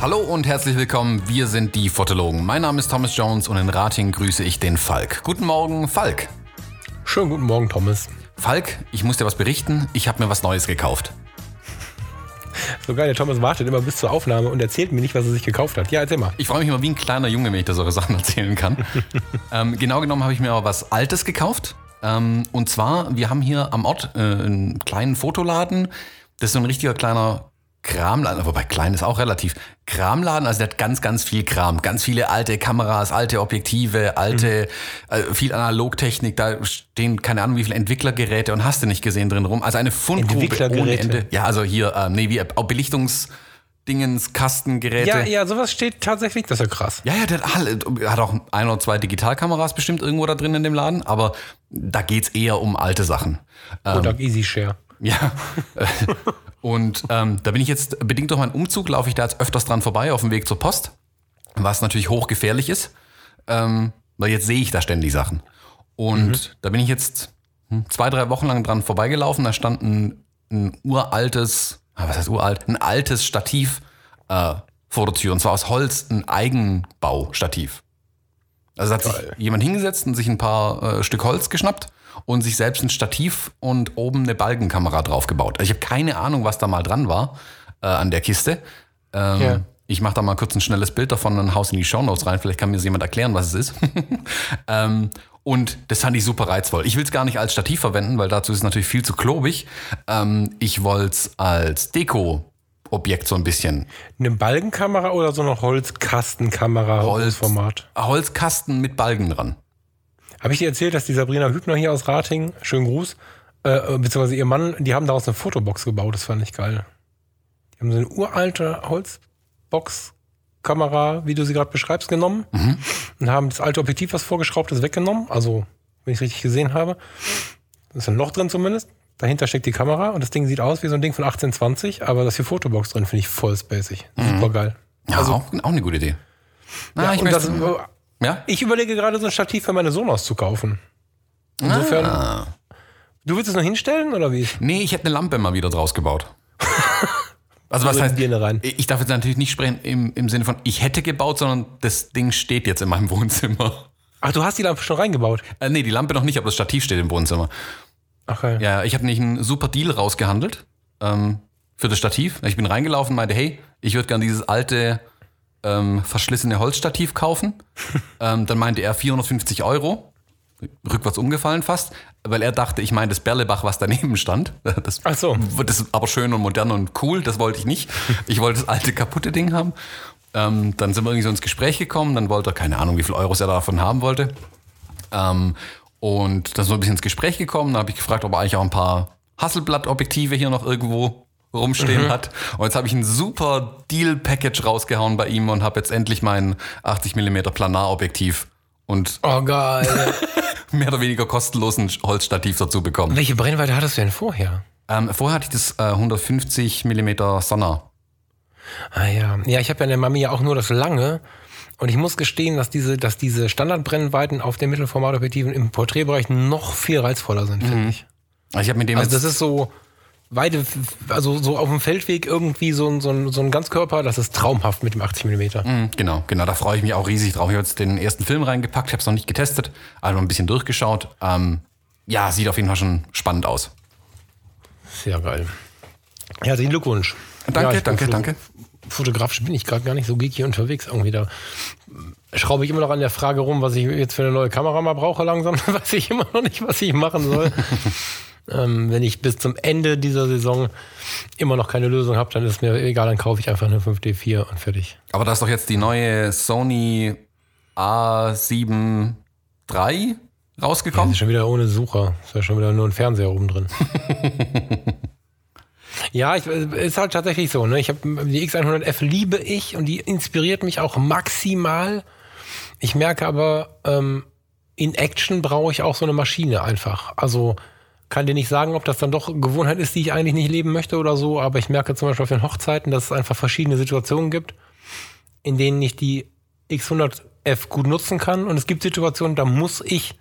Hallo und herzlich willkommen, wir sind die Fotologen. Mein Name ist Thomas Jones und in Rating grüße ich den Falk. Guten Morgen, Falk. Schönen guten Morgen, Thomas. Falk, ich muss dir was berichten, ich habe mir was Neues gekauft. So geil, der Thomas wartet immer bis zur Aufnahme und erzählt mir nicht, was er sich gekauft hat. Ja, erzähl mal. Ich freue mich immer wie ein kleiner Junge, wenn ich da solche Sachen erzählen kann. ähm, genau genommen habe ich mir aber was Altes gekauft. Ähm, und zwar, wir haben hier am Ort äh, einen kleinen Fotoladen. Das ist so ein richtiger kleiner Kramladen, wobei klein ist auch relativ. Kramladen, also der hat ganz, ganz viel Kram. Ganz viele alte Kameras, alte Objektive, alte, mhm. äh, viel Analogtechnik. Da stehen keine Ahnung wie viele Entwicklergeräte und hast du nicht gesehen drin rum. Also eine Fundgrube ohne Ende. Ja, also hier, äh, nee, wie auch Belichtungs... Dingens, Kastengeräte. Ja, ja, sowas steht tatsächlich, das ist ja krass. Ja, ja, der hat auch ein oder zwei Digitalkameras bestimmt irgendwo da drin in dem Laden, aber da geht's eher um alte Sachen. Kodak ähm, Easy Share. Ja. Und ähm, da bin ich jetzt, bedingt durch meinen Umzug, laufe ich da jetzt öfters dran vorbei auf dem Weg zur Post, was natürlich hochgefährlich ist, ähm, weil jetzt sehe ich da ständig Sachen. Und mhm. da bin ich jetzt hm, zwei, drei Wochen lang dran vorbeigelaufen, da stand ein, ein uraltes, ah, was heißt uralt, ein altes Stativ äh, vor der Tür und zwar aus Holz, ein Eigenbaustativ. Also hat Geil. sich jemand hingesetzt und sich ein paar äh, Stück Holz geschnappt und sich selbst ein Stativ und oben eine Balkenkamera draufgebaut. Also ich habe keine Ahnung, was da mal dran war äh, an der Kiste. Ähm, ja. Ich mache da mal kurz ein schnelles Bild davon und haus in die Shownotes rein. Vielleicht kann mir jemand erklären, was es ist. ähm, und das fand ich super reizvoll. Ich will es gar nicht als Stativ verwenden, weil dazu ist es natürlich viel zu klobig. Ähm, ich wollte es als Deko Objekt so ein bisschen. Eine Balkenkamera oder so eine Holzkastenkamera Holz, Format? Holzkasten mit Balken dran. Habe ich dir erzählt, dass die Sabrina Hübner hier aus Rating, schönen Gruß, äh, beziehungsweise ihr Mann, die haben daraus eine Fotobox gebaut, das fand ich geil. Die haben so eine uralte Holzbox-Kamera, wie du sie gerade beschreibst, genommen mhm. und haben das alte Objektiv, was vorgeschraubt ist, weggenommen. Also, wenn ich es richtig gesehen habe. Da ist ein Loch drin zumindest. Dahinter steckt die Kamera und das Ding sieht aus wie so ein Ding von 1820, aber da ist hier Fotobox drin, finde ich voll spacig. Mhm. Super geil. Ja, also, auch, auch eine gute Idee. Na, ja, ich und das, ja? Ich überlege gerade so ein Stativ für meine Sonos zu kaufen. Insofern. Ah. Du willst es noch hinstellen oder wie? Nee, ich hätte eine Lampe mal wieder draus gebaut. Also was heißt, rein. ich darf jetzt natürlich nicht sprechen im, im Sinne von, ich hätte gebaut, sondern das Ding steht jetzt in meinem Wohnzimmer. Ach, du hast die Lampe schon reingebaut? Äh, nee, die Lampe noch nicht, aber das Stativ steht im Wohnzimmer. Okay. Ja, ich habe nicht einen super Deal rausgehandelt ähm, für das Stativ. Ich bin reingelaufen meinte, hey, ich würde gerne dieses alte ähm, verschlissene Holzstativ kaufen. ähm, dann meinte er 450 Euro. Rückwärts umgefallen fast, weil er dachte, ich meine das Berlebach, was daneben stand. Das, Ach so. das ist aber schön und modern und cool, das wollte ich nicht. Ich wollte das alte kaputte Ding haben. Ähm, dann sind wir irgendwie so ins Gespräch gekommen, dann wollte er, keine Ahnung, wie viel Euros er davon haben wollte. Ähm, und dann sind wir ein bisschen ins Gespräch gekommen, dann habe ich gefragt, ob er eigentlich auch ein paar Hasselblatt-Objektive hier noch irgendwo rumstehen mhm. hat. Und jetzt habe ich ein super Deal-Package rausgehauen bei ihm und habe jetzt endlich mein 80 mm Planarobjektiv und oh, geil. mehr oder weniger kostenlosen Holzstativ dazu bekommen. Welche Brennweite hattest du denn vorher? Ähm, vorher hatte ich das äh, 150 mm Sonner. Ah ja, ja, ich habe ja in der Mami ja auch nur das lange. Und ich muss gestehen, dass diese, dass diese Standardbrennweiten auf den Mittelformatobjektiven im Porträtbereich noch viel reizvoller sind, finde mhm. ich. Ich habe mit dem also das ist so, Weide, also so auf dem Feldweg irgendwie so ein, so ein, so ein Ganzkörper, das ist traumhaft mit dem 80 mm. Mhm, genau, genau, da freue ich mich auch riesig drauf. Ich habe jetzt den ersten Film reingepackt, habe es noch nicht getestet, also ein bisschen durchgeschaut. Ähm, ja, sieht auf jeden Fall schon spannend aus. Sehr geil. Herzlichen Glückwunsch. Danke, ja, danke, danke. Fotografisch bin ich gerade gar nicht so geeky unterwegs irgendwie da. Schraube ich immer noch an der Frage rum, was ich jetzt für eine neue Kamera mal brauche langsam. Weiß ich immer noch nicht, was ich machen soll. Ähm, wenn ich bis zum Ende dieser Saison immer noch keine Lösung habe, dann ist mir egal, dann kaufe ich einfach eine 5D4 und fertig. Aber da ist doch jetzt die neue Sony A7 III rausgekommen. Ja, ist schon wieder ohne Sucher. Ist ja schon wieder nur ein Fernseher oben drin. ja, ich, ist halt tatsächlich so. Ne? Ich habe die X100F liebe ich und die inspiriert mich auch maximal. Ich merke aber, ähm, in Action brauche ich auch so eine Maschine einfach. Also kann dir nicht sagen, ob das dann doch Gewohnheit ist, die ich eigentlich nicht leben möchte oder so, aber ich merke zum Beispiel auf den Hochzeiten, dass es einfach verschiedene Situationen gibt, in denen ich die X100F gut nutzen kann. Und es gibt Situationen, da muss ich,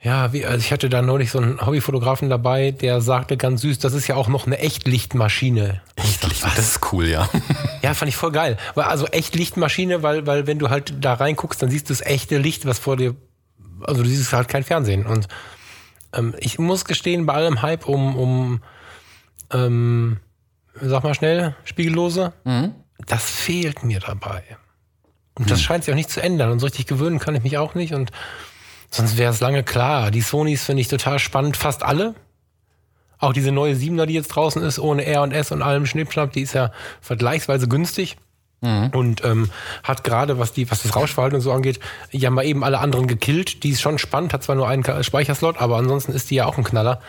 ja, wie, also ich hatte da neulich so einen Hobbyfotografen dabei, der sagte ganz süß, das ist ja auch noch eine Echtlichtmaschine. Echtlicht, das ist cool, ja. Ja, fand ich voll geil. Also Echtlichtmaschine, weil, weil wenn du halt da reinguckst, dann siehst du das echte Licht, was vor dir, also du siehst halt kein Fernsehen. Und ähm, ich muss gestehen, bei allem Hype um, um ähm, sag mal schnell, Spiegellose, Mhm. das fehlt mir dabei. Und das scheint sich auch nicht zu ändern. Und so richtig gewöhnen kann ich mich auch nicht. Und sonst wäre es lange klar. Die Sonys finde ich total spannend, fast alle. Auch diese neue 7er, die jetzt draußen ist, ohne R und S und allem Schnippschnapp, die ist ja vergleichsweise günstig. Und ähm, hat gerade, was, die, was das Rauschverhalten und so angeht, ja mal eben alle anderen gekillt. Die ist schon spannend, hat zwar nur einen Ka- Speicherslot, aber ansonsten ist die ja auch ein Knaller.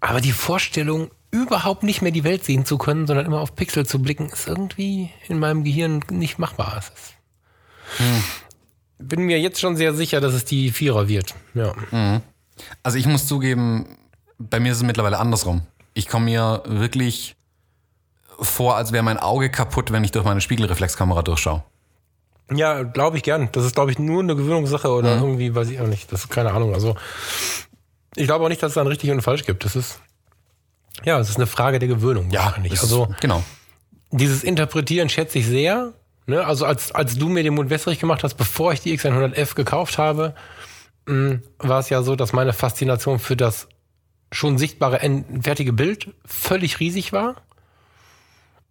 Aber die Vorstellung, überhaupt nicht mehr die Welt sehen zu können, sondern immer auf Pixel zu blicken, ist irgendwie in meinem Gehirn nicht machbar. Ist Bin mir jetzt schon sehr sicher, dass es die Vierer wird. Ja. Also ich muss zugeben, bei mir ist es mittlerweile andersrum. Ich komme mir wirklich vor, als wäre mein Auge kaputt, wenn ich durch meine Spiegelreflexkamera durchschaue. Ja, glaube ich gern. Das ist, glaube ich, nur eine Gewöhnungssache oder irgendwie, weiß ich auch nicht. Das ist keine Ahnung. Also, ich glaube auch nicht, dass es da ein richtig und falsch gibt. Das ist, ja, es ist eine Frage der Gewöhnung. wahrscheinlich. das- Also, genau. dieses Interpretieren schätze ich sehr. Ne? Also, als, als du mir den Mund wässrig gemacht hast, bevor ich die X100F gekauft habe, mh, war es ja so, dass meine Faszination für das schon sichtbare, fertige Bild völlig riesig war.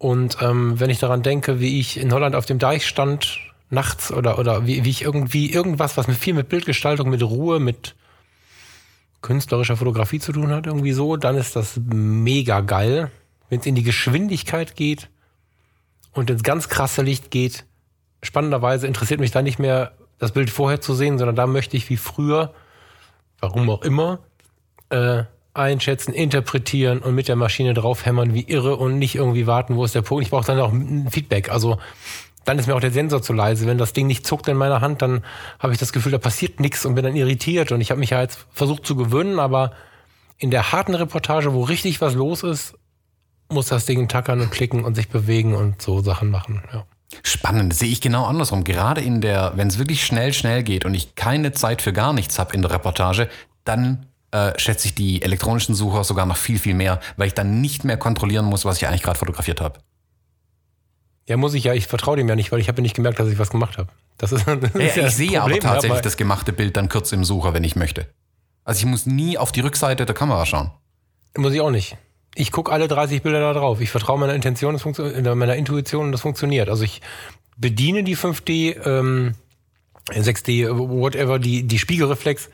Und ähm, wenn ich daran denke, wie ich in Holland auf dem Deich stand, nachts oder, oder wie, wie ich irgendwie irgendwas, was mit viel mit Bildgestaltung, mit Ruhe, mit künstlerischer Fotografie zu tun hat, irgendwie so, dann ist das mega geil. Wenn es in die Geschwindigkeit geht und ins ganz krasse Licht geht, spannenderweise interessiert mich da nicht mehr das Bild vorher zu sehen, sondern da möchte ich wie früher, warum auch immer, äh, einschätzen, interpretieren und mit der Maschine draufhämmern wie irre und nicht irgendwie warten, wo ist der Punkt. Ich brauche dann auch ein Feedback. Also dann ist mir auch der Sensor zu leise. Wenn das Ding nicht zuckt in meiner Hand, dann habe ich das Gefühl, da passiert nichts und bin dann irritiert. Und ich habe mich ja jetzt versucht zu gewöhnen, aber in der harten Reportage, wo richtig was los ist, muss das Ding tackern und klicken und sich bewegen und so Sachen machen. Ja. Spannend, sehe ich genau andersrum. Gerade in der, wenn es wirklich schnell, schnell geht und ich keine Zeit für gar nichts habe in der Reportage, dann äh, schätze ich die elektronischen Sucher sogar noch viel, viel mehr, weil ich dann nicht mehr kontrollieren muss, was ich eigentlich gerade fotografiert habe. ja, muss ich ja, ich vertraue dem ja nicht, weil ich habe ja nicht gemerkt, dass ich was gemacht habe. Das ist, das ist Ja, ich das sehe aber Problem, tatsächlich aber- das gemachte Bild dann kurz im Sucher, wenn ich möchte. Also ich muss nie auf die Rückseite der Kamera schauen. Muss ich auch nicht. Ich gucke alle 30 Bilder da drauf. Ich vertraue meiner Intention, das äh, meiner Intuition und das funktioniert. Also ich bediene die 5D, ähm, 6D, whatever, die, die Spiegelreflex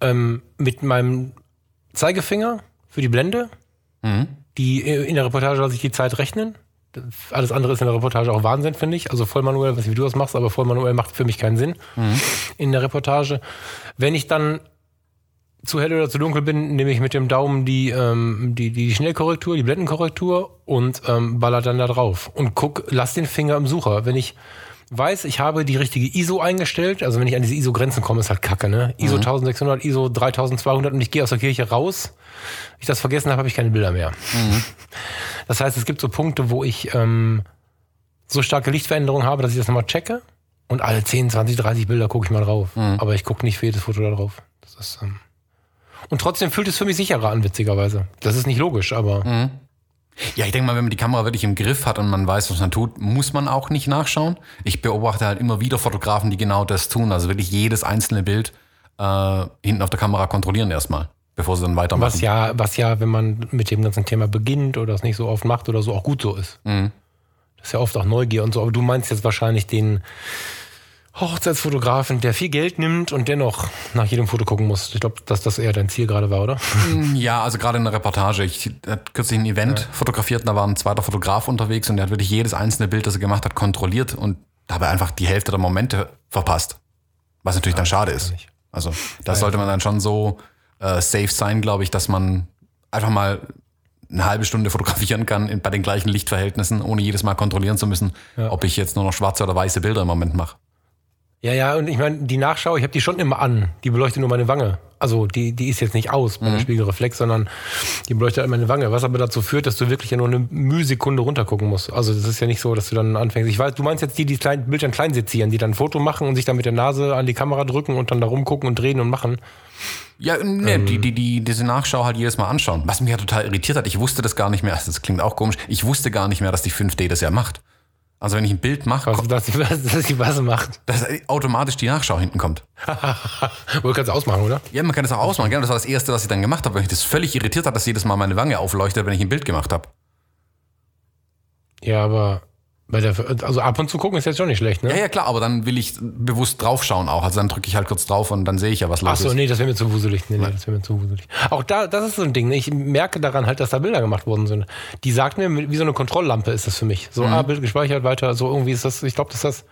ähm, mit meinem Zeigefinger für die Blende. Die äh, in der Reportage lasse ich die Zeit rechnen. Alles andere ist in der Reportage auch Wahnsinn, finde ich. Also voll manuell, weiß nicht, wie du das machst, aber voll manuell macht für mich keinen Sinn in der Reportage. Wenn ich dann zu hell oder zu dunkel bin, nehme ich mit dem Daumen die, ähm, die, die Schnellkorrektur, die Blendenkorrektur und ähm, baller dann da drauf. Und guck, lass den Finger im Sucher. Wenn ich weiß, ich habe die richtige ISO eingestellt, also wenn ich an diese ISO-Grenzen komme, ist halt kacke, ne? ISO 1600, ISO 3200 und ich gehe aus der Kirche raus, ich das vergessen habe, habe ich keine Bilder mehr. Das heißt, es gibt so Punkte, wo ich ähm, so starke Lichtveränderungen habe, dass ich das nochmal checke. Und alle 10, 20, 30 Bilder gucke ich mal drauf. Aber ich gucke nicht für jedes Foto da drauf. Das ist, ähm und trotzdem fühlt es für mich sicherer an, witzigerweise. Das ist nicht logisch, aber Ja, ich denke mal, wenn man die Kamera wirklich im Griff hat und man weiß, was man tut, muss man auch nicht nachschauen. Ich beobachte halt immer wieder Fotografen, die genau das tun. Also wirklich jedes einzelne Bild äh, hinten auf der Kamera kontrollieren erstmal, bevor sie dann weitermachen. was ja, was ja, wenn man mit dem ganzen Thema beginnt oder es nicht so oft macht oder so, auch gut so ist. Das ist ja oft auch Neugier und so. Aber du meinst jetzt wahrscheinlich den Hochzeitsfotografen, der viel Geld nimmt und dennoch nach jedem Foto gucken muss. Ich glaube, dass das eher dein Ziel gerade war, oder? Ja, also gerade in der Reportage. Ich habe kürzlich ein Event fotografiert und da war ein zweiter Fotograf unterwegs und der hat wirklich jedes einzelne Bild, das er gemacht hat, kontrolliert und dabei einfach die Hälfte der Momente verpasst. Was natürlich dann schade ist. Also da sollte man dann schon so äh, safe sein, glaube ich, dass man einfach mal eine halbe Stunde fotografieren kann in, bei den gleichen Lichtverhältnissen, ohne jedes Mal kontrollieren zu müssen, ob ich jetzt nur noch schwarze oder weiße Bilder im Moment mache. Ja, ja, und ich meine, die Nachschau, ich habe die schon immer an. Die beleuchtet nur meine Wange. Also die, die ist jetzt nicht aus bei der Spiegelreflex, sondern die beleuchtet halt meine Wange. Was aber dazu führt, dass du wirklich ja nur eine Mühsekunde runtergucken musst. Also das ist ja nicht so, dass du dann anfängst. Ich weiß, du meinst jetzt die, die klein, Bildschirm klein sezieren, die dann ein Foto machen und sich dann mit der Nase an die Kamera drücken und dann da rumgucken und drehen und machen. Ja, ne, die, die, die, diese Nachschau halt jedes Mal anschauen. Was mich ja total irritiert hat, ich wusste das gar nicht mehr. Das klingt auch komisch. Ich wusste gar nicht mehr, dass die 5D das ja macht. Also wenn ich ein Bild mache, Was, dass, sie, dass sie was macht. dass automatisch die Nachschau hinten kommt. Wohl kannst du ausmachen, oder? Ja, man kann das auch ausmachen. Genau, das war das Erste, was ich dann gemacht habe, weil mich das völlig irritiert hat, dass jedes Mal meine Wange aufleuchtet, wenn ich ein Bild gemacht habe. Ja, aber der, also ab und zu gucken ist jetzt schon nicht schlecht, ne? Ja, ja, klar, aber dann will ich bewusst draufschauen auch. Also dann drücke ich halt kurz drauf und dann sehe ich ja, was los Ach so, ist. nee, das wäre mir zu wuselig. Nee, nee, das wäre mir zu wuselig. Auch da, das ist so ein Ding. ne? Ich merke daran halt, dass da Bilder gemacht worden sind. Die sagt mir, wie so eine Kontrolllampe ist das für mich. So, ah, Bild gespeichert, weiter. So irgendwie ist das, ich glaube, dass das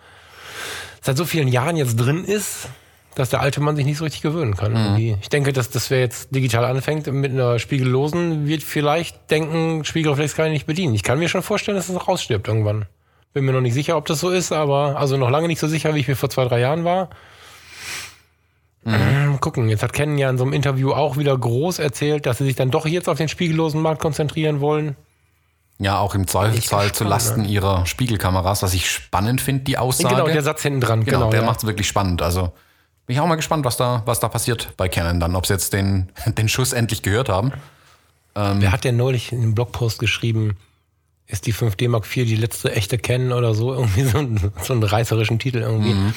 seit so vielen Jahren jetzt drin ist, dass der alte Mann sich nicht so richtig gewöhnen kann. Irgendwie. Ich denke, dass das, wer jetzt digital anfängt mit einer spiegellosen, wird vielleicht denken, Spiegelreflex kann ich nicht bedienen. Ich kann mir schon vorstellen, dass es auch ausstirbt irgendwann. Bin mir noch nicht sicher, ob das so ist, aber also noch lange nicht so sicher, wie ich mir vor zwei, drei Jahren war. Mal gucken, jetzt hat Ken ja in so einem Interview auch wieder groß erzählt, dass sie sich dann doch jetzt auf den spiegellosen Markt konzentrieren wollen. Ja, auch im Zweifelsfall zu Lasten ihrer Spiegelkameras, was ich spannend finde, die Aussage. Genau, der Satz hinten dran. Genau, Genau, der ja. macht es wirklich spannend. Also bin ich auch mal gespannt, was da, was da passiert bei Canon dann, ob sie jetzt den, den Schuss endlich gehört haben. Wer hat denn neulich in einem Blogpost geschrieben, ist die 5D Mark IV die letzte echte Canon oder so? Irgendwie so, ein, so einen reißerischen Titel irgendwie. Mhm.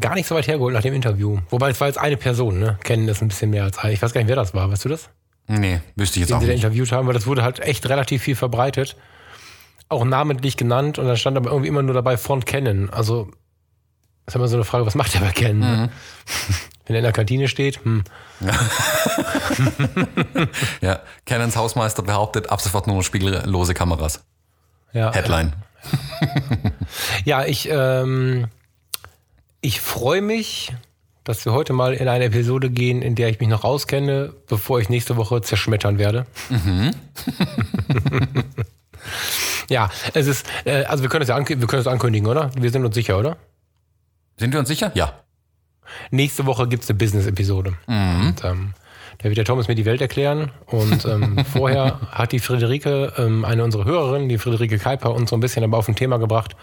Gar nicht so weit hergeholt nach dem Interview. Wobei es war jetzt eine Person, ne? Canon ist ein bisschen mehr als eine. Ich weiß gar nicht, wer das war. Weißt du das? Nee, wüsste ich jetzt Den auch sie da nicht. interviewt haben, weil das wurde halt echt relativ viel verbreitet. Auch namentlich genannt und dann stand aber irgendwie immer nur dabei von Canon. Also, das ist immer so eine Frage, was macht der bei Canon? Mhm. Wenn er in der Kantine steht, hm. Ja, Canons Hausmeister behauptet, ab sofort nur spiegellose Kameras. Ja, Headline. Ja, ich, ähm, ich freue mich, dass wir heute mal in eine Episode gehen, in der ich mich noch auskenne, bevor ich nächste Woche zerschmettern werde. ja, es ist, äh, also wir können es ja wir können es ankündigen, oder? Wir sind uns sicher, oder? Sind wir uns sicher? Ja. Nächste Woche gibt es eine Business-Episode. Und ähm, da wird der Thomas mir die Welt erklären. Und ähm, vorher hat die Friederike, ähm, eine unserer Hörerinnen, die Friederike Kuiper, uns so ein bisschen aber auf ein Thema gebracht,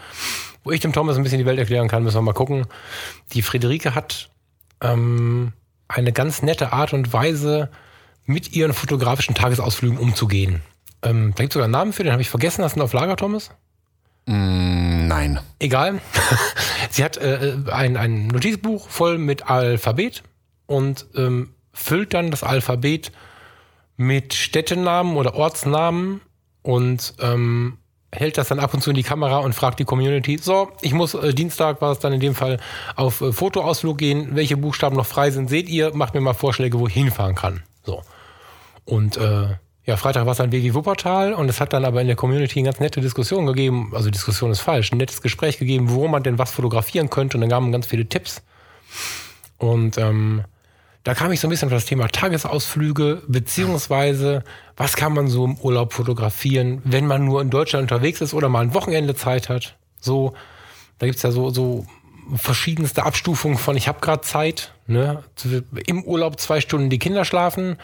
wo ich dem Thomas ein bisschen die Welt erklären kann, müssen wir mal gucken. Die Friederike hat ähm, eine ganz nette Art und Weise, mit ihren fotografischen Tagesausflügen umzugehen. Ähm, da gibt es sogar einen Namen für, den habe ich vergessen. Hast du ihn auf Lager, Thomas? Mm, nein. Egal. Sie hat äh, ein, ein Notizbuch voll mit Alphabet und ähm, füllt dann das Alphabet mit Städtenamen oder Ortsnamen und ähm, hält das dann ab und zu in die Kamera und fragt die Community, so, ich muss äh, Dienstag, war es dann in dem Fall, auf äh, Fotoausflug gehen, welche Buchstaben noch frei sind, seht ihr, macht mir mal Vorschläge, wo ich hinfahren kann. So. Und äh, ja, Freitag war es dann WG Wuppertal und es hat dann aber in der Community eine ganz nette Diskussion gegeben, also Diskussion ist falsch, ein nettes Gespräch gegeben, wo man denn was fotografieren könnte und dann gaben ganz viele Tipps. Und ähm, da kam ich so ein bisschen auf das Thema Tagesausflüge, beziehungsweise was kann man so im Urlaub fotografieren, wenn man nur in Deutschland unterwegs ist oder mal ein Wochenende Zeit hat. So, da gibt's ja so, so verschiedenste Abstufungen von ich habe gerade Zeit, ne? im Urlaub zwei Stunden die Kinder schlafen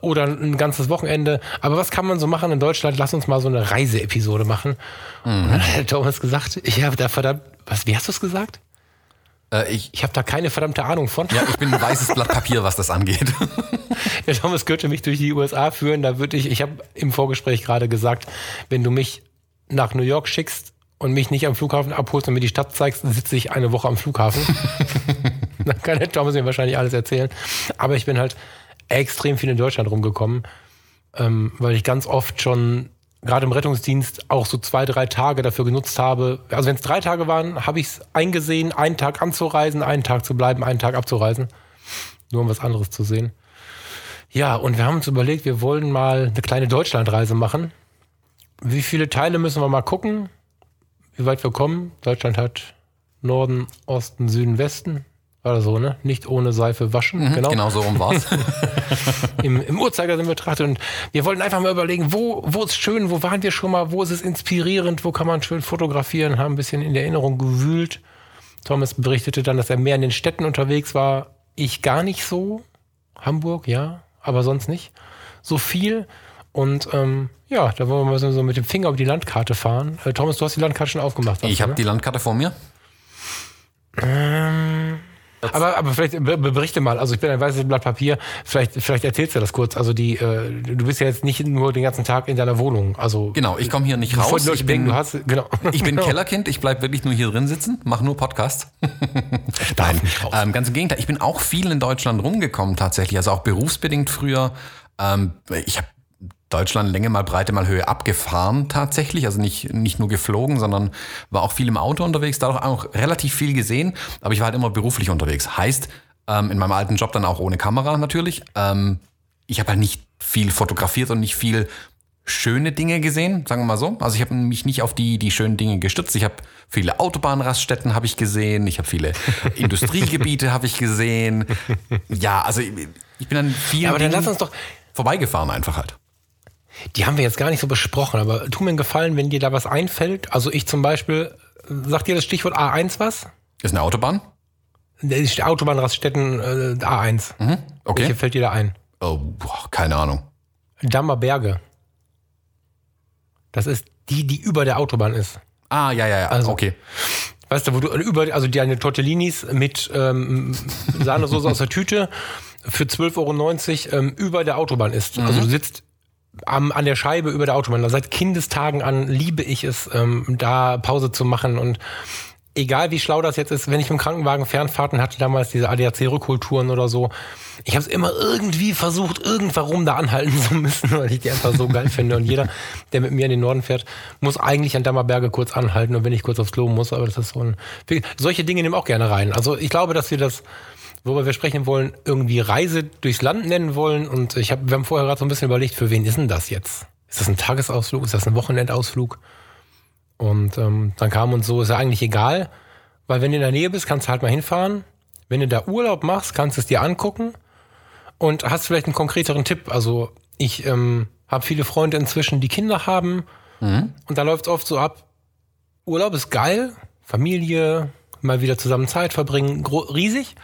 oder ein ganzes Wochenende. Aber was kann man so machen in Deutschland? Lass uns mal so eine Reiseepisode machen. Und dann hat Thomas gesagt, ich habe da verdammt, was, wie hast du es gesagt? Äh, ich, Ich habe da keine verdammte Ahnung von. ja, ich bin ein weißes Blatt Papier, was das angeht. Der Thomas könnte mich durch die USA führen. Da würde ich, ich habe im Vorgespräch gerade gesagt, wenn du mich nach New York schickst und mich nicht am Flughafen abholst und mir die Stadt zeigst, sitze ich eine Woche am Flughafen. dann kann der Thomas mir wahrscheinlich alles erzählen. Aber ich bin halt extrem viel in Deutschland rumgekommen, ähm, weil ich ganz oft schon gerade im Rettungsdienst auch so zwei, drei Tage dafür genutzt habe. Also wenn es drei Tage waren, habe ich es eingesehen, einen Tag anzureisen, einen Tag zu bleiben, einen Tag abzureisen. Nur um was anderes zu sehen. Ja, und wir haben uns überlegt, wir wollen mal eine kleine Deutschlandreise machen. Wie viele Teile müssen wir mal gucken? Wie weit wir kommen? Deutschland hat Norden, Osten, Süden, Westen. War das so, ne? Nicht ohne Seife waschen. genau. Genau so rum war's. Im, Im Uhrzeigersinn betrachtet. Und wir wollten einfach mal überlegen, wo, wo ist schön, wo waren wir schon mal, wo ist es inspirierend, wo kann man schön fotografieren, haben ein bisschen in der Erinnerung gewühlt. Thomas berichtete dann, dass er mehr in den Städten unterwegs war. Ich gar nicht so. Hamburg, ja, aber sonst nicht so viel. Und ähm, ja, da wollen wir mal so mit dem Finger über die Landkarte fahren. Äh, Thomas, du hast die Landkarte schon aufgemacht. Ich habe die Landkarte vor mir. Ähm, aber, aber vielleicht berichte mal, also ich bin ein weißes Blatt Papier, vielleicht, vielleicht erzählst du das kurz. Also die, äh, du bist ja jetzt nicht nur den ganzen Tag in deiner Wohnung. Also genau, ich komme hier nicht raus. Ich bin, du hast, genau. ich bin Kellerkind, ich bleib wirklich nur hier drin sitzen, mache nur Podcasts. Nein, ähm, ganz im Gegenteil. Ich bin auch viel in Deutschland rumgekommen tatsächlich, also auch berufsbedingt früher. Ähm, ich habe Deutschland Länge mal Breite mal Höhe abgefahren tatsächlich, also nicht, nicht nur geflogen, sondern war auch viel im Auto unterwegs, dadurch auch relativ viel gesehen, aber ich war halt immer beruflich unterwegs. Heißt, ähm, in meinem alten Job dann auch ohne Kamera natürlich. Ähm, ich habe halt nicht viel fotografiert und nicht viel schöne Dinge gesehen, sagen wir mal so. Also ich habe mich nicht auf die, die schönen Dinge gestützt. Ich habe viele Autobahnraststätten habe ich gesehen, ich habe viele Industriegebiete habe ich gesehen. Ja, also ich, ich bin an vielen ja, aber dann lass uns doch vorbeigefahren einfach halt. Die haben wir jetzt gar nicht so besprochen, aber tu mir einen Gefallen, wenn dir da was einfällt. Also ich zum Beispiel, sagt dir das Stichwort A1 was? Ist eine Autobahn? Die Autobahnraststätten äh, A1. Mhm, okay. Welche fällt dir da ein? Oh, boah, keine Ahnung. Dammer Berge. Das ist die, die über der Autobahn ist. Ah, ja, ja, ja. Also, okay. Weißt du, wo du über, also deine Tortellinis mit ähm, Sahnesoße aus der Tüte für 12,90 Euro ähm, über der Autobahn ist. Mhm. Also du sitzt am, an der Scheibe über der Autobahn. Seit Kindestagen an liebe ich es, ähm, da Pause zu machen und egal wie schlau das jetzt ist, wenn ich im Krankenwagen Fernfahrten hatte, damals diese ADAC-Rückkulturen oder so, ich habe es immer irgendwie versucht, irgendwarum da anhalten zu müssen, weil ich die einfach so geil finde. Und jeder, der mit mir in den Norden fährt, muss eigentlich an Dammerberge kurz anhalten und wenn ich kurz aufs Klo muss, aber das ist so ein... Solche Dinge nehmen auch gerne rein. Also ich glaube, dass wir das worüber wir sprechen wollen, irgendwie Reise durchs Land nennen wollen. Und ich hab, wir haben vorher gerade so ein bisschen überlegt, für wen ist denn das jetzt? Ist das ein Tagesausflug? Ist das ein Wochenendausflug? Und ähm, dann kam uns so, ist ja eigentlich egal, weil wenn du in der Nähe bist, kannst du halt mal hinfahren. Wenn du da Urlaub machst, kannst du es dir angucken und hast vielleicht einen konkreteren Tipp. Also ich ähm, habe viele Freunde inzwischen, die Kinder haben mhm. und da läuft es oft so ab, Urlaub ist geil, Familie, mal wieder zusammen Zeit verbringen, riesig.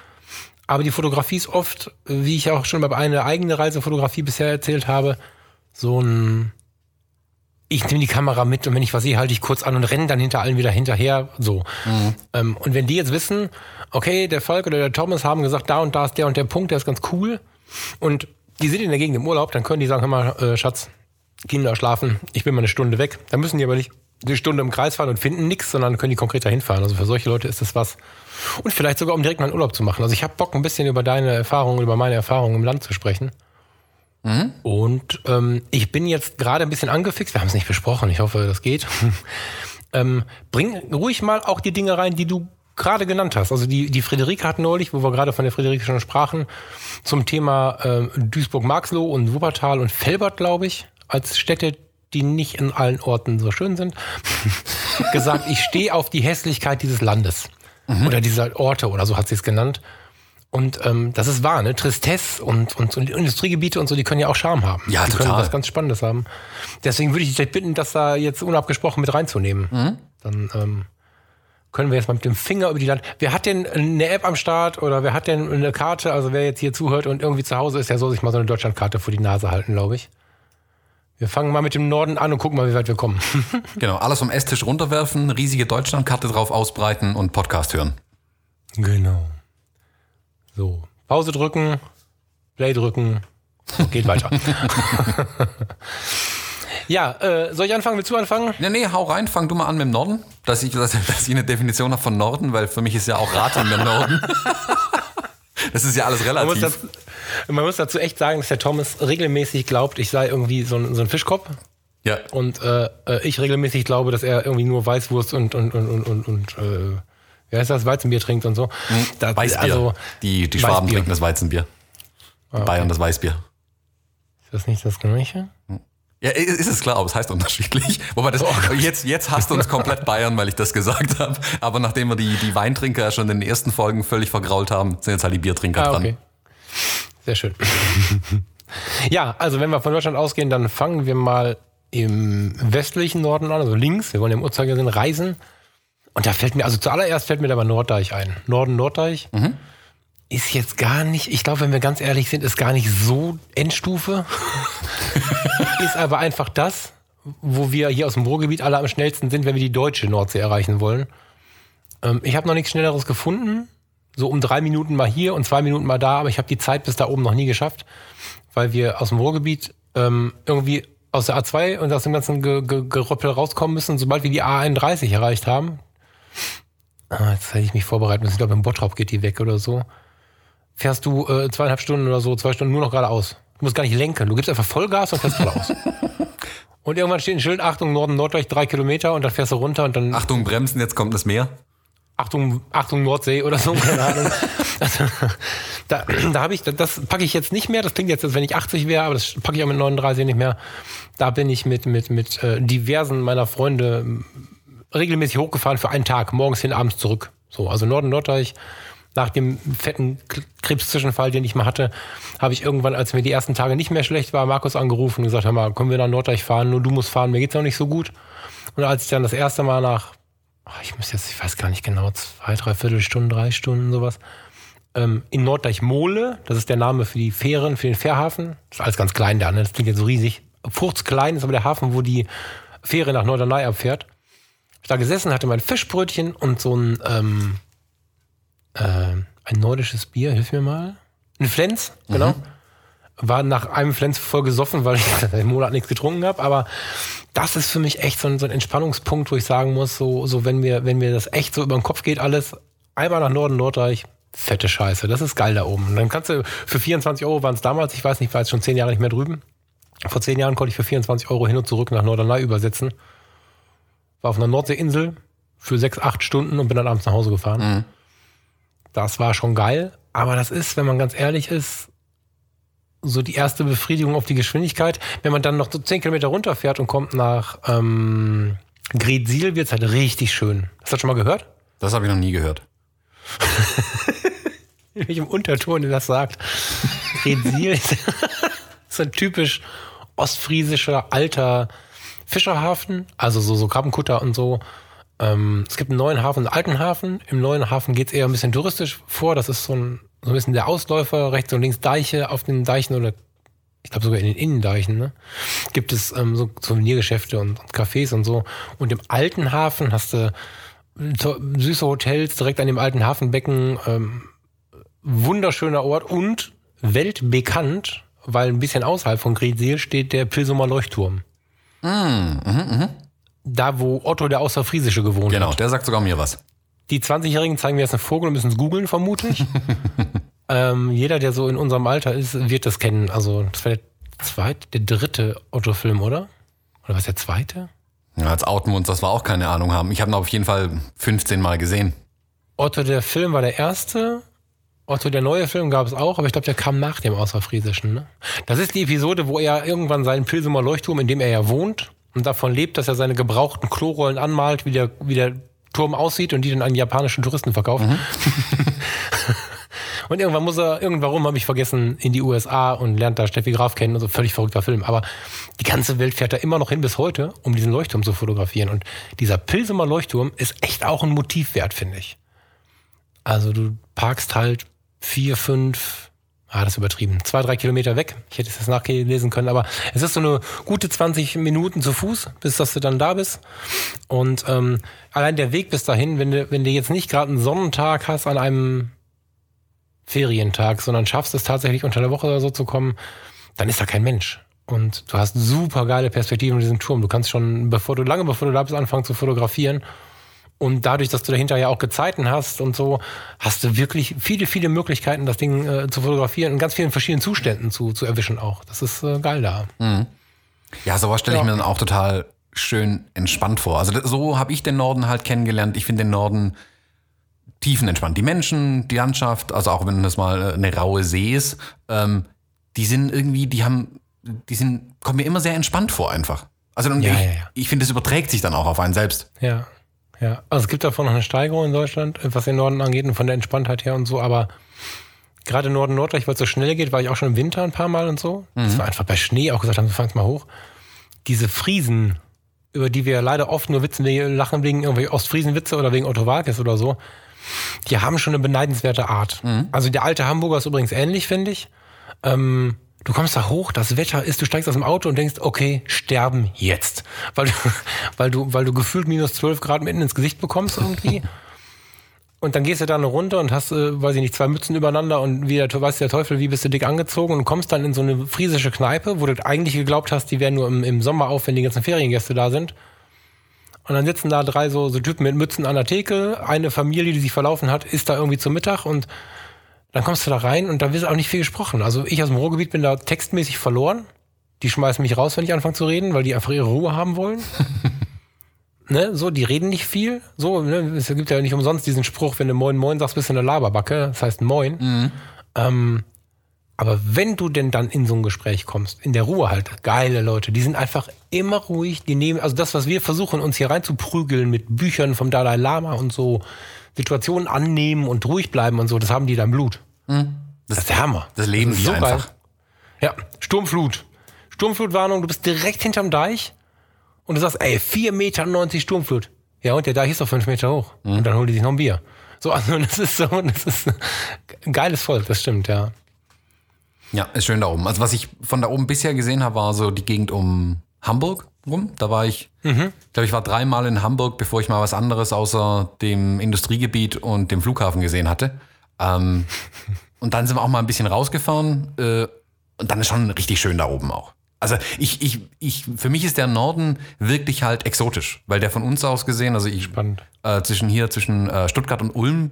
Aber die Fotografie ist oft, wie ich auch schon bei einer eigenen Reisefotografie bisher erzählt habe, so ein ich nehme die Kamera mit und wenn ich was sehe, halte ich kurz an und renne dann hinter allen wieder hinterher. So. Mhm. Ähm, und wenn die jetzt wissen, okay, der Falk oder der Thomas haben gesagt, da und da ist der und der Punkt, der ist ganz cool. Und die sind in der Gegend im Urlaub, dann können die sagen, hör mal, äh, Schatz, Kinder schlafen, ich bin mal eine Stunde weg. Dann müssen die aber nicht eine Stunde im Kreis fahren und finden nichts, sondern können die konkret dahin fahren. Also für solche Leute ist das was. Und vielleicht sogar, um direkt mal einen Urlaub zu machen. Also ich habe Bock, ein bisschen über deine Erfahrungen, über meine Erfahrungen im Land zu sprechen. Mhm. Und ähm, ich bin jetzt gerade ein bisschen angefixt. Wir haben es nicht besprochen. Ich hoffe, das geht. ähm, bring ruhig mal auch die Dinge rein, die du gerade genannt hast. Also die, die Friederike hat neulich, wo wir gerade von der Friederike schon sprachen, zum Thema äh, Duisburg-Marxloh und Wuppertal und Felbert, glaube ich, als Städte, die nicht in allen Orten so schön sind, gesagt, ich stehe auf die Hässlichkeit dieses Landes mhm. oder dieser Orte oder so hat sie es genannt. Und ähm, das ist wahr, ne? Tristesse und, und, und Industriegebiete und so, die können ja auch Charme haben. Ja, die total. können was ganz Spannendes haben. Deswegen würde ich dich bitten, das da jetzt unabgesprochen mit reinzunehmen. Mhm. Dann ähm, können wir jetzt mal mit dem Finger über die Land. Wer hat denn eine App am Start oder wer hat denn eine Karte? Also wer jetzt hier zuhört und irgendwie zu Hause ist, der soll sich mal so eine Deutschlandkarte vor die Nase halten, glaube ich. Wir fangen mal mit dem Norden an und gucken mal, wie weit wir kommen. genau, alles vom Esstisch runterwerfen, riesige Deutschlandkarte drauf ausbreiten und Podcast hören. Genau. So, Pause drücken, Play drücken, geht weiter. ja, äh, soll ich anfangen? Willst du anfangen? Nee, nee, hau rein, fang du mal an mit dem Norden. Dass ich, dass, dass ich eine Definition habe von Norden, weil für mich ist ja auch Raten der Norden. Das ist ja alles relativ. Man muss dazu echt sagen, dass der Thomas regelmäßig glaubt, ich sei irgendwie so ein, so ein Fischkopf. Ja. Und äh, äh, ich regelmäßig glaube, dass er irgendwie nur Weißwurst und, und, und, und, und, und äh, wie heißt das, Weizenbier trinkt und so. Hm, da, Weißbier. Also, die die Schwaben Weißbier. trinken das Weizenbier. Ah, okay. Bayern das Weißbier. Ist das nicht das Gleiche? Hm. Ja, ist es klar, aber es heißt unterschiedlich. Wobei das, oh jetzt, jetzt hasst uns komplett Bayern, weil ich das gesagt habe. Aber nachdem wir die, die Weintrinker ja schon in den ersten Folgen völlig vergrault haben, sind jetzt halt die Biertrinker ah, okay. dran. Sehr schön. ja, also wenn wir von Deutschland ausgehen, dann fangen wir mal im westlichen Norden an, also links. Wir wollen im Uhrzeigersinn reisen. Und da fällt mir, also zuallererst fällt mir aber Norddeich ein. Norden Norddeich ist jetzt gar nicht, ich glaube, wenn wir ganz ehrlich sind, ist gar nicht so Endstufe. ist aber einfach das, wo wir hier aus dem Ruhrgebiet alle am schnellsten sind, wenn wir die deutsche Nordsee erreichen wollen. Ähm, ich habe noch nichts Schnelleres gefunden. So um drei Minuten mal hier und zwei Minuten mal da, aber ich habe die Zeit bis da oben noch nie geschafft, weil wir aus dem Ruhrgebiet ähm, irgendwie aus der A2 und aus dem ganzen Ge Ge Geröppel rauskommen müssen, sobald wir die A31 erreicht haben. Ah, jetzt hätte ich mich vorbereiten müssen. Ich glaube, im Bottrop geht die weg oder so. Fährst du äh, zweieinhalb Stunden oder so, zwei Stunden nur noch geradeaus. Du musst gar nicht lenken. Du gibst einfach Vollgas und fährst geradeaus. und irgendwann steht ein Schild, Achtung, Norden, Norddeich, drei Kilometer und dann fährst du runter und dann Achtung, bremsen, jetzt kommt das Meer. Achtung, Achtung Nordsee oder so, keine Ahnung. Also, da da habe ich, das packe ich jetzt nicht mehr. Das klingt jetzt, als wenn ich 80 wäre, aber das packe ich auch mit 39 nicht mehr. Da bin ich mit, mit, mit äh, diversen meiner Freunde ähm, regelmäßig hochgefahren für einen Tag, morgens hin, abends zurück. So, also Norden Norddeich. Nach dem fetten Krebszwischenfall, den ich mal hatte, habe ich irgendwann, als mir die ersten Tage nicht mehr schlecht war, Markus angerufen und gesagt, hör mal, können wir nach Norddeich fahren? Nur du musst fahren, mir geht's noch nicht so gut. Und als ich dann das erste Mal nach ach, ich muss jetzt, ich weiß gar nicht genau, zwei, drei Viertelstunden, drei Stunden, sowas. Ähm, in Norddeich-Mohle, das ist der Name für die Fähren, für den Fährhafen. Das ist alles ganz klein da, ne? das klingt jetzt so riesig. Furzklein ist aber der Hafen, wo die Fähre nach Norderney abfährt. Ich da gesessen, hatte mein Fischbrötchen und so ein, ähm, äh, ein nordisches Bier, hilf mir mal. Ein Flens, genau. War nach einem Flens voll gesoffen, weil ich seit einem Monat nichts getrunken habe, aber das ist für mich echt so ein, so ein Entspannungspunkt, wo ich sagen muss, so, so wenn mir, wenn mir das echt so über den Kopf geht, alles, einmal nach Norden, Nordreich, fette Scheiße, das ist geil da oben. Und dann kannst du für 24 Euro waren es damals, ich weiß nicht, war jetzt schon zehn Jahre nicht mehr drüben. Vor zehn Jahren konnte ich für 24 Euro hin und zurück nach Norderney übersetzen. War auf einer Nordseeinsel für sechs, acht Stunden und bin dann abends nach Hause gefahren. Das war schon geil, aber das ist, wenn man ganz ehrlich ist, so die erste Befriedigung auf die Geschwindigkeit. Wenn man dann noch so 10 Kilometer runterfährt und kommt nach ähm, Gretzil, wird es halt richtig schön. Hast du das schon mal gehört? Das habe ich noch nie gehört. In welchem Unterton ihr das sagt. Gretzil ist so ein typisch ostfriesischer alter Fischerhafen, also so, so Krabbenkutter und so. Ähm, es gibt einen neuen Hafen, einen alten Hafen. Im neuen Hafen geht es eher ein bisschen touristisch vor. Das ist so ein, so ein bisschen der Ausläufer, rechts und links Deiche auf den Deichen oder ich glaube sogar in den Innendeichen, ne? gibt es ähm, so Souvenirgeschäfte und, und Cafés und so. Und im alten Hafen hast du to- süße Hotels direkt an dem alten Hafenbecken. Ähm, wunderschöner Ort und weltbekannt, weil ein bisschen außerhalb von Gretzil steht der Pilsumer Leuchtturm. Da, wo Otto der Außerfriesische gewohnt Genau, hat. der sagt sogar mir was. Die 20-Jährigen zeigen mir jetzt einen Vogel und müssen es googeln, vermute ich. ähm, jeder, der so in unserem Alter ist, wird das kennen. Also, das war der zweite, der dritte Otto-Film, oder? Oder was der zweite? Ja, als outen wir uns, dass wir auch keine Ahnung haben. Ich habe ihn auf jeden Fall 15 Mal gesehen. Otto der Film war der erste. Otto der neue Film gab es auch, aber ich glaube, der kam nach dem Außerfriesischen. Ne? Das ist die Episode, wo er irgendwann seinen Pilsumer Leuchtturm, in dem er ja wohnt und davon lebt, dass er seine gebrauchten Klorollen anmalt, wie der, wie der Turm aussieht und die dann an japanischen Touristen verkauft. und irgendwann muss er, irgendwann habe ich vergessen, in die USA und lernt da Steffi Graf kennen und so völlig verrückter Film. Aber die ganze Welt fährt da immer noch hin bis heute, um diesen Leuchtturm zu fotografieren. Und dieser Pilsumer Leuchtturm ist echt auch ein Motiv wert, finde ich. Also du parkst halt vier, fünf, ah, das ist übertrieben, zwei, drei Kilometer weg. Ich hätte es jetzt nachlesen können, aber es ist so eine gute 20 Minuten zu Fuß, bis dass du dann da bist. Und ähm, allein der Weg bis dahin, wenn du, wenn du jetzt nicht gerade einen Sonnentag hast an einem Ferientag, sondern schaffst es tatsächlich unter der Woche oder so zu kommen, dann ist da kein Mensch. Und du hast super geile Perspektiven in diesem Turm. Du kannst schon, bevor du lange bevor du da bist, anfangen zu fotografieren. Und dadurch, dass du dahinter ja auch Gezeiten hast und so, hast du wirklich viele, viele Möglichkeiten, das Ding äh, zu fotografieren in ganz vielen verschiedenen Zuständen zu, zu erwischen auch. Das ist äh, geil da. Ja, sowas stelle ich Ja. mir dann auch total schön entspannt vor. Also das- so habe ich den Norden halt kennengelernt. Ich finde den Norden tiefenentspannt. Die Menschen, die Landschaft, also auch wenn das mal äh, eine raue See ist, ähm, die sind irgendwie, die haben, die sind, kommen mir immer sehr entspannt vor einfach. Also und Ja, ich, ja, ja. ich finde, es überträgt sich dann auch auf einen selbst. Ja, ja. Also es gibt davon noch eine Steigerung in Deutschland, was den Norden angeht und von der Entspanntheit her und so, aber gerade Norden Norddeich, weil es so schnell geht, war ich auch schon im Winter ein paar Mal und so. Das war einfach bei Schnee auch gesagt haben, wir fangen mal hoch. Diese Friesen, über die wir leider oft nur Witze lachen wegen irgendwelche Ostfriesen-Witze oder wegen Otto Walkes oder so, die haben schon eine beneidenswerte Art. Mhm. Also der alte Hamburger ist übrigens ähnlich, finde ich. Ähm, du kommst da hoch, das Wetter ist, du steigst aus dem Auto und denkst, okay, sterben jetzt. Weil du, weil du, weil du gefühlt minus 12 Grad mitten ins Gesicht bekommst irgendwie. Und dann gehst du da eine Runde und hast, äh, weiß ich nicht, zwei Mützen übereinander und wie der, weiß der Teufel, wie bist du dick angezogen und kommst dann in so eine friesische Kneipe, wo du eigentlich geglaubt hast, die wären nur im, im Sommer auf, wenn die ganzen Feriengäste da sind. Und dann sitzen da drei so, so Typen mit Mützen an der Theke, eine Familie, die sich verlaufen hat, ist da irgendwie zum Mittag und dann kommst du da rein und da wird auch nicht viel gesprochen. Also ich aus dem Ruhrgebiet bin da textmäßig verloren. Die schmeißen mich raus, wenn ich anfange zu reden, weil die einfach ihre Ruhe haben wollen. ne, so, die reden nicht viel. So, ne, es gibt ja nicht umsonst diesen Spruch, wenn du Moin Moin sagst, bist du eine Laberbacke. Das heißt Moin. Mhm. Ähm, aber wenn du denn dann in so ein Gespräch kommst, in der Ruhe halt, geile Leute, die sind einfach immer ruhig, die nehmen, also das, was wir versuchen, uns hier reinzuprügeln mit Büchern vom Dalai Lama und so, Situationen annehmen und ruhig bleiben und so, das haben die da im Blut. Mhm. Das, das, ist der Hammer. Das leben das die so einfach. Geil. Ja, Sturmflut. Sturmflutwarnung, du bist direkt hinterm Deich und du sagst, ey, 4,90 Meter Sturmflut. Ja, und der Deich ist doch 5 Meter hoch. Mhm. Und dann holen die sich noch ein Bier. So, also das ist so, das ist ein geiles Volk, das stimmt, ja. Ja, ist schön da oben. Also was ich von da oben bisher gesehen habe, war so die Gegend um Hamburg rum. Da war ich, mhm. glaube, ich war dreimal in Hamburg, bevor ich mal was anderes außer dem Industriegebiet und dem Flughafen gesehen hatte. Ähm, und dann sind wir auch mal ein bisschen rausgefahren. Äh, und dann ist schon richtig schön da oben auch. Also ich, ich, ich, für mich ist der Norden wirklich halt exotisch, weil der von uns aus gesehen, also ich Spannend. Äh, zwischen hier, zwischen äh, Stuttgart und Ulm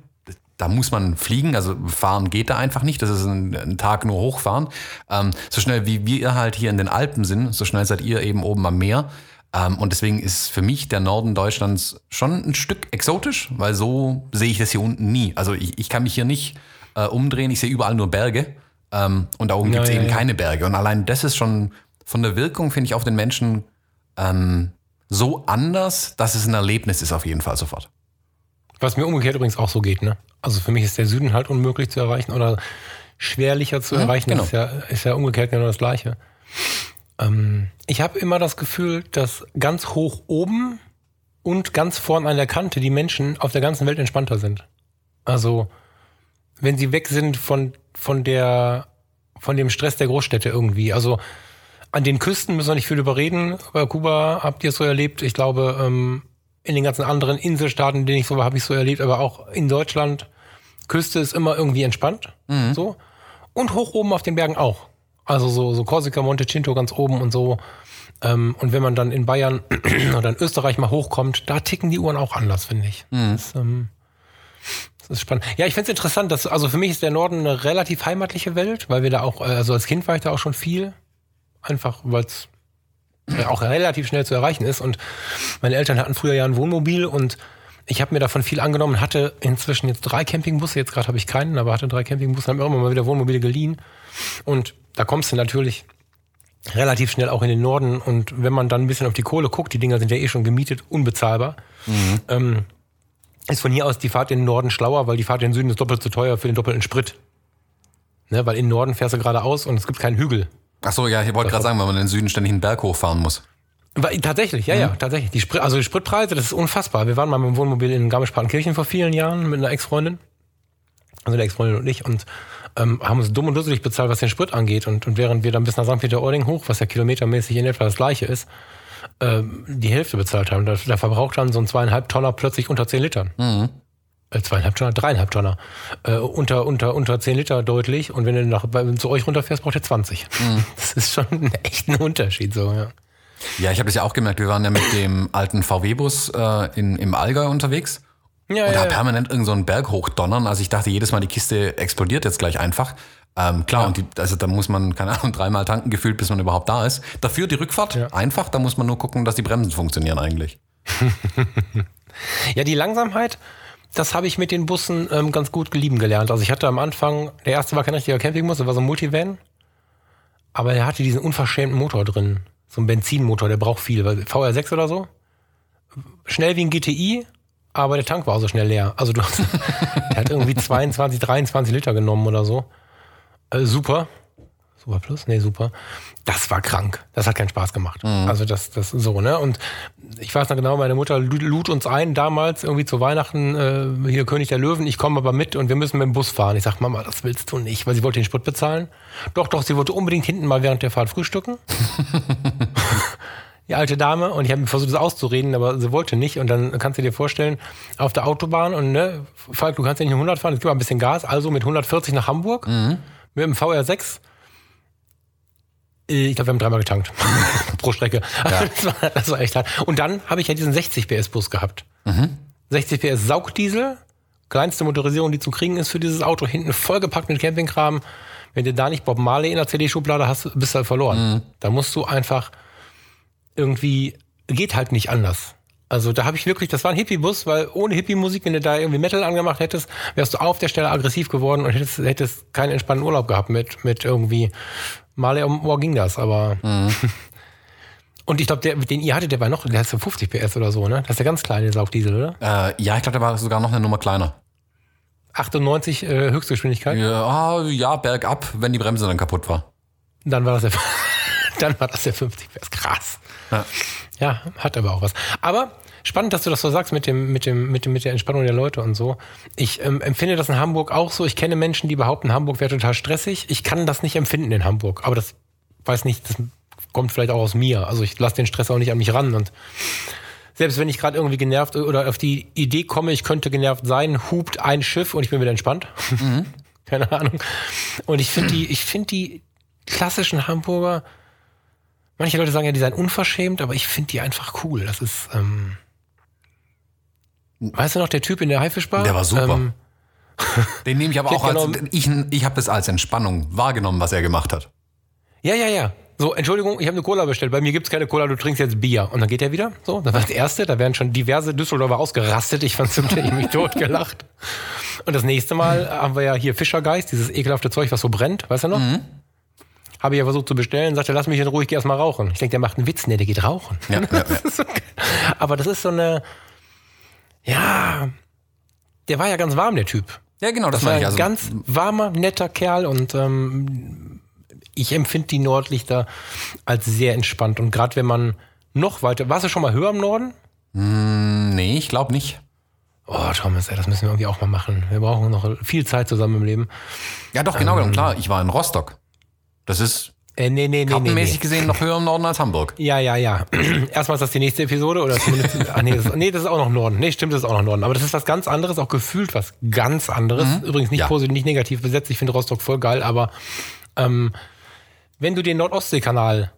da muss man fliegen, also fahren geht da einfach nicht. Das ist ein, ein Tag nur hochfahren. Ähm, so schnell wie wir halt hier in den Alpen sind, so schnell seid ihr eben oben am Meer. Ähm, und deswegen ist für mich der Norden Deutschlands schon ein Stück exotisch, weil so sehe ich das hier unten nie. Also ich, ich kann mich hier nicht äh, umdrehen, ich sehe überall nur Berge. Ähm, und da oben ja, gibt es ja, eben ja. keine Berge. Und allein das ist schon von der Wirkung, finde ich, auf den Menschen ähm, so anders, dass es ein Erlebnis ist auf jeden Fall sofort. Was mir umgekehrt übrigens auch so geht, ne? Also für mich ist der Süden halt unmöglich zu erreichen oder schwerlicher zu mhm, erreichen. Genau. Das ist ja, ist ja umgekehrt genau das Gleiche. Ähm, ich habe immer das Gefühl, dass ganz hoch oben und ganz vorn an der Kante die Menschen auf der ganzen Welt entspannter sind. Also wenn sie weg sind von, von der, von dem Stress der Großstädte irgendwie. Also an den Küsten müssen wir nicht viel überreden. Bei Kuba habt ihr es so erlebt. Ich glaube, ähm, in den ganzen anderen Inselstaaten, in denen ich so war, habe ich so erlebt, aber auch in Deutschland Küste ist immer irgendwie entspannt. Mhm. So. Und hoch oben auf den Bergen auch. Also so, so Korsika, Montecinto ganz oben und so. Ähm, und wenn man dann in Bayern oder in Österreich mal hochkommt, da ticken die Uhren auch anders, finde ich. Mhm. Das, ähm, das, ist spannend. Ja, ich finde es interessant, dass, also für mich ist der Norden eine relativ heimatliche Welt, weil wir da auch, also als Kind war ich da auch schon viel. Einfach, weil es auch relativ schnell zu erreichen ist. Und meine Eltern hatten früher ja ein Wohnmobil und ich habe mir davon viel angenommen, hatte inzwischen jetzt drei Campingbusse, jetzt gerade habe ich keinen, aber hatte drei Campingbusse, haben mir immer mal wieder Wohnmobile geliehen. Und da kommst du natürlich relativ schnell auch in den Norden. Und wenn man dann ein bisschen auf die Kohle guckt, die Dinger sind ja eh schon gemietet, unbezahlbar, mhm. ähm, ist von hier aus die Fahrt in den Norden schlauer, weil die Fahrt in den Süden ist doppelt so teuer für den doppelten Sprit. Ne, weil in den Norden fährst du geradeaus und es gibt keinen Hügel. Ach so, ja, ich wollte gerade sagen, weil man in den Süden ständig einen Berg hochfahren muss. Tatsächlich, ja, mhm. ja, tatsächlich. Die Sprit, also die Spritpreise, das ist unfassbar. Wir waren mal mit dem Wohnmobil in Garmisch-Partenkirchen vor vielen Jahren mit einer Ex-Freundin, also der Ex-Freundin und ich, und ähm, haben uns dumm und dusselig bezahlt, was den Sprit angeht. Und, und während wir dann bis nach St. Peter-Ording hoch, was ja kilometermäßig in etwa das gleiche ist, ähm, die Hälfte bezahlt haben. Da, da verbraucht dann so ein zweieinhalb Tonner plötzlich unter zehn Litern. Mhm. Äh, zweieinhalb Tonner, dreieinhalb Tonner. Äh, unter, unter, unter zehn Liter deutlich. Und wenn du nach, bei, zu euch runterfährst, braucht ihr 20. Mhm. Das ist schon echt ein Unterschied, so, ja. Ja, ich habe das ja auch gemerkt. Wir waren ja mit dem alten VW-Bus äh, in, im Allgäu unterwegs. Ja, und da ja, permanent irgend so einen Berg hochdonnern. Also ich dachte jedes Mal, die Kiste explodiert jetzt gleich einfach. Ähm, klar, ja. und die, also da muss man, keine Ahnung, dreimal tanken gefühlt, bis man überhaupt da ist. Dafür die Rückfahrt ja. einfach, da muss man nur gucken, dass die Bremsen funktionieren eigentlich. ja, die Langsamkeit, das habe ich mit den Bussen ähm, ganz gut gelieben gelernt. Also ich hatte am Anfang, der erste war kein richtiger Campingbus, das war so ein Multivan. Aber der hatte diesen unverschämten Motor drin. So ein Benzinmotor, der braucht viel. VR6 oder so. Schnell wie ein GTI, aber der Tank war auch so schnell leer. Also du hast, der hat irgendwie 22, 23 Liter genommen oder so. Äh, super. Super Plus? Nee, super. Das war krank. Das hat keinen Spaß gemacht. Mhm. Also das, das so, ne? Und ich weiß noch genau, meine Mutter lud uns ein damals irgendwie zu Weihnachten, äh, hier König der Löwen, ich komme aber mit und wir müssen mit dem Bus fahren. Ich sag, Mama, das willst du nicht, weil sie wollte den Sprit bezahlen. Doch, doch, sie wollte unbedingt hinten mal während der Fahrt frühstücken. die alte Dame und ich habe versucht, das auszureden, aber sie wollte nicht. Und dann kannst du dir vorstellen, auf der Autobahn und ne, Falk, du kannst ja nicht nur 100 fahren, es gibt mal ein bisschen Gas, also mit 140 nach Hamburg mit dem VR6. Äh, Ich glaube, wir haben dreimal getankt pro Strecke. Das, war, das war echt hart. Und dann habe ich ja diesen 60 PS Bus gehabt. 60 PS Saugdiesel, kleinste Motorisierung, die zu kriegen ist für dieses Auto, hinten vollgepackt mit Campingkram. Wenn du da nicht Bob Marley in der CD-Schublade hast, bist du halt verloren. Da musst du einfach irgendwie, geht halt nicht anders. Also da habe ich wirklich, das war ein Hippie-Bus, weil ohne Hippie-Musik, wenn du da irgendwie Metal angemacht hättest, wärst du auf der Stelle aggressiv geworden und hättest, hättest keinen entspannten Urlaub gehabt mit, mit irgendwie Marley am Ohr ging das, aber. Und ich glaube, der, den ihr hattet, der war noch, der hat so 50 PS oder so, ne? Das ist der ganz kleine Saugdiesel, oder? Äh, ja, ich glaube, der war sogar noch eine Nummer kleiner. 98 äh, Höchstgeschwindigkeit. Ja, ah, ja, bergab, wenn die Bremse dann kaputt war. Dann war das der, dann war das der 50 PS. Krass. Ja. Ja, hat aber auch was. Aber spannend, dass du das so sagst mit dem, mit dem, mit dem, mit der Entspannung der Leute und so. Ich ähm, empfinde das in Hamburg auch so. Ich kenne Menschen, die behaupten, Hamburg wäre total stressig. Ich kann das nicht empfinden in Hamburg. Aber das weiß nicht, das kommt vielleicht auch aus mir. Also ich lasse den Stress auch nicht an mich ran und selbst wenn ich gerade irgendwie genervt oder auf die Idee komme, ich könnte genervt sein, hupt ein Schiff und ich bin wieder entspannt. Keine Ahnung. Und ich finde die, ich finde die klassischen Hamburger, manche Leute sagen ja, die seien unverschämt, aber ich finde die einfach cool. Das ist, ähm, weißt du noch, der Typ in der Haifischbar? Der war super. Ähm, Den nehme ich aber Ja, auch als, ich, ich habe das als Entspannung wahrgenommen, was er gemacht hat. ja, ja, ja. So, Entschuldigung, ich habe eine Cola bestellt. Bei mir gibt's keine Cola, du trinkst jetzt Bier. Und dann geht er wieder. So, das war das Erste. Da werden schon diverse Düsseldorfer ausgerastet. Ich fand zum Teil mich totgelacht. Und das nächste Mal haben wir ja hier Fischergeist, dieses ekelhafte Zeug, was so brennt, weißt du noch? Habe ich ja versucht zu bestellen, sagte, lass mich in Ruhe, ich geh erst mal rauchen. Ich denke, der macht einen Witz, nee, der geht rauchen. Ja, ja, ja. Aber das ist so eine, ja, der war ja ganz warm, der Typ. ja genau, das, Das war ein. Also, ganz warmer, netter Kerl und ähm, ich empfinde die Nordlichter als sehr entspannt. Und gerade wenn man noch weiter, warst du schon mal höher im Norden? nee, ich glaube nicht. Oh, Thomas, ey, das müssen wir irgendwie auch mal machen. Wir brauchen noch viel Zeit zusammen im Leben. Ja, doch, genau, klar. Ich war in Rostock. Das ist Äh, nee, nee, nee, nee, kartenmäßig nee. gesehen noch höher im Norden als Hamburg. Ja, ja, ja. Erstmal ist das die nächste Episode oder zumindest. ach nee das, nee, das ist auch noch Norden. Nee, stimmt, das ist auch noch Norden. Aber das ist was ganz anderes, auch gefühlt was ganz anderes. Übrigens nicht Ja. positiv, nicht negativ besetzt. Ich finde Rostock voll geil, aber ähm, wenn du den Nordostseekanal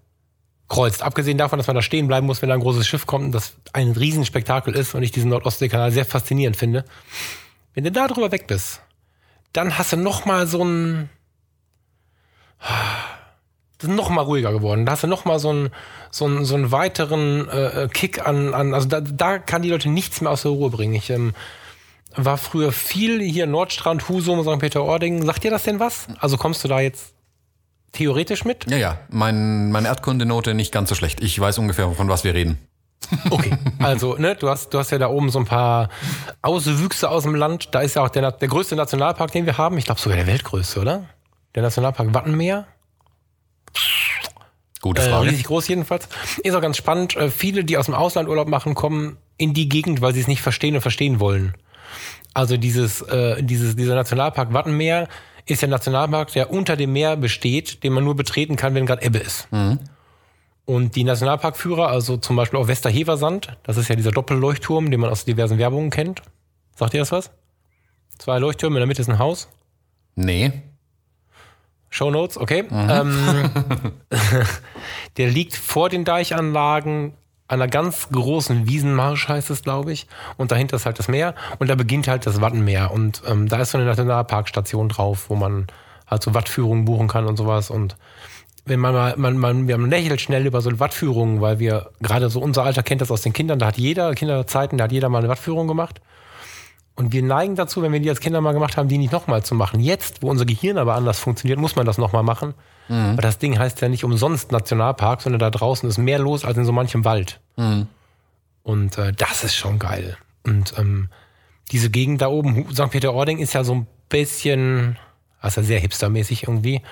kreuzt, abgesehen davon, dass man da stehen bleiben muss, wenn da ein großes Schiff kommt und das ein Riesenspektakel ist und ich diesen Nordostseekanal sehr faszinierend finde, wenn du da drüber weg bist, dann hast du noch mal so ein noch mal ruhiger geworden. Da hast du noch mal so einen, so einen, so einen weiteren äh, Kick an, an also da, da kann die Leute nichts mehr aus der Ruhe bringen. Ich ähm, war früher viel hier Nordstrand, Husum, St. Peter-Ording. Sagt dir das denn was? Also kommst du da jetzt theoretisch mit? Ja, ja. Mein, meine Erdkundenote nicht ganz so schlecht. Ich weiß ungefähr, von was wir reden. Okay, also ne, du hast, du hast ja da oben so ein paar Auswüchse aus dem Land. Da ist ja auch der, der größte Nationalpark, den wir haben. Ich glaube sogar der weltgrößte, oder? Der Nationalpark Wattenmeer. Gute Äh, Frage. riesig groß jedenfalls. Ist auch ganz spannend. Äh, viele, die aus dem Ausland Urlaub machen, kommen in die Gegend, weil sie es nicht verstehen und verstehen wollen. Also dieses, äh, dieses, dieser Nationalpark Wattenmeer ist der Nationalpark, der unter dem Meer besteht, den man nur betreten kann, wenn gerade Ebbe ist. Und die Nationalparkführer, also zum Beispiel auch Westerheversand, das ist ja dieser Doppelleuchtturm, den man aus diversen Werbungen kennt. Sagt ihr das was? Zwei Leuchttürme, in der Mitte ist ein Haus. Nee. Show Notes, okay. Ähm, der liegt vor den Deichanlagen an einer ganz großen Wiesenmarsch, heißt es, glaube ich. Und dahinter ist halt das Meer. Und da beginnt halt das Wattenmeer. Und ähm, da ist so eine Nationalparkstation drauf, wo man halt so Wattführungen buchen kann und sowas. Und wenn man mal, man, man, wir haben lächelt schnell über so Wattführungen, weil wir gerade so unser Alter kennt das aus den Kindern, da hat jeder, Kinderzeiten, da hat jeder mal eine Wattführung gemacht. Und wir neigen dazu, wenn wir die als Kinder mal gemacht haben, die nicht nochmal zu machen. Jetzt, wo unser Gehirn aber anders funktioniert, muss man das nochmal machen. Aber das Ding heißt ja nicht umsonst Nationalpark, sondern da draußen ist mehr los als in so manchem Wald. Und äh, das ist schon geil. Und ähm, diese Gegend da oben, St. Peter-Ording, ist ja so ein bisschen, also sehr hipstermäßig irgendwie.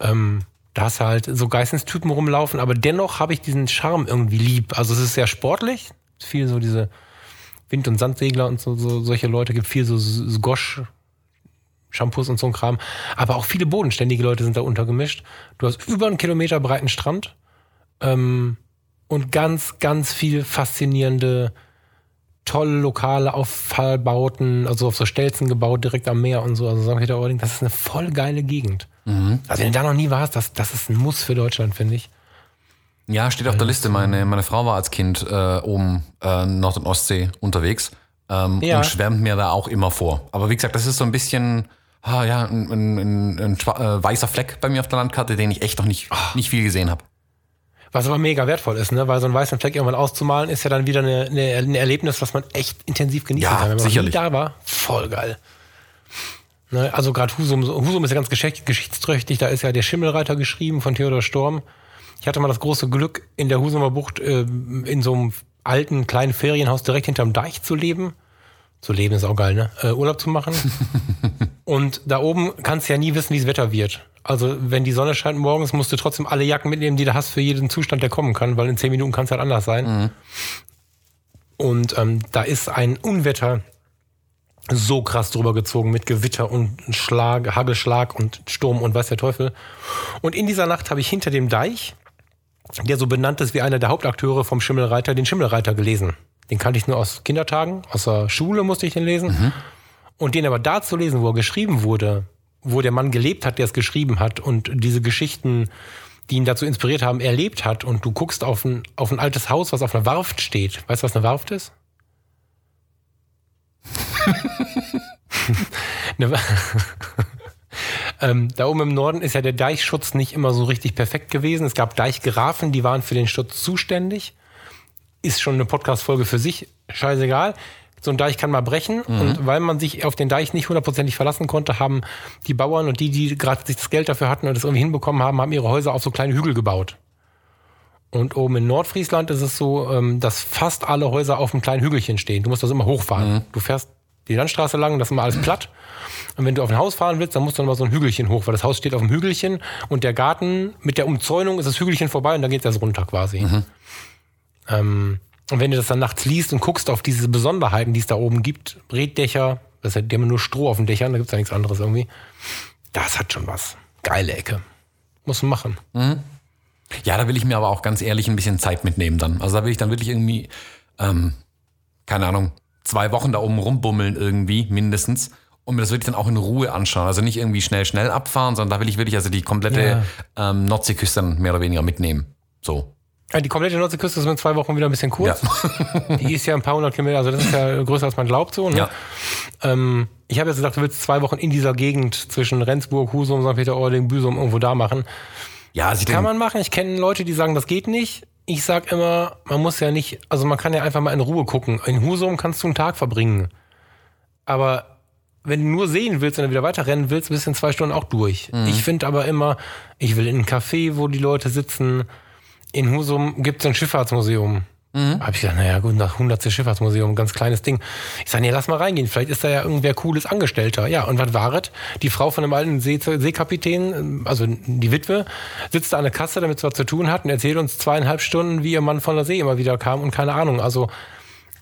Ähm, Da hast du halt so Geistungstypen rumlaufen, aber dennoch habe ich diesen Charme irgendwie lieb. Also es ist sehr sportlich, viel so diese Wind- und Sandsegler und so, so solche Leute, gibt viel so Gosch, Shampoos und so ein Kram. Aber auch viele bodenständige Leute sind da untergemischt. Du hast über einen Kilometer breiten Strand ähm, und ganz, ganz viel faszinierende, tolle lokale Auffallbauten, also auf so Stelzen gebaut, direkt am Meer und so. Also St. Peter-Ording, das ist eine voll geile Gegend. Mhm. Also wenn du da noch nie warst, das, das ist ein Muss für Deutschland, finde ich. Ja, steht auf der Liste. Meine, meine Frau war als Kind äh, oben äh, Nord- und Ostsee unterwegs ähm, ja. und schwärmt mir da auch immer vor. Aber wie gesagt, das ist so ein bisschen ah, ja, ein, ein, ein, ein äh, weißer Fleck bei mir auf der Landkarte, den ich echt noch nicht, oh. nicht viel gesehen habe. Was aber mega wertvoll ist, ne? weil so einen weißen Fleck irgendwann auszumalen, ist ja dann wieder eine, eine, ein Erlebnis, was man echt intensiv genießen ja, kann. Wenn man sicherlich. nie da war, voll geil. Ne? Also gerade Husum, Husum ist ja ganz geschichtsträchtig, da ist ja der Schimmelreiter geschrieben von Theodor Storm. Ich hatte mal das große Glück, in der Husumer Bucht äh, in so einem alten kleinen Ferienhaus direkt hinterm Deich zu leben. Zu leben ist auch geil, ne? Äh, Urlaub zu machen. Und da oben kannst du ja nie wissen, wie das Wetter wird. Also wenn die Sonne scheint morgens, musst du trotzdem alle Jacken mitnehmen, die du hast für jeden Zustand, der kommen kann, weil in zehn Minuten kann es halt anders sein. Mhm. Und ähm, da ist ein Unwetter so krass drüber gezogen mit Gewitter und Schlag, Hagelschlag und Sturm und weiß der Teufel. Und in dieser Nacht habe ich hinter dem Deich, der so benannt ist wie einer der Hauptakteure vom Schimmelreiter, den Schimmelreiter gelesen. Den kannte ich nur aus Kindertagen, aus der Schule musste ich den lesen. Mhm. Und den aber da zu lesen, wo er geschrieben wurde, wo der Mann gelebt hat, der es geschrieben hat und diese Geschichten, die ihn dazu inspiriert haben, erlebt hat und du guckst auf ein, auf ein altes Haus, was auf einer Warft steht. Weißt du, was eine Warft ist? ähm, da oben im Norden ist ja der Deichschutz nicht immer so richtig perfekt gewesen. Es gab Deichgrafen, die waren für den Schutz zuständig. Ist schon eine Podcast-Folge für sich, scheißegal so ein Deich kann mal brechen. Mhm. Und weil man sich auf den Deich nicht hundertprozentig verlassen konnte, haben die Bauern und die, die gerade sich das Geld dafür hatten und das irgendwie hinbekommen haben, haben ihre Häuser auf so kleine Hügel gebaut. Und oben in Nordfriesland ist es so, ähm, dass fast alle Häuser auf einem kleinen Hügelchen stehen. Du musst das immer hochfahren. Mhm. Du fährst die Landstraße lang, das ist immer alles platt. Und wenn du auf ein Haus fahren willst, dann musst du nochmal so ein Hügelchen hoch, weil das Haus steht auf dem Hügelchen und der Garten mit der Umzäunung ist das Hügelchen vorbei und dann geht das runter quasi. Mhm. Ähm, und wenn du das dann nachts liest und guckst auf diese Besonderheiten, die es da oben gibt, Reddächer, das ja, die haben nur Stroh auf den Dächern, da gibt es ja nichts anderes irgendwie. Das hat schon was. Geile Ecke. Muss man machen. Mhm. Ja, da will ich mir aber auch ganz ehrlich ein bisschen Zeit mitnehmen dann. Also da will ich dann wirklich irgendwie, ähm, keine Ahnung, zwei Wochen da oben rumbummeln irgendwie, mindestens. Und mir das wirklich dann auch in Ruhe anschauen. Also nicht irgendwie schnell, schnell abfahren, sondern da will ich wirklich also die komplette ja. ähm, Nordseeküste dann mehr oder weniger mitnehmen. So. Die komplette Nordseeküste ist in zwei Wochen wieder ein bisschen kurz. Ja. Die ist ja ein paar hundert Kilometer, also das ist ja größer als man glaubt so. Ne? Ja. Ähm, ich habe jetzt gesagt, du willst zwei Wochen in dieser Gegend zwischen Rendsburg, Husum, St. Peter-Ording, Büsum irgendwo da machen. Ja, sie kann man machen. Ich kenne Leute, die sagen, das geht nicht. Ich sag immer, man muss ja nicht, also man kann ja einfach mal in Ruhe gucken. In Husum kannst du einen Tag verbringen. Aber wenn du nur sehen willst und dann wieder weiterrennen willst, bist du in zwei Stunden auch durch. Mhm. Ich finde aber immer, ich will in einen Café, wo die Leute sitzen in Husum gibt es ein Schifffahrtsmuseum. Mhm. Habe ich gesagt, naja, gut, das 100. Schifffahrtsmuseum, ganz kleines Ding. Ich sage, nee, lass mal reingehen, vielleicht ist da ja irgendwer cooles Angestellter. Ja, und was war es? Die Frau von einem alten See Seekapitän, also die Witwe, sitzt da an der Kasse, damit sie was zu tun hat und erzählt uns zweieinhalb Stunden, wie ihr Mann von der See immer wieder kam und keine Ahnung. Also,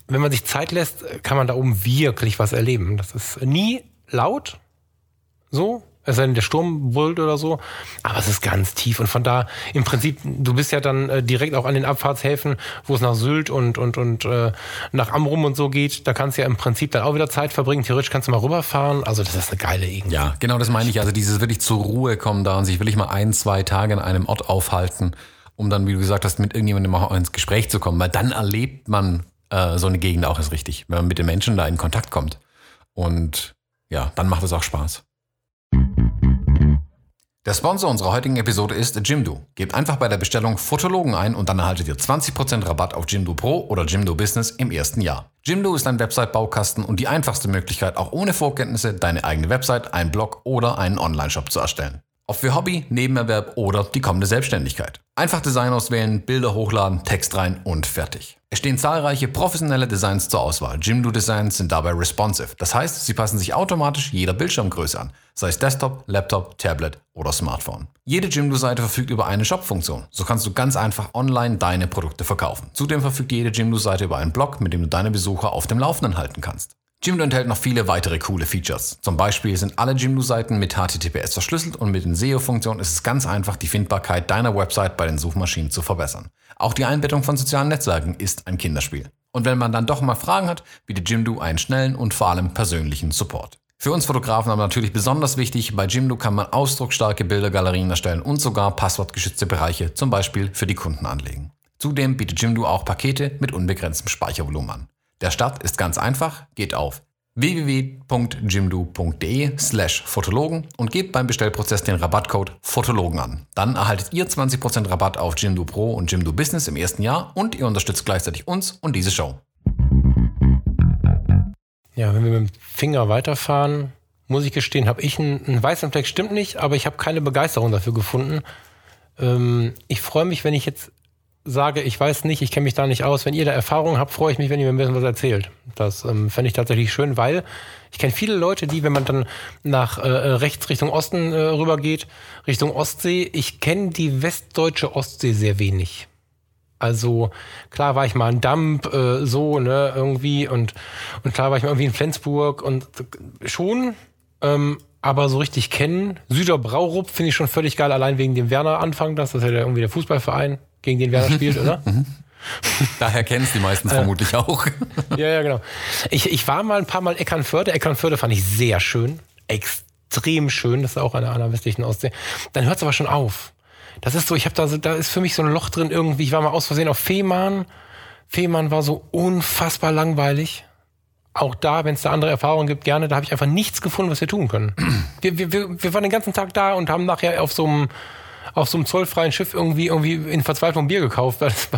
wenn man sich Zeit lässt, kann man da oben wirklich was erleben. Das ist nie laut, so, es sei denn, der Sturm brüllt oder so. Aber es ist ganz tief. Und von da, im Prinzip, du bist ja dann äh, direkt auch an den Abfahrtshäfen, wo es nach Sylt und, und, und äh, nach Amrum und so geht. Da kannst du ja im Prinzip dann auch wieder Zeit verbringen. Theoretisch kannst du mal rüberfahren. Also, das ist eine geile Gegend. Ja, genau das meine ich. Also, dieses wirklich zur Ruhe kommen da und sich wirklich mal ein, zwei Tage in einem Ort aufhalten, um dann, wie du gesagt hast, mit irgendjemandem auch ins Gespräch zu kommen. Weil dann erlebt man äh, so eine Gegend auch erst richtig, wenn man mit den Menschen da in Kontakt kommt. Und ja, dann macht es auch Spaß. Der Sponsor unserer heutigen Episode ist Jimdo. Gebt einfach bei der Bestellung Fotologen ein und dann erhaltet ihr 20% Rabatt auf Jimdo Pro oder Jimdo Business im ersten Jahr. Jimdo ist ein Website-Baukasten und die einfachste Möglichkeit, auch ohne Vorkenntnisse deine eigene Website, einen Blog oder einen Online-Shop zu erstellen. Ob für Hobby, Nebenerwerb oder die kommende Selbstständigkeit. Einfach Design auswählen, Bilder hochladen, Text rein und fertig. Es stehen zahlreiche professionelle Designs zur Auswahl. Jimdo Designs sind dabei responsive. Das heißt, sie passen sich automatisch jeder Bildschirmgröße an, sei es Desktop, Laptop, Tablet oder Smartphone. Jede Jimdo-Seite verfügt über eine Shop-Funktion. So kannst du ganz einfach online deine Produkte verkaufen. Zudem verfügt jede Jimdo-Seite über einen Blog, mit dem du deine Besucher auf dem Laufenden halten kannst. Jimdo enthält noch viele weitere coole Features. Zum Beispiel sind alle Jimdo-Seiten mit HTTPS verschlüsselt und mit den SEO-Funktionen ist es ganz einfach, die Findbarkeit deiner Website bei den Suchmaschinen zu verbessern. Auch die Einbettung von sozialen Netzwerken ist ein Kinderspiel. Und wenn man dann doch mal Fragen hat, bietet Jimdo einen schnellen und vor allem persönlichen Support. Für uns Fotografen aber natürlich besonders wichtig, bei Jimdo kann man ausdrucksstarke Bildergalerien erstellen und sogar passwortgeschützte Bereiche, zum Beispiel für die Kunden anlegen. Zudem bietet Jimdo auch Pakete mit unbegrenztem Speichervolumen an. Der Start ist ganz einfach, geht auf www.jimdo.de slash Fotologen und gebt beim Bestellprozess den Rabattcode Fotologen an. Dann erhaltet ihr 20% Rabatt auf Jimdo Pro und Jimdo Business im ersten Jahr und ihr unterstützt gleichzeitig uns und diese Show. Ja, wenn wir mit dem Finger weiterfahren, muss ich gestehen, habe ich einen, einen weißen Fleck, stimmt nicht, aber ich habe keine Begeisterung dafür gefunden. Ähm, ich freue mich, wenn ich jetzt sage, ich weiß nicht, ich kenne mich da nicht aus. Wenn ihr da Erfahrung habt, freue ich mich, wenn ihr mir ein bisschen was erzählt. Das ähm, fände ich tatsächlich schön, weil ich kenne viele Leute, die, wenn man dann nach äh, rechts Richtung Osten äh, rüber geht, Richtung Ostsee, ich kenne die westdeutsche Ostsee sehr wenig. Also klar war ich mal in Damp, äh, so, ne, irgendwie, und, und klar war ich mal irgendwie in Flensburg und schon, ähm, aber so richtig kennen. Süder Braurup finde ich schon völlig geil, allein wegen dem Werner-Anfang, das ist ja irgendwie der Fußballverein gegen den Werner spielt, oder? Mhm. Daher kennen es die meisten vermutlich auch. ja, ja, genau. Ich, ich war mal ein paar Mal Eckernförde. Eckernförde fand ich sehr schön. Extrem schön. Das ist auch eine einer westlichen Ostsee. Dann hört es aber schon auf. Das ist so, ich habe da so, da ist für mich so ein Loch drin irgendwie. Ich war mal aus Versehen auf Fehmarn. Fehmarn war so unfassbar langweilig. Auch da, wenn es da andere Erfahrungen gibt, gerne. Da habe ich einfach nichts gefunden, was wir tun können. Wir, wir, wir, wir waren den ganzen Tag da und haben nachher auf so einem auf so einem zollfreien Schiff irgendwie, irgendwie in Verzweiflung Bier gekauft, weil es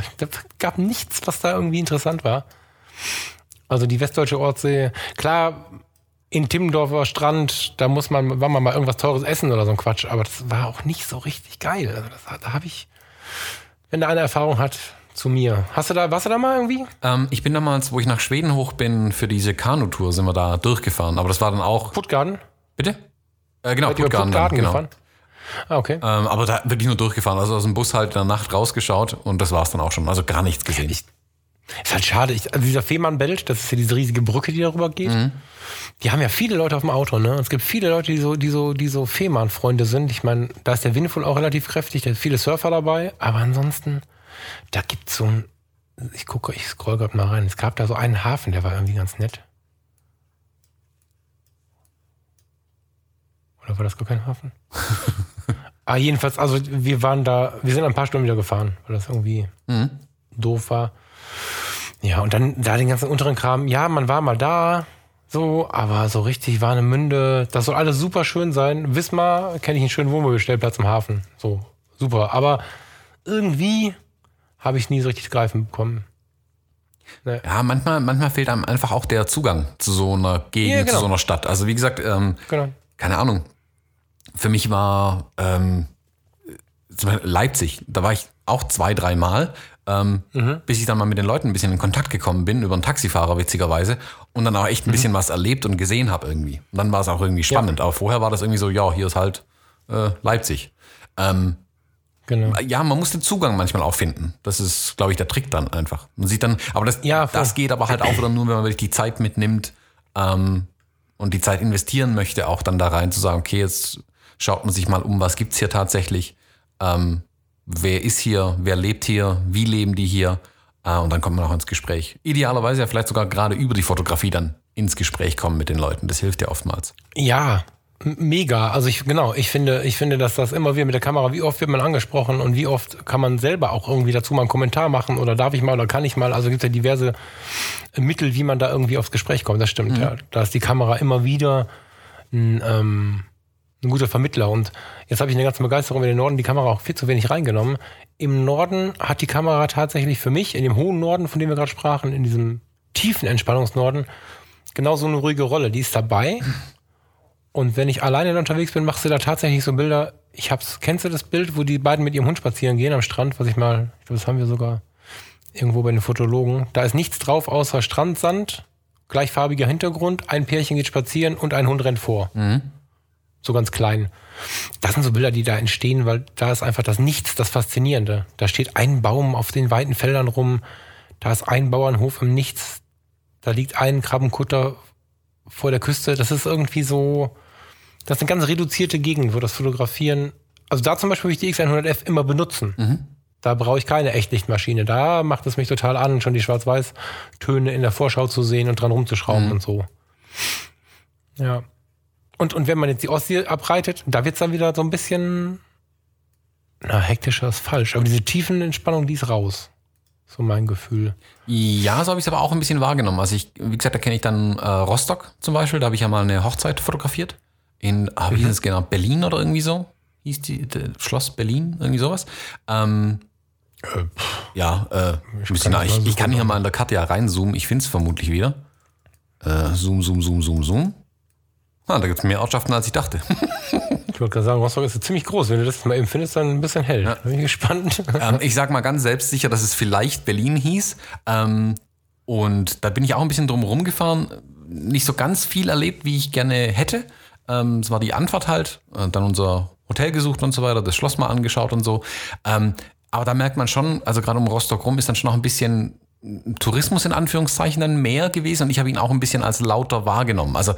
gab nichts, was da irgendwie interessant war. Also die westdeutsche Ortsee, klar, in Timmendorfer Strand, da muss man, war man mal irgendwas Teures essen oder so ein Quatsch, aber das war auch nicht so richtig geil. Also das, da habe ich, wenn da eine Erfahrung hat, zu mir. Hast du da, warst du da mal irgendwie? Ähm, ich bin damals, wo ich nach Schweden hoch bin, für diese Kanutour sind wir da durchgefahren, aber das war dann auch. Puttgarden? Bitte? Äh, genau, Puttgarden, Puttgarden genau. gefahren? Ah, okay. Ähm, aber da wirklich nur durchgefahren. Also aus dem Bus halt in der Nacht rausgeschaut und das war es dann auch schon. Also gar nichts gesehen. Ich, ist halt schade. Ich, also dieser Fehmarnbelt, das ist ja diese riesige Brücke, die darüber geht. Mhm. Die haben ja viele Leute auf dem Auto, ne? Es gibt viele Leute, die so, die so, die so Fehmarn-Freunde sind. Ich meine, da ist der Wind wohl auch relativ kräftig, da sind viele Surfer dabei, aber ansonsten, da gibt's so ein, ich gucke, ich scroll gerade mal rein. Es gab da so einen Hafen, der war irgendwie ganz nett. Oder war das gar kein Hafen? Ah, jedenfalls, also wir waren da, wir sind ein paar Stunden wieder gefahren, weil das irgendwie mhm. doof war. Ja, und dann da den ganzen unteren Kram, ja, man war mal da, so, aber so richtig Warnemünde, das soll alles super schön sein. Wismar kenne ich einen schönen Wohnmobilstellplatz im Hafen. So, super. Aber irgendwie habe ich nie so richtig greifen bekommen. Nee. Ja, manchmal, manchmal fehlt einem einfach auch der Zugang zu so einer Gegend, ja, genau. zu so einer Stadt. Also wie gesagt, ähm, genau. Keine Ahnung, für mich war ähm, Leipzig, da war ich auch zwei, dreimal, ähm, mhm. bis ich dann mal mit den Leuten ein bisschen in Kontakt gekommen bin, über einen Taxifahrer witzigerweise, und dann auch echt ein mhm. bisschen was erlebt und gesehen habe irgendwie. Und dann war es auch irgendwie spannend. Ja. Aber vorher war das irgendwie so, ja, hier ist halt äh, Leipzig. Ähm, genau. Ja, man muss den Zugang manchmal auch finden. Das ist, glaube ich, der Trick dann einfach. Man sieht dann, aber das, ja, das geht aber halt auch wieder nur, wenn man wirklich die Zeit mitnimmt ähm, und die Zeit investieren möchte, auch dann da rein zu sagen, okay, jetzt schaut man sich mal um, was gibt's hier tatsächlich, ähm, wer ist hier, wer lebt hier, wie leben die hier äh, und dann kommt man auch ins Gespräch. Idealerweise ja vielleicht sogar gerade über die Fotografie dann ins Gespräch kommen mit den Leuten. Das hilft ja oftmals. Ja, mega. Also ich genau, ich finde, ich finde, dass das immer wieder mit der Kamera, wie oft wird man angesprochen und wie oft kann man selber auch irgendwie dazu mal einen Kommentar machen oder darf ich mal oder kann ich mal. Also gibt es ja diverse Mittel, wie man da irgendwie aufs Gespräch kommt. Das stimmt, mhm. ja. Da ist die Kamera immer wieder ein, ähm, ein guter Vermittler. Und jetzt habe ich eine ganze Begeisterung in den Norden die Kamera auch viel zu wenig reingenommen. Im Norden hat die Kamera tatsächlich für mich, in dem hohen Norden, von dem wir gerade sprachen, in diesem tiefen Entspannungsnorden, genauso eine ruhige Rolle. Die ist dabei Und wenn ich alleine unterwegs bin, machst du da tatsächlich so Bilder. Ich hab's, kennst du das Bild, wo die beiden mit ihrem Hund spazieren gehen am Strand, was ich mal, ich glaube, das haben wir sogar irgendwo bei den Fotologen. Da ist nichts drauf außer Strandsand, gleichfarbiger Hintergrund, ein Pärchen geht spazieren und ein Hund rennt vor. Mhm. So ganz klein. Das sind so Bilder, die da entstehen, weil da ist einfach das Nichts, das Faszinierende. Da steht ein Baum auf den weiten Feldern rum, da ist ein Bauernhof im Nichts, da liegt ein Krabbenkutter vor der Küste. Das ist irgendwie so, das ist eine ganz reduzierte Gegend, wo das Fotografieren, also da zum Beispiel will ich die X100F immer benutzen. Da brauche ich keine Echtlichtmaschine. Da macht es mich total an, schon die Schwarz-Weiß-Töne in der Vorschau zu sehen und dran rumzuschrauben und so. Ja. Und, und wenn man jetzt die Ostsee abreitet, da wird es dann wieder so ein bisschen, na, hektischer ist falsch. Aber diese tiefen Entspannung, die ist raus. So mein Gefühl. Ja, so habe ich es aber auch ein bisschen wahrgenommen. Also ich, wie gesagt, da kenne ich dann äh, Rostock zum Beispiel, da habe ich ja mal eine Hochzeit fotografiert. In, ah, wie hieß es genau, Berlin oder irgendwie so? Hieß die, Schloss Berlin, irgendwie sowas. Ähm, ja, äh, ich, kann das ich, ich kann hier mal in der Karte ja reinzoomen. Ich finde es vermutlich wieder. Äh, zoom, zoom, zoom, zoom, zoom. Ah, da gibt es mehr Ortschaften, als ich dachte. Ich wollte gerade sagen, Rostock ist ja ziemlich groß. Wenn du das mal eben findest, dann ein bisschen hell. Da bin ich gespannt. ähm, ich sag mal ganz selbstsicher, dass es vielleicht Berlin hieß. Ähm, und da bin ich auch ein bisschen drum rumgefahren. Nicht so ganz viel erlebt, wie ich gerne hätte. Ähm, es war die Anfahrt halt, äh, dann unser Hotel gesucht und so weiter, das Schloss mal angeschaut und so. Ähm, aber da merkt man schon, also gerade um Rostock rum ist dann schon noch ein bisschen Tourismus in Anführungszeichen dann mehr gewesen und ich habe ihn auch ein bisschen als lauter wahrgenommen. Also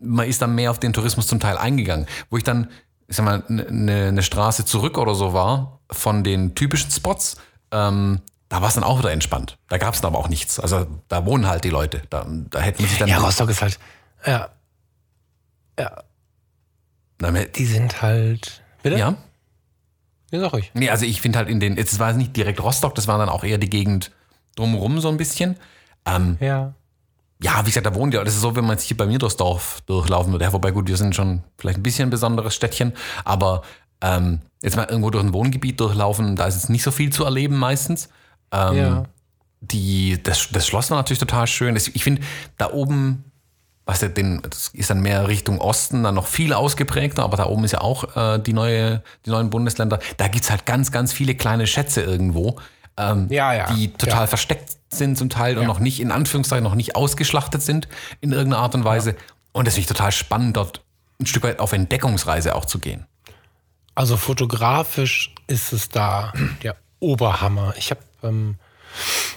man ist dann mehr auf den Tourismus zum Teil eingegangen. Wo ich dann, ich sag mal, eine ne Straße zurück oder so war von den typischen Spots, ähm, da war es dann auch wieder entspannt. Da gab es dann aber auch nichts. Also da wohnen halt die Leute. Da, da hätte sich dann. Ja, Rostock ist halt, ja, ja, die sind halt, bitte? ja. Ja, sag ich. Nee, also ich finde halt in den, jetzt war es nicht direkt Rostock, das war dann auch eher die Gegend drumherum so ein bisschen. Ähm, Ja. ja, wie gesagt, da wohnen ja, das ist so, wenn man jetzt hier bei mir durchs Dorf durchlaufen würde. Ja, wobei gut, wir sind schon vielleicht ein bisschen ein besonderes Städtchen, aber ähm, jetzt mal irgendwo durch ein Wohngebiet durchlaufen, da ist jetzt nicht so viel zu erleben meistens. Ähm, Ja. die, das, das Schloss war natürlich total schön. Ich finde, da oben, was der, den, das ist dann mehr Richtung Osten, dann noch viel ausgeprägter, aber da oben ist ja auch äh, die, neue, die neuen Bundesländer. Da gibt's halt ganz, ganz viele kleine Schätze irgendwo, ähm, Ja, ja. die total Ja. versteckt sind zum Teil und Ja. noch nicht, in Anführungszeichen, noch nicht ausgeschlachtet sind in irgendeiner Art und Weise. Und das finde ich total spannend, dort ein Stück weit auf Entdeckungsreise auch zu gehen. Also fotografisch ist es da der Oberhammer. Ich habe ähm,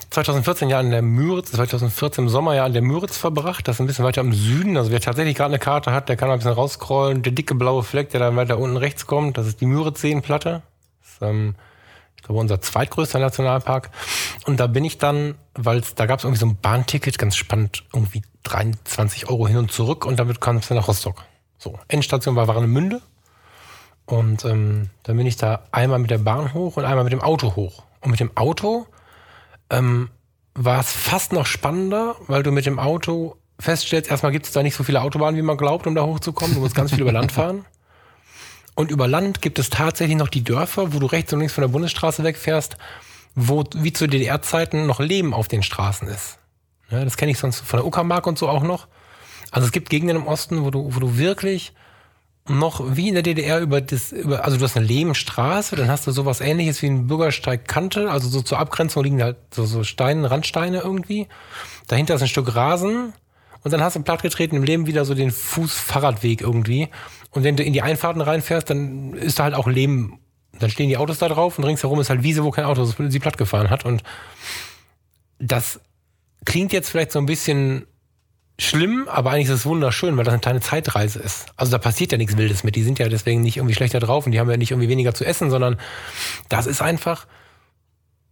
2014 ja an der Müritz, 2014 im Sommer ja an der Müritz verbracht. Das ist ein bisschen weiter im Süden. Also wer tatsächlich gerade eine Karte hat, der kann ein bisschen rausscrollen. Der dicke blaue Fleck, der dann weiter unten rechts kommt, das ist die Müritz-Seenplatte. Das ist, ähm, ich glaube, unser zweitgrößter Nationalpark. Und da bin ich dann, weil da gab es irgendwie so ein Bahnticket, ganz spannend, irgendwie 23 Euro hin und zurück und damit kam es dann nach Rostock. So, Endstation war Warnemünde. Und ähm, dann bin ich da einmal mit der Bahn hoch und einmal mit dem Auto hoch. Und mit dem Auto ähm, war es fast noch spannender, weil du mit dem Auto feststellst, erstmal gibt es da nicht so viele Autobahnen, wie man glaubt, um da hochzukommen. Du musst ganz viel über Land fahren. Und über Land gibt es tatsächlich noch die Dörfer, wo du rechts und links von der Bundesstraße wegfährst, wo wie zu DDR-Zeiten noch Leben auf den Straßen ist. Ja, das kenne ich sonst von der Uckermark und so auch noch. Also es gibt Gegenden im Osten, wo du, wo du wirklich noch wie in der DDR über das, über, also du hast eine Lehmstraße, dann hast du sowas ähnliches wie ein Bürgersteig Kante, also so zur Abgrenzung liegen halt so, so Steine, Randsteine irgendwie. Dahinter ist ein Stück Rasen und dann hast du plattgetreten im Leben wieder so den Fuß-Fahrradweg irgendwie. Und wenn du in die Einfahrten reinfährst, dann ist da halt auch Lehm. Dann stehen die Autos da drauf und ringsherum ist halt Wiese, wo kein Auto sie platt gefahren hat. Und das klingt jetzt vielleicht so ein bisschen schlimm, aber eigentlich ist es wunderschön, weil das eine kleine Zeitreise ist. Also da passiert ja nichts Wildes mit. Die sind ja deswegen nicht irgendwie schlechter drauf und die haben ja nicht irgendwie weniger zu essen, sondern das ist einfach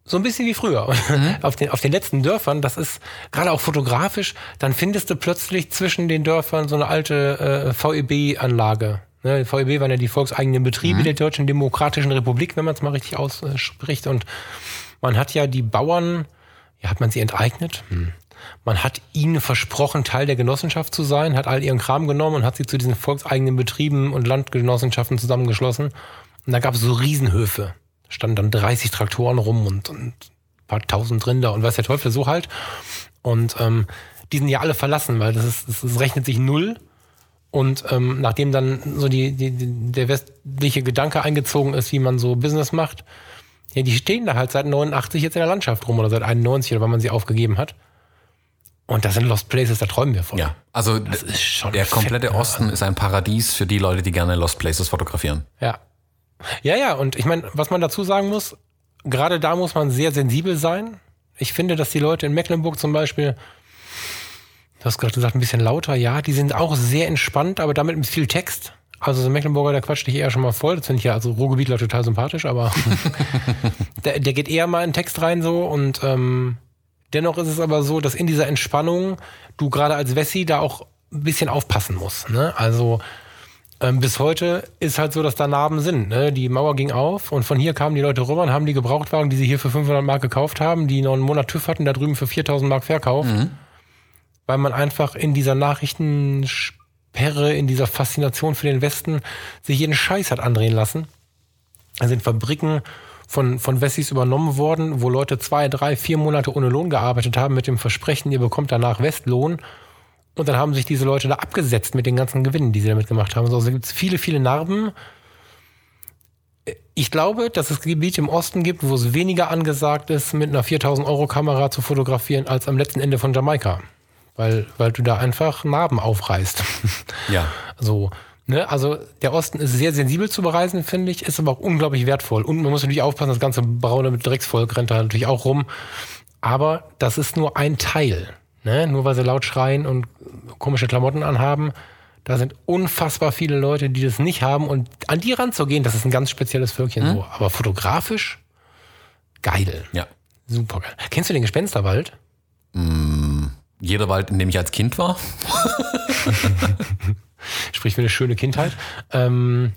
so ein bisschen wie früher. auf, den, auf den letzten Dörfern, das ist gerade auch fotografisch, dann findest du plötzlich zwischen den Dörfern so eine alte äh, VEB-Anlage. Ne, VEB waren ja die volkseigenen Betriebe der Deutschen Demokratischen Republik, wenn man es mal richtig ausspricht. Und man hat ja die Bauern, ja, hat man sie enteignet? Hm. Man hat ihnen versprochen, Teil der Genossenschaft zu sein, hat all ihren Kram genommen und hat sie zu diesen volkseigenen Betrieben und Landgenossenschaften zusammengeschlossen. Und da gab es so Riesenhöfe. Standen dann 30 Traktoren rum und, und ein paar tausend Rinder und weiß der Teufel so halt. Und ähm, die sind ja alle verlassen, weil das, ist, das, das rechnet sich null. Und ähm, nachdem dann so die, die, der westliche Gedanke eingezogen ist, wie man so Business macht, ja, die stehen da halt seit 89 jetzt in der Landschaft rum oder seit 91 oder wann man sie aufgegeben hat. Und das sind Lost Places, da träumen wir von. Ja, also Das ist schon der fett, komplette ne? Osten ist ein Paradies für die Leute, die gerne Lost Places fotografieren. Ja. Ja, ja, und ich meine, was man dazu sagen muss, gerade da muss man sehr sensibel sein. Ich finde, dass die Leute in Mecklenburg zum Beispiel, du hast gerade gesagt, ein bisschen lauter, ja, die sind auch sehr entspannt, aber damit mit viel Text. Also so Mecklenburger, der quatscht dich eher schon mal voll. Das finde ich ja also Ruhrgebietler total sympathisch, aber der, der geht eher mal in Text rein so und ähm, dennoch ist es aber so, dass in dieser Entspannung du gerade als Wessi da auch ein bisschen aufpassen musst. Ne? Also ähm, bis heute ist halt so, dass da Narben sind. Ne? Die Mauer ging auf und von hier kamen die Leute rüber und haben die Gebrauchtwagen, die sie hier für 500 Mark gekauft haben, die noch einen Monat TÜV hatten, da drüben für 4000 Mark verkauft. Weil man einfach in dieser Nachrichtensperre, in dieser Faszination für den Westen sich jeden Scheiß hat andrehen lassen. Da sind Fabriken von, von Wessis übernommen worden, wo Leute zwei, drei, vier Monate ohne Lohn gearbeitet haben mit dem Versprechen, ihr bekommt danach Westlohn. Und dann haben sich diese Leute da abgesetzt mit den ganzen Gewinnen, die sie damit gemacht haben. Also gibt es viele, viele Narben. Ich glaube, dass es Gebiete im Osten gibt, wo es weniger angesagt ist, mit einer 4000 Euro Kamera zu fotografieren, als am letzten Ende von Jamaika. Weil, weil du da einfach Narben aufreißt. Ja. So, ne? Also der Osten ist sehr sensibel zu bereisen, finde ich, ist aber auch unglaublich wertvoll. Und man muss natürlich aufpassen, das ganze braune mit Drecksvolk rennt da natürlich auch rum. Aber das ist nur ein Teil. Ne? Nur weil sie laut schreien und komische Klamotten anhaben. Da sind unfassbar viele Leute, die das nicht haben. Und an die ranzugehen, das ist ein ganz spezielles Völkchen so. Aber fotografisch, geil. Ja. Super geil. Kennst du den Gespensterwald? Jeder Wald, in dem ich als Kind war. Sprich für eine schöne Kindheit. Ähm,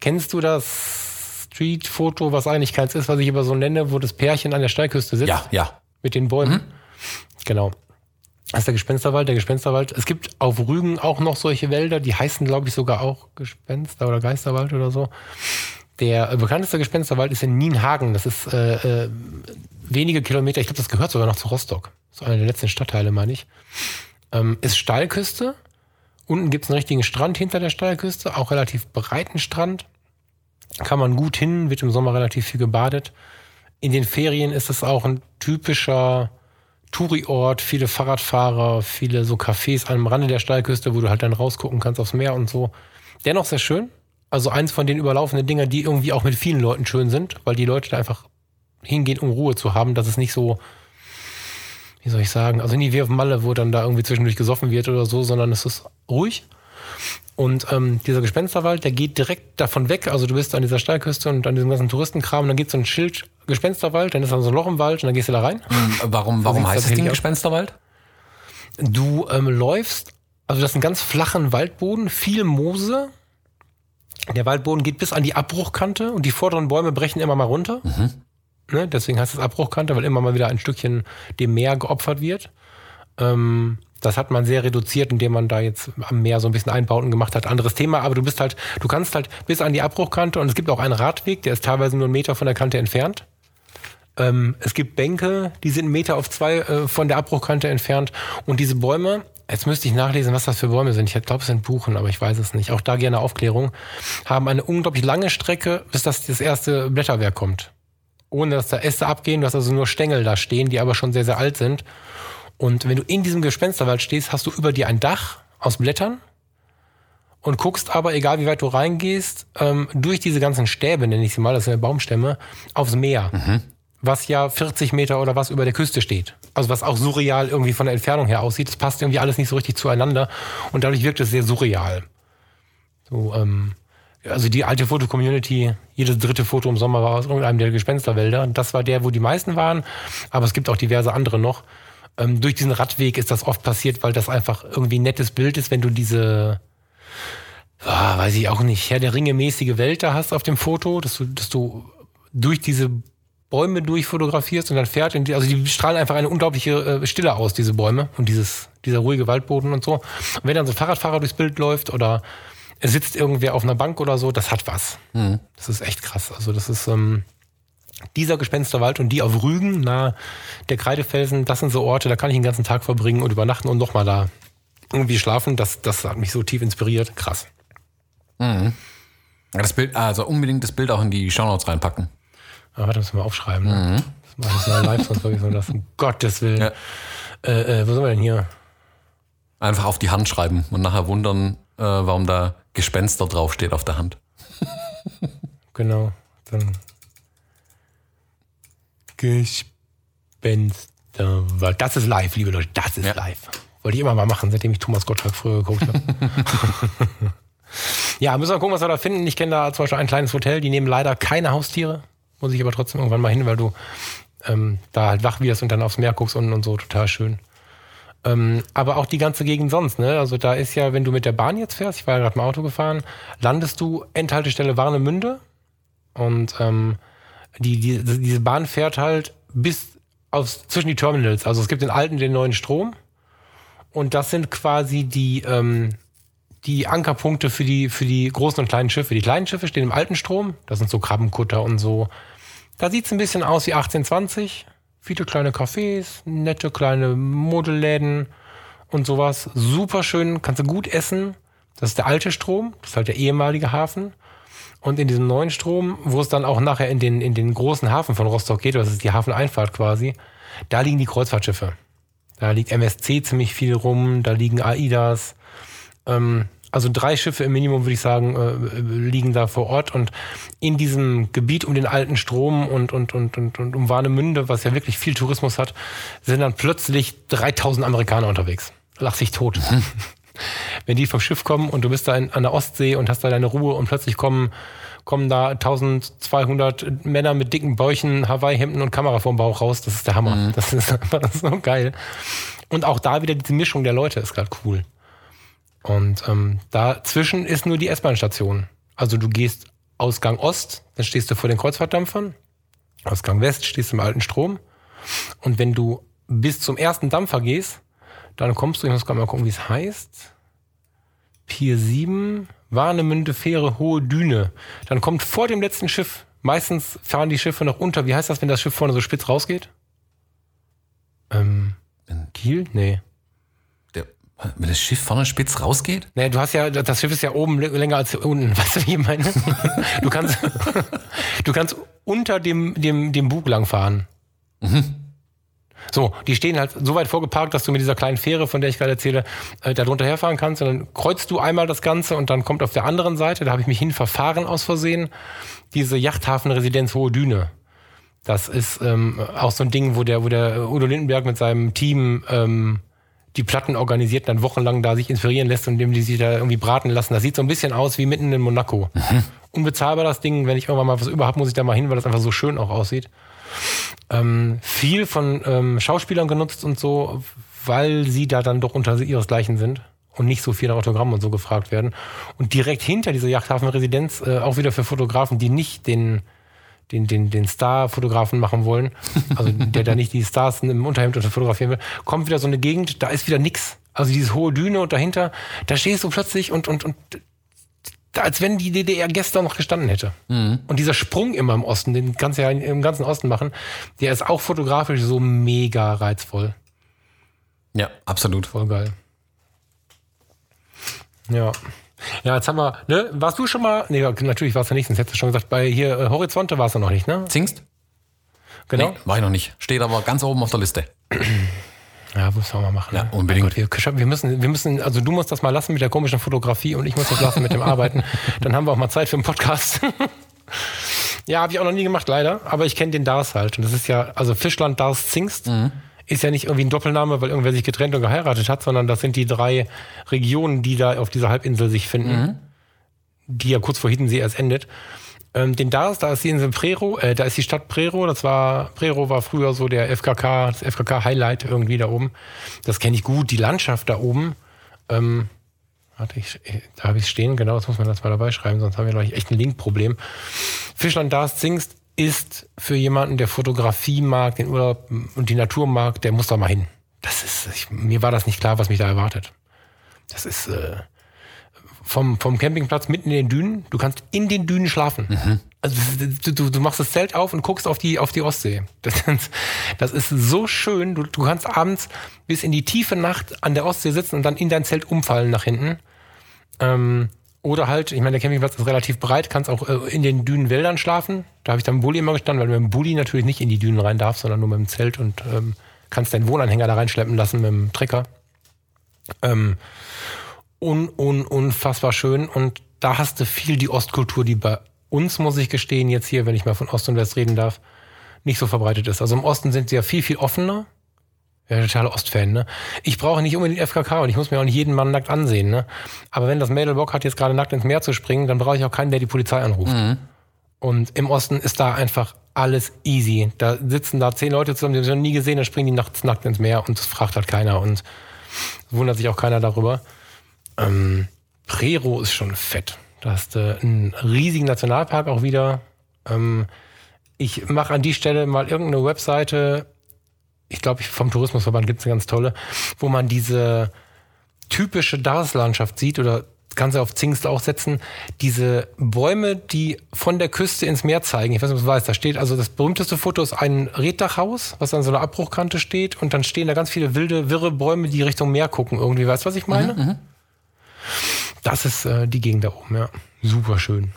kennst du das Street-Foto, was eigentlich keins ist, was ich aber so nenne, wo das Pärchen an der Steilküste sitzt? Ja, ja. Mit den Bäumen. Genau. Das ist der Gespensterwald, der Gespensterwald. Es gibt auf Rügen auch noch solche Wälder, die heißen, glaube ich, sogar auch Gespenster- oder Geisterwald oder so. Der äh, bekannteste Gespensterwald ist in Nienhagen. Das ist äh, äh, wenige Kilometer, ich glaube, das gehört sogar noch zu Rostock. Das ist einer der letzten Stadtteile, meine ich. Ähm, ist Steilküste. Unten gibt es einen richtigen Strand hinter der Steilküste, auch relativ breiten Strand. Kann man gut hin, wird im Sommer relativ viel gebadet. In den Ferien ist es auch ein typischer Touri-Ort, viele Fahrradfahrer, viele so Cafés am Rande der Steilküste, wo du halt dann rausgucken kannst aufs Meer und so. Dennoch sehr schön. Also eins von den überlaufenden Dinger, die irgendwie auch mit vielen Leuten schön sind, weil die Leute da einfach hingehen, um Ruhe zu haben. Das ist nicht so, wie soll ich sagen, also nie wie auf Malle, wo dann da irgendwie zwischendurch gesoffen wird oder so, sondern es ist ruhig. Und ähm, dieser Gespensterwald, der geht direkt davon weg. Also du bist an dieser Steilküste und an diesem ganzen Touristenkram, und dann geht so ein Schild Gespensterwald, dann ist da so ein Loch im Wald und dann gehst du da rein. Warum, warum sieht's heißt es tatsächlich Ding. Gespensterwald? Du ähm, läufst, also das ist ein ganz flachen Waldboden, viel Moose. Der Waldboden geht bis an die Abbruchkante und die vorderen Bäume brechen immer mal runter. Ne, deswegen heißt es Abbruchkante, weil immer mal wieder ein Stückchen dem Meer geopfert wird. Ähm, das hat man sehr reduziert, indem man da jetzt am Meer so ein bisschen Einbauten gemacht hat. Anderes Thema, aber du bist halt, du kannst halt bis an die Abbruchkante und es gibt auch einen Radweg, der ist teilweise nur einen Meter von der Kante entfernt. Ähm, es gibt Bänke, die sind einen Meter auf zwei äh, von der Abbruchkante entfernt. Und diese Bäume, jetzt müsste ich nachlesen, was das für Bäume sind. Ich glaube, es sind Buchen, aber ich weiß es nicht. Auch da gerne Aufklärung. Haben eine unglaublich lange Strecke, bis das, das erste Blätterwerk kommt. Ohne dass da Äste abgehen. Du hast also nur Stängel da stehen, die aber schon sehr, sehr alt sind. Und wenn du in diesem Gespensterwald stehst, hast du über dir ein Dach aus Blättern und guckst aber, egal wie weit du reingehst, ähm, durch diese ganzen Stäbe, nenne ich sie mal, das sind ja Baumstämme, aufs Meer. Was ja 40 Meter oder was über der Küste steht. Also was auch surreal irgendwie von der Entfernung her aussieht. Das passt irgendwie alles nicht so richtig zueinander und dadurch wirkt es sehr surreal. So, ähm, also die alte Foto-Community, jedes dritte Foto im Sommer war aus irgendeinem der Gespensterwälder. Das war der, wo die meisten waren, aber es gibt auch diverse andere noch. Ähm, durch diesen Radweg ist das oft passiert, weil das einfach irgendwie ein nettes Bild ist, wenn du diese, ah, weiß ich auch nicht, Herr der Ringe mäßige Welt da hast auf dem Foto, dass du, dass du durch diese Bäume durchfotografierst und dann fährt, in die, also die strahlen einfach eine unglaubliche äh, Stille aus, diese Bäume und dieses, dieser ruhige Waldboden und so. Und wenn dann so ein Fahrradfahrer durchs Bild läuft oder sitzt irgendwer auf einer Bank oder so, das hat was. Das ist echt krass. Also das ist ähm, dieser Gespensterwald und die auf Rügen, nahe der Kreidefelsen, das sind so Orte, da kann ich den ganzen Tag verbringen und übernachten und nochmal da irgendwie schlafen. Das, das hat mich so tief inspiriert. Krass. Ja, Das Bild, also unbedingt das Bild auch in die Shownotes reinpacken. Aber das müssen wir aufschreiben. Ne? Das mache ich mal live, sonst vergessen wir das. Um Gottes Willen. Ja. Äh, äh, wo sind wir denn hier? Einfach auf die Hand schreiben und nachher wundern, äh, warum da Gespenster draufsteht auf der Hand. Genau. Dann. Gespenster. Das ist live, liebe Leute. Das ist Ja. live. Wollte ich immer mal machen, seitdem ich Thomas Gottschalk früher geguckt habe. ja, müssen wir gucken, was wir da finden. Ich kenne da zum Beispiel ein kleines Hotel, die nehmen leider keine Haustiere. Muss ich aber trotzdem irgendwann mal hin, weil du ähm, da halt wach wirst und dann aufs Meer guckst und, und so. Total schön. Ähm, aber auch die ganze Gegend sonst, ne? Also da ist ja, wenn du mit der Bahn jetzt fährst, ich war ja gerade im Auto gefahren, landest du Endhaltestelle Warnemünde und ähm, die, die, diese Bahn fährt halt bis aufs, zwischen die Terminals. Also es gibt den alten, und den neuen Strom. Und das sind quasi die, ähm, die Ankerpunkte für die, für die großen und kleinen Schiffe. Die kleinen Schiffe stehen im alten Strom. Das sind so Krabbenkutter und so. Da sieht's ein bisschen aus wie 1820. Viele kleine Cafés, nette kleine Modelläden und sowas. Super schön, kannst du gut essen. Das ist der alte Strom, das ist halt der ehemalige Hafen. Und in diesem neuen Strom, wo es dann auch nachher in den, in den großen Hafen von Rostock geht, das ist die Hafeneinfahrt quasi, da liegen die Kreuzfahrtschiffe. Da liegt MSC ziemlich viel rum, da liegen AIDAs. Ähm, also drei Schiffe im Minimum, würde ich sagen, äh, liegen da vor Ort. Und in diesem Gebiet um den alten Strom und, und, und, und, und um Warnemünde, was ja wirklich viel Tourismus hat, sind dann plötzlich 3000 Amerikaner unterwegs. Lach sich tot. Wenn die vom Schiff kommen und du bist da in, an der Ostsee und hast da deine Ruhe und plötzlich kommen, kommen da 1200 Männer mit dicken Bäuchen, Hawaii-Hemden und Kamera vorm Bauch raus, das ist der Hammer. Das ist einfach so geil. Und auch da wieder diese Mischung der Leute ist gerade cool. Und ähm, dazwischen ist nur die S-Bahn-Station. Also du gehst Ausgang Ost, dann stehst du vor den Kreuzfahrtdampfern. Ausgang West stehst du im alten Strom. Und wenn du bis zum ersten Dampfer gehst, dann kommst du, ich muss gerade mal gucken, wie es heißt. Pier 7, Warnemünde, Fähre, Hohe Düne. Dann kommt vor dem letzten Schiff, meistens fahren die Schiffe noch unter. Wie heißt das, wenn das Schiff vorne so spitz rausgeht? Ähm, Kiel? Nee. Wenn das Schiff vorne spitz rausgeht? Nee, du hast ja, das Schiff ist ja oben länger als unten. Weißt du, wie ich meine? Du kannst, du kannst unter dem, dem, dem Bug lang fahren. So, die stehen halt so weit vorgeparkt, dass du mit dieser kleinen Fähre, von der ich gerade erzähle, äh, da drunter herfahren kannst. Und dann kreuzt du einmal das Ganze und dann kommt auf der anderen Seite, da habe ich mich hin verfahren aus Versehen, diese Yachthafenresidenz Hohe Düne. Das ist ähm, auch so ein Ding, wo der, wo der Udo Lindenberg mit seinem Team ähm, die Platten organisiert und dann wochenlang da sich inspirieren lässt und indem die sich da irgendwie braten lassen. Das sieht so ein bisschen aus wie mitten in Monaco. Unbezahlbar das Ding. Wenn ich irgendwann mal was überhaupt, muss ich da mal hin, weil das einfach so schön auch aussieht. Ähm, viel von ähm, Schauspielern genutzt und so, weil sie da dann doch unter ihresgleichen sind und nicht so viel nach Autogramm und so gefragt werden. Und direkt hinter dieser Yachthafenresidenz, äh, auch wieder für Fotografen, die nicht den, den, den, den Star-Fotografen machen wollen, also der da nicht die Stars im Unterhemd unter fotografieren will, kommt wieder so eine Gegend, da ist wieder nix. Also diese hohe Düne und dahinter, da stehst du plötzlich und, und, und als wenn die DDR gestern noch gestanden hätte. Und dieser Sprung immer im Osten, den kannst du ja im ganzen Osten machen, der ist auch fotografisch so mega reizvoll. Ja, absolut. Voll geil. Ja. Ja, jetzt haben wir, ne, warst du schon mal, nee, natürlich warst du nicht, sonst hättest du schon gesagt, bei hier äh, Horizonte warst du noch nicht, ne? Zingst? Genau. Nee, war ich noch nicht. Steht aber ganz oben auf der Liste. Ja, müssen wir mal machen. Ja, ne? unbedingt. Gott, wir, wir müssen, wir müssen, also du musst das mal lassen mit der komischen Fotografie und ich muss das lassen mit dem Arbeiten. Dann haben wir auch mal Zeit für einen Podcast. ja, habe ich auch noch nie gemacht, leider. Aber ich kenne den Dars halt. Und das ist ja, also Fischland Dars Zingst ist ja nicht irgendwie ein Doppelname, weil irgendwer sich getrennt und geheiratet hat, sondern das sind die drei Regionen, die da auf dieser Halbinsel sich finden. Die ja kurz vor Hiddensee erst endet. Ähm, den Dars, da ist die Insel Prero, äh, da ist die Stadt Prero. Das war, Prero war früher so der FKK, das FKK-Highlight irgendwie da oben. Das kenne ich gut. Die Landschaft da oben, ähm, warte, ich, äh, da habe ich stehen, genau, das muss man das mal dabei schreiben, sonst haben wir, glaube ich, echt ein Linkproblem. Fischland Dars Zingst ist für jemanden, der Fotografie mag, den Urlaub und die Natur mag, der muss da mal hin. Das ist, ich, mir war das nicht klar, was mich da erwartet. Das ist äh, vom, vom Campingplatz mitten in den Dünen. Du kannst in den Dünen schlafen. Also du, du, du machst das Zelt auf und guckst auf die, auf die Ostsee. Das, das ist so schön. Du, du kannst abends bis in die tiefe Nacht an der Ostsee sitzen und dann in dein Zelt umfallen nach hinten. Ähm, oder halt, ich meine, der Campingplatz ist relativ breit, kannst auch äh, in den Dünenwäldern schlafen. Da habe ich dann Bulli immer gestanden, weil du mit dem Bulli natürlich nicht in die Dünen rein darfst, sondern nur mit dem Zelt und ähm, kannst deinen Wohnanhänger da reinschleppen lassen mit dem Trecker. Ähm, un, un, unfassbar schön und da hast du viel die Ostkultur, die bei uns, muss ich gestehen, jetzt hier, wenn ich mal von Ost und West reden darf, nicht so verbreitet ist. Also im Osten sind sie ja viel, viel offener. Ja, totaler Ostfan, ne? Ich brauche nicht unbedingt FKK und ich muss mir auch nicht jeden Mann nackt ansehen, ne? Aber wenn das Mädel Bock hat, jetzt gerade nackt ins Meer zu springen, dann brauche ich auch keinen, der die Polizei anruft. Und im Osten ist da einfach alles easy. Da sitzen da zehn Leute zusammen, die haben sie noch nie gesehen, dann springen die nachts nackt ins Meer und das fragt halt keiner und wundert sich auch keiner darüber. Ähm, Prero ist schon fett. Da hast du einen riesigen Nationalpark auch wieder. Ähm, ich mache an die Stelle mal irgendeine Webseite, ich glaube, vom Tourismusverband gibt es eine ganz tolle, wo man diese typische Darslandschaft sieht oder kannst du auf Zingst auch setzen, diese Bäume, die von der Küste ins Meer zeigen. Ich weiß nicht, ob du weißt, da steht, also das berühmteste Foto ist ein Reddachhaus, was an so einer Abbruchkante steht und dann stehen da ganz viele wilde, wirre Bäume, die Richtung Meer gucken irgendwie. Weißt du, was ich meine? Das ist äh, die Gegend da oben, ja. Super schön.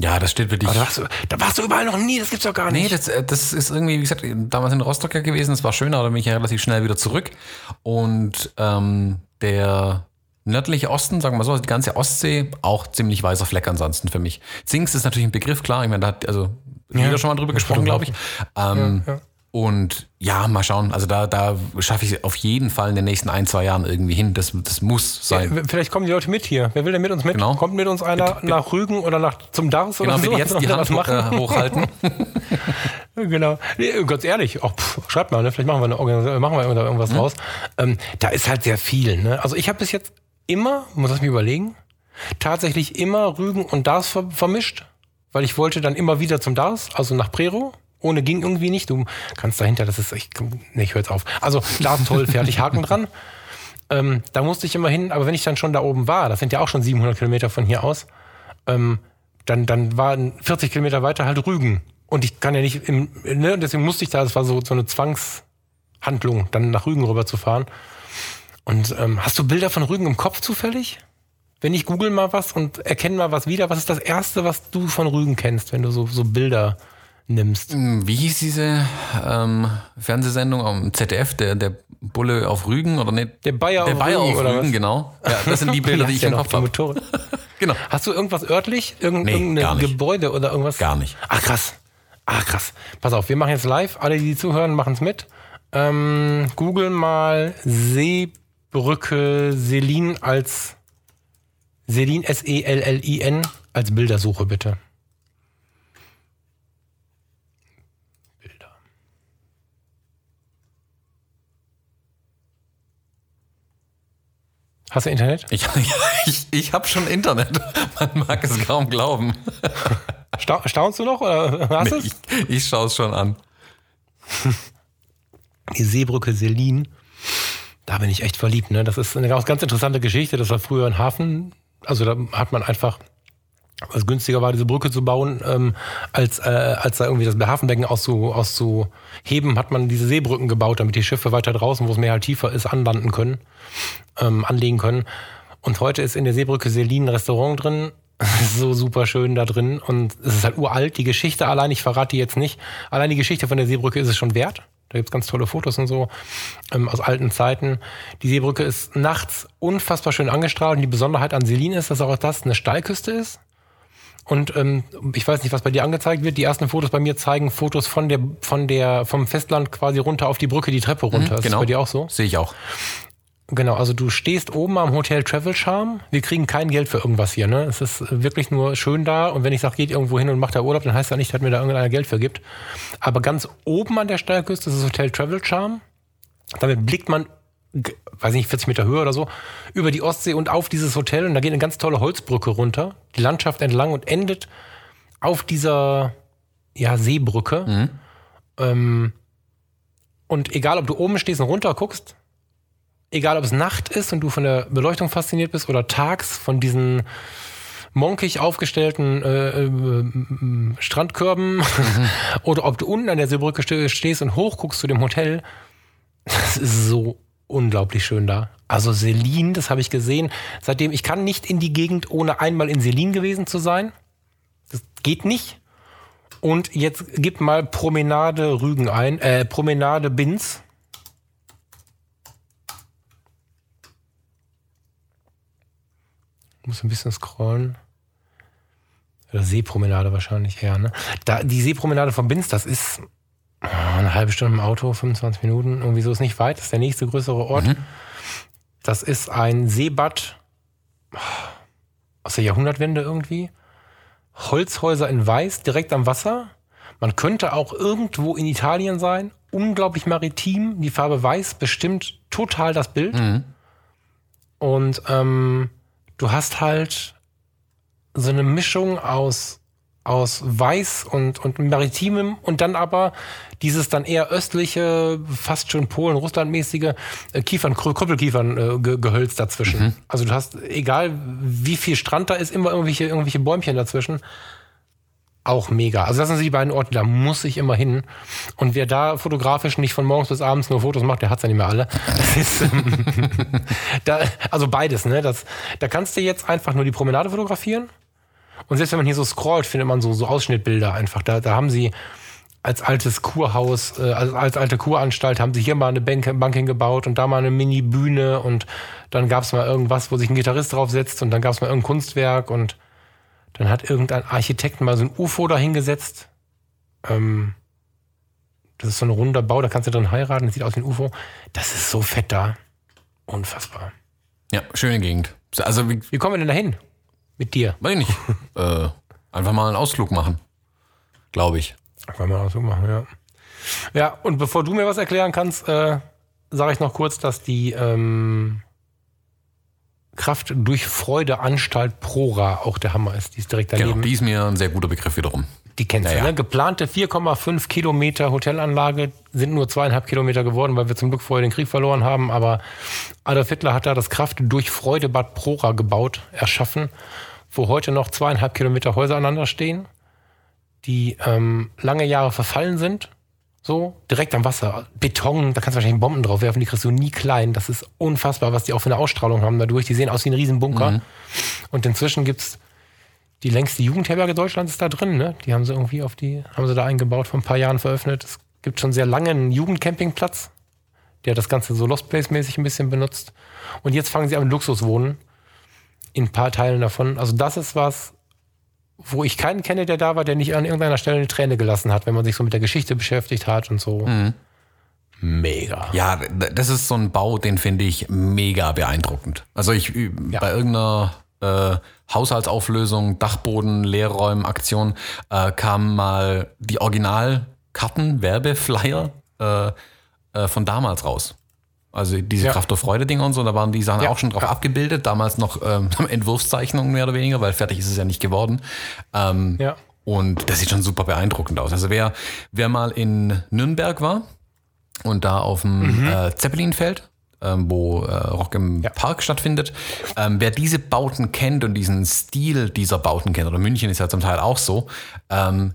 Ja, das steht wirklich. Da warst, du, da warst du überall noch nie, das gibt's doch gar Nee, nicht. das, äh, das ist irgendwie, wie gesagt, damals in Rostock ja gewesen, das war schön, aber da bin ich ja relativ schnell wieder zurück. Und ähm, der nördliche Osten, sagen wir mal so, also die ganze Ostsee, auch ziemlich weißer Fleck ansonsten für mich. Zingst ist natürlich ein Begriff, klar, ich meine, da hat also jeder schon mal drüber gesprochen, glaube ich. Ähm, Ja, ja. Und ja, mal schauen. Also da, da schaffe ich es auf jeden Fall in den nächsten ein, zwei Jahren irgendwie hin. Das, das muss sein. Ja, Vielleicht kommen die Leute mit hier. Wer will denn mit uns mit? Genau. Kommt mit uns einer nach Rügen oder nach zum Dars Genau, oder so? bitte jetzt die Hand machen? äh, hochhalten. Genau. Nee, ganz ehrlich, auch, pff, schreibt mal, ne? vielleicht machen wir, eine, Organis- machen wir da irgendwas draus. Ähm, da ist halt sehr viel. Ne? Also ich habe bis jetzt immer, muss ich mir überlegen, tatsächlich immer Rügen und Dars ver vermischt, weil ich wollte dann immer wieder zum Dars, also nach Prero. Ohne ging irgendwie nicht. Du kannst dahinter, das ist, ich, nee, ich höre jetzt auf. Also toll, fertig, Haken dran. Ähm, da musste ich immer hin, aber wenn ich dann schon da oben war, das sind ja auch schon 700 Kilometer von hier aus, ähm, dann, dann waren 40 Kilometer weiter halt Rügen. Und ich kann ja nicht, im, ne, und deswegen musste ich da, das war so, so eine Zwangshandlung, dann nach Rügen rüber zu fahren. Und ähm, hast du Bilder von Rügen im Kopf zufällig? Wenn ich google mal was und erkenne mal was wieder, was ist das Erste, was du von Rügen kennst, wenn du so, so Bilder nimmst? Wie hieß diese ähm, Fernsehsendung am ZDF, der, der Bulle auf Rügen oder nicht? Der Bayer der auf Bayer Rügen, auf Rügen, was? genau. Ja, das sind die Bilder, die ich im noch Kopf habe. Genau. Hast du irgendwas örtlich? Irgend, Nee, irgendein. Gebäude oder irgendwas? Gar nicht. Ach krass. Ach krass. Pass auf, wir machen jetzt live. Alle, die zuhören, machen es mit. Ähm, Google mal Seebrücke Selin als Selin S-E-L-L-I-N als Bildersuche bitte. Hast du Internet? Ich, ich, ich habe schon Internet. Man mag es kaum glauben. Sta staunst du noch oder hast Nee, es? ich ich schaue es schon an. die Seebrücke Selin. Da bin ich echt verliebt. Ne? Das ist eine ganz interessante Geschichte. Das war früher ein Hafen. Also da hat man einfach, was günstiger war, diese Brücke zu bauen, ähm, als, äh, als da irgendwie das Hafenbecken auszu, auszuheben, hat man diese Seebrücken gebaut, damit die Schiffe weiter draußen, wo es mehr halt tiefer ist, anlanden können, ähm, anlegen können. Und heute ist in der Seebrücke Selin ein Restaurant drin. so super schön da drin. Und es ist halt uralt. Die Geschichte allein, ich verrate die jetzt nicht. Allein die Geschichte von der Seebrücke ist es schon wert. Da gibt's ganz tolle Fotos und so ähm, aus alten Zeiten. Die Seebrücke ist nachts unfassbar schön angestrahlt. Und die Besonderheit an Selin ist, dass auch das eine Steilküste ist. Und ähm, ich weiß nicht, was bei dir angezeigt wird. Die ersten Fotos bei mir zeigen Fotos von der, von der, vom Festland quasi runter auf die Brücke, die Treppe runter. Ist das bei dir auch so? Sehe ich auch. Genau, also du stehst oben am Hotel Travel Charm. Wir kriegen kein Geld für irgendwas hier. Ne? Es ist wirklich nur schön da. Und wenn ich sage, geht irgendwo hin und macht da Urlaub, dann heißt das nicht, dass mir da irgendeiner Geld für gibt. Aber ganz oben an der Steilküste ist das Hotel Travel Charm. Damit blickt man, weiß nicht, 40 Meter Höhe oder so, über die Ostsee und auf dieses Hotel. Und da geht eine ganz tolle Holzbrücke runter, die Landschaft entlang und endet auf dieser ja, Seebrücke. Ähm, und egal, ob du oben stehst und runter guckst, egal ob es Nacht ist und du von der Beleuchtung fasziniert bist oder tags von diesen monkig aufgestellten äh, äh, Strandkörben mhm. oder ob du unten an der Seebrücke stehst und hochguckst zu dem Hotel. Das ist so unglaublich schön da. Also Selin, das habe ich gesehen. Seitdem, ich kann nicht in die Gegend, ohne einmal in Selin gewesen zu sein. Das geht nicht. Und jetzt gib mal Promenade Rügen ein, äh, Promenade Binz. muss ein bisschen scrollen. Oder Seepromenade wahrscheinlich eher, ne? Da, die Seepromenade von Binz, das ist eine halbe Stunde im Auto, 25 Minuten, irgendwie so ist nicht weit, das ist der nächste größere Ort. Mhm. Das ist ein Seebad aus der Jahrhundertwende irgendwie. Holzhäuser in Weiß, direkt am Wasser. Man könnte auch irgendwo in Italien sein. Unglaublich maritim. Die Farbe Weiß bestimmt total das Bild. Mhm. Und ähm, du hast halt so eine Mischung aus aus Weiß und, und Maritimem und dann aber dieses dann eher östliche, fast schon Polen, Russland-mäßige äh, Kiefern, Krüppelkiefern-Gehölz äh, dazwischen. Mhm. Also du hast, egal wie viel Strand da ist, immer irgendwelche, irgendwelche Bäumchen dazwischen. Auch mega. Also das sind die beiden Orte, da muss ich immer hin. Und wer da fotografisch nicht von morgens bis abends nur Fotos macht, der hat's ja nicht mehr alle. Ist, ähm, da, also beides, ne? Das, da kannst du jetzt einfach nur die Promenade fotografieren und selbst wenn man hier so scrollt, findet man so, so Ausschnittbilder einfach. Da, da haben sie als altes Kurhaus, äh, als, als alte Kuranstalt, haben sie hier mal eine Bank, Bank hingebaut und da mal eine Mini-Bühne und dann gab es mal irgendwas, wo sich ein Gitarrist draufsetzt und dann gab es mal irgendein Kunstwerk und dann hat irgendein Architekt mal so ein UFO da hingesetzt. Ähm, das ist so ein runder Bau, da kannst du drin heiraten, das sieht aus wie ein UFO. Das ist so fett da. Unfassbar. Ja, schöne Gegend. Also, wie, wie kommen wir denn da hin? Mit dir. Weiß ich nicht. äh, einfach mal einen Ausflug machen. Glaube ich. Einfach mal einen Ausflug machen, ja. Ja, und bevor du mir was erklären kannst, äh, sage ich noch kurz, dass die ähm, Kraft durch Freude Anstalt Prora auch der Hammer ist. Die ist direkt daneben. Genau, die ist mir ein sehr guter Begriff wiederum. Die kennst naja. du, ne? Geplante 4,5 Kilometer Hotelanlage sind nur zweieinhalb Kilometer geworden, weil wir zum Glück vorher den Krieg verloren haben. Aber Adolf Hitler hat da das Kraft durch Freudebad Prora gebaut, erschaffen, wo heute noch zweieinhalb Kilometer Häuser aneinander stehen, die ähm, lange Jahre verfallen sind. So, direkt am Wasser. Beton, da kannst du wahrscheinlich Bomben drauf werfen, die kriegst du nie klein. Das ist unfassbar, was die auch für eine Ausstrahlung haben dadurch. Die sehen aus wie ein Riesenbunker. Mhm. Und inzwischen gibt's die längste Jugendherberge Deutschlands ist da drin, ne? Die haben sie irgendwie auf die, haben sie da eingebaut, vor ein paar Jahren veröffentlicht. Es gibt schon sehr lange einen Jugendcampingplatz, der das Ganze so Lost Place-mäßig ein bisschen benutzt. Und jetzt fangen sie an mit Luxuswohnen. In ein paar Teilen davon. Also das ist was, wo ich keinen kenne, der da war, der nicht an irgendeiner Stelle eine Träne gelassen hat, wenn man sich so mit der Geschichte beschäftigt hat und so. Mhm. Mega. Ja, das ist so ein Bau, den finde ich mega beeindruckend. Also ich ja. bei irgendeiner äh, Haushaltsauflösung, Dachboden, Leerräumen, Aktion äh, kamen mal die Originalkarten, Werbeflyer äh, äh, von damals raus. Also diese ja. Kraft der Freude-Dinger und so, da waren die Sachen ja. auch schon drauf ja. abgebildet. Damals noch ähm, Entwurfszeichnungen mehr oder weniger, weil fertig ist es ja nicht geworden. Ähm, ja. Und das sieht schon super beeindruckend aus. Also wer, wer mal in Nürnberg war und da auf dem mhm. äh, Zeppelinfeld ähm, wo äh, Rock im ja. Park stattfindet. Ähm, wer diese Bauten kennt und diesen Stil dieser Bauten kennt, oder München ist ja zum Teil auch so, ähm,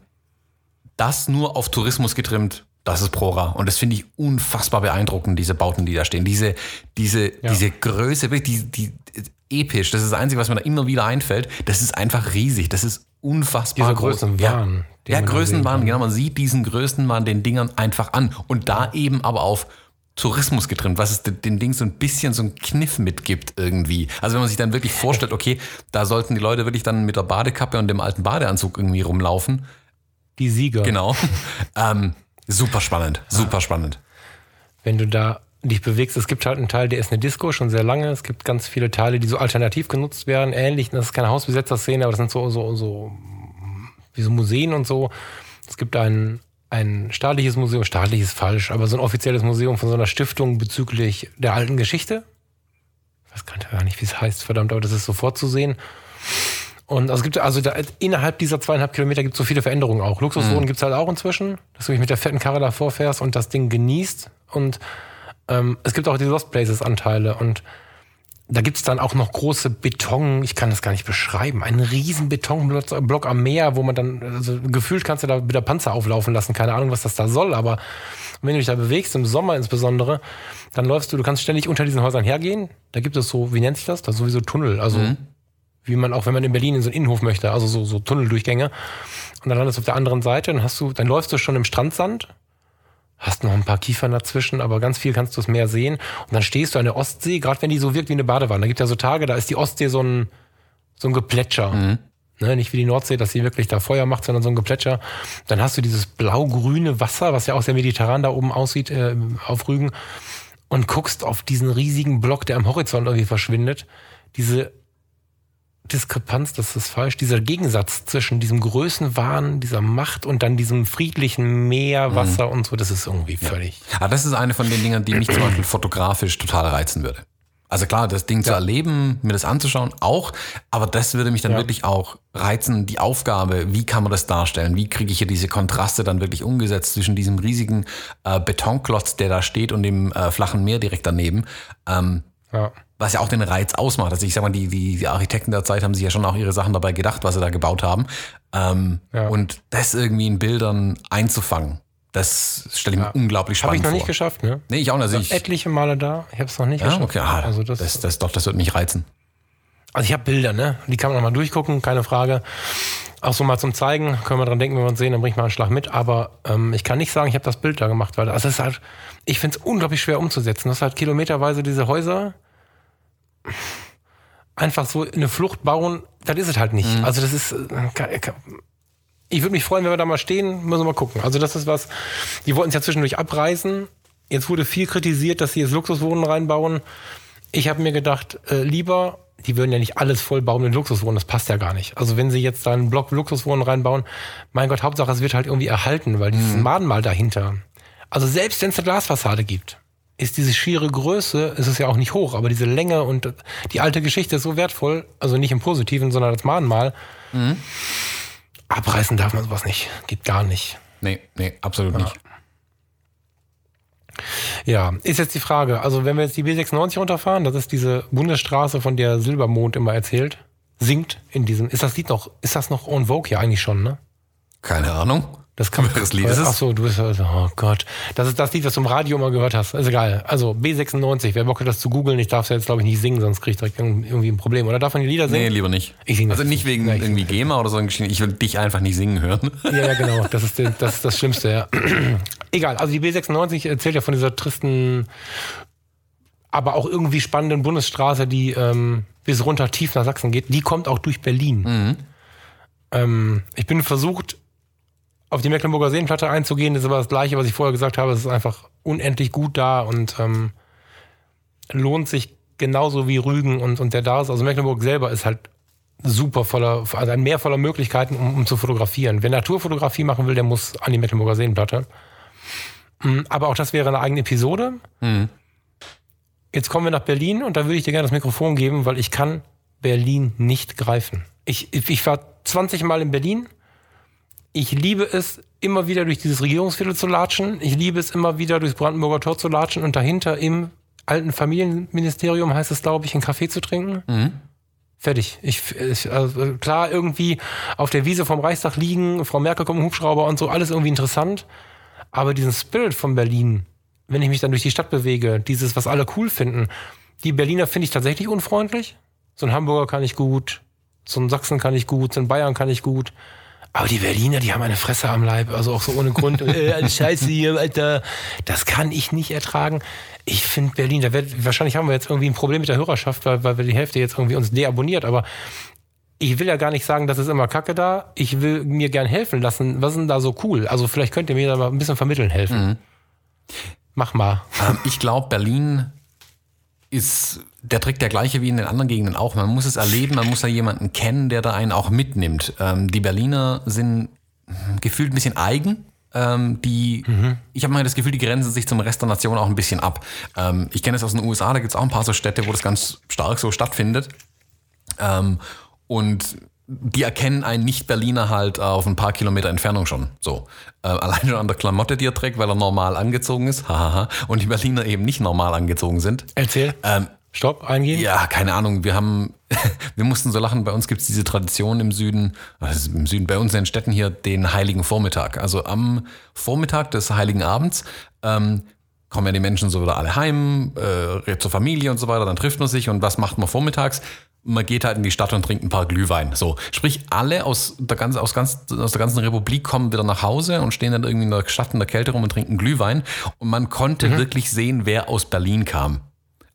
das nur auf Tourismus getrimmt, das ist Prora. Und das finde ich unfassbar beeindruckend, diese Bauten, die da stehen. Diese, diese, ja. diese Größe, die, die, episch. Das ist das Einzige, was mir da immer wieder einfällt. Das ist einfach riesig. Das ist unfassbar Diese groß. Größenwahn. Ja, ja Größenwahn, genau. Man sieht diesen Größenwahn den Dingern einfach an. Und da eben aber auf Tourismus getrimmt, was es den Ding so ein bisschen so ein Kniff mitgibt irgendwie. Also wenn man sich dann wirklich vorstellt, okay, da sollten die Leute wirklich dann mit der Badekappe und dem alten Badeanzug irgendwie rumlaufen. Die Sieger. Genau. ähm, super spannend, super spannend. Wenn du da dich bewegst, es gibt halt einen Teil, der ist eine Disco schon sehr lange. Es gibt ganz viele Teile, die so alternativ genutzt werden, ähnlich. Das ist keine Hausbesetzer-Szene, aber das sind so, so, so, wie so Museen und so. Es gibt einen ein staatliches Museum, staatlich ist falsch, aber so ein offizielles Museum von so einer Stiftung bezüglich der alten Geschichte. Ich weiß gar nicht, wie es heißt, verdammt, aber das ist sofort zu sehen. Und also es gibt also da, innerhalb dieser zweieinhalb Kilometer gibt es so viele Veränderungen auch. Luxuswohnen mhm. gibt es halt auch inzwischen, dass du dich mit der fetten Karre davor fährst und das Ding genießt. Und ähm, es gibt auch die Lost Places Anteile und da gibt's dann auch noch große Beton, ich kann das gar nicht beschreiben, einen riesen Betonblock am Meer, wo man dann, also gefühlt kannst du da wieder Panzer auflaufen lassen, keine Ahnung, was das da soll, aber wenn du dich da bewegst, im Sommer insbesondere, dann läufst du, du kannst ständig unter diesen Häusern hergehen, da gibt es so, wie nennt sich das? Da sowieso Tunnel, also mhm. Wie man auch, wenn man in Berlin in so einen Innenhof möchte, also so, so Tunneldurchgänge und dann landest du auf der anderen Seite, dann hast du, dann läufst du schon im Strandsand hast noch ein paar Kiefern dazwischen, aber ganz viel kannst du es mehr sehen. Und dann stehst du an der Ostsee, gerade wenn die so wirkt wie eine Badewanne. Da gibt ja so Tage, da ist die Ostsee so ein, so ein Geplätscher. Mhm. Ne, nicht wie die Nordsee, dass sie wirklich da Feuer macht, sondern so ein Geplätscher. Dann hast du dieses blau-grüne Wasser, was ja auch sehr mediterran da oben aussieht, äh, auf Rügen. Und guckst auf diesen riesigen Block, der am Horizont irgendwie verschwindet. Diese Diskrepanz, das ist falsch, dieser Gegensatz zwischen diesem Größenwahn, dieser Macht und dann diesem friedlichen Meer, Wasser mhm. und so, das ist irgendwie völlig. Ja. Aber das ist eine von den Dingen, die mich zum Beispiel fotografisch total reizen würde. Also klar, das Ding ja. zu erleben, mir das anzuschauen, auch, aber das würde mich dann ja. wirklich auch reizen, die Aufgabe, wie kann man das darstellen, wie kriege ich hier diese Kontraste dann wirklich umgesetzt zwischen diesem riesigen äh, Betonklotz, der da steht und dem äh, flachen Meer direkt daneben. Ähm, ja was ja auch den Reiz ausmacht. Also ich sag mal, die, die, die Architekten der Zeit haben sich ja schon auch ihre Sachen dabei gedacht, was sie da gebaut haben. Ähm, ja. Und das irgendwie in Bildern einzufangen, das stelle ich mir unglaublich spannend vor. Habe ich noch nicht geschafft, ne? Nee, ich auch nicht. Also ich, etliche Male da, ich habe es noch nicht ja, geschafft. Okay, ah, also das, das, das, doch, das wird mich reizen. Also ich habe Bilder, ne? Die kann man nochmal durchgucken, keine Frage. Auch so mal zum Zeigen, können wir dran denken, wenn wir uns sehen, dann bringe ich mal einen Schlag mit. Aber ähm, ich kann nicht sagen, ich habe das Bild da gemacht, weil also es ist halt, ich finde es unglaublich schwer umzusetzen. Das ist halt kilometerweise diese Häuser, einfach so eine Flucht bauen, das ist es halt nicht. Mhm. Also das ist, äh, ich würde mich freuen, wenn wir da mal stehen, müssen wir mal gucken. Also das ist was, die wollten es ja zwischendurch abreißen. Jetzt wurde viel kritisiert, dass sie jetzt Luxuswohnen reinbauen. Ich habe mir gedacht, äh, lieber, die würden ja nicht alles voll bauen mit Luxuswohnen, das passt ja gar nicht. Also wenn sie jetzt da einen Block Luxuswohnen reinbauen, mein Gott, Hauptsache es wird halt irgendwie erhalten, weil dieses mhm. Madenmal dahinter. Also selbst wenn es eine Glasfassade gibt, ist diese schiere Größe, es ist ja auch nicht hoch, aber diese Länge und die alte Geschichte ist so wertvoll, also nicht im Positiven, sondern als Mahnmal. Mhm. Abreißen darf man sowas nicht. Geht gar nicht. Nee, nee, absolut ja. nicht. Ja, ist jetzt die Frage, also wenn wir jetzt die B96 runterfahren, das ist diese Bundesstraße, von der Silbermond immer erzählt, singt in diesem, ist das Lied noch, ist das noch on Vogue? Ja, eigentlich schon, ne? Keine Ahnung. Das kann Lied ist Ach so, du bist also, oh Gott. Das ist das Lied, was du im Radio mal gehört hast. Ist egal. Also B96, wer Bock hat, das zu googeln, ich darf es ja jetzt, glaube ich, nicht singen, sonst kriege ich direkt irgendwie ein Problem. Oder darf man die Lieder singen? Nee, lieber nicht. Ich singe Also nicht wegen ja, irgendwie GEMA oder so. Ich will dich einfach nicht singen hören. Ja, ja, genau. Das ist, das, ist das Schlimmste, ja. egal. Also die B96 erzählt ja von dieser tristen, aber auch irgendwie spannenden Bundesstraße, die ähm, bis runter tief nach Sachsen geht. Die kommt auch durch Berlin. Mhm. Ähm, ich bin versucht, auf die Mecklenburger Seenplatte einzugehen, ist aber das Gleiche, was ich vorher gesagt habe. Es ist einfach unendlich gut da und ähm, lohnt sich genauso wie Rügen und, und der Dars. Also Mecklenburg selber ist halt super voller, also ein Meer voller Möglichkeiten, um, um zu fotografieren. Wer Naturfotografie machen will, der muss an die Mecklenburger Seenplatte. Mm, aber auch das wäre eine eigene Episode. Mhm. Jetzt kommen wir nach Berlin und da würde ich dir gerne das Mikrofon geben, weil ich kann Berlin nicht greifen. Ich, ich war 20 Mal in Berlin ich liebe es, immer wieder durch dieses Regierungsviertel zu latschen. Ich liebe es immer wieder durchs Brandenburger Tor zu latschen und dahinter im alten Familienministerium heißt es, glaube ich, einen Kaffee zu trinken. Mhm. Fertig. Ich, ich also klar, irgendwie auf der Wiese vom Reichstag liegen, Frau Merkel kommt im Hubschrauber und so, alles irgendwie interessant. Aber diesen Spirit von Berlin, wenn ich mich dann durch die Stadt bewege, dieses, was alle cool finden, die Berliner finde ich tatsächlich unfreundlich. So ein Hamburger kann ich gut, so ein Sachsen kann ich gut, so ein Bayern kann ich gut. Aber die Berliner, die haben eine Fresse am Leib, also auch so ohne Grund. äh, Scheiße hier, Alter. Das kann ich nicht ertragen. Ich finde Berlin, da wird, wahrscheinlich haben wir jetzt irgendwie ein Problem mit der Hörerschaft, weil, weil wir die Hälfte jetzt irgendwie uns deabonniert, aber ich will ja gar nicht sagen, das ist immer Kacke da. Ich will mir gern helfen lassen. Was ist denn da so cool? Also vielleicht könnt ihr mir da mal ein bisschen vermitteln helfen. Mhm. Mach mal. Ähm, ich glaube, Berlin ist der Trick der gleiche wie in den anderen Gegenden auch. Man muss es erleben, man muss da jemanden kennen, der da einen auch mitnimmt. Ähm, die Berliner sind gefühlt ein bisschen eigen. Ähm, die, mhm. ich habe mal das Gefühl, die grenzen sich zum Rest der Nation auch ein bisschen ab. Ähm, ich kenne es aus den USA, da gibt es auch ein paar so Städte, wo das ganz stark so stattfindet. Ähm, und die erkennen einen Nicht-Berliner halt auf ein paar Kilometer Entfernung schon. So. Äh, allein schon an der Klamotte, die er trägt, weil er normal angezogen ist. Hahaha. Und die Berliner eben nicht normal angezogen sind. Erzähl. Ähm, Stopp, eingehen. ja, keine Ahnung. Wir haben, wir mussten so lachen. Bei uns gibt es diese Tradition im Süden, also im Süden, bei uns in den Städten hier, den Heiligen Vormittag. Also am Vormittag des Heiligen Abends ähm, kommen ja die Menschen so wieder alle heim, äh, zur Familie und so weiter. Dann trifft man sich und was macht man vormittags? Man geht halt in die Stadt und trinkt ein paar Glühwein. So, sprich, alle aus der, ganzen, aus, ganz, aus der ganzen Republik kommen wieder nach Hause und stehen dann irgendwie in der Stadt in der Kälte rum und trinken Glühwein. Und man konnte wirklich sehen, wer aus Berlin kam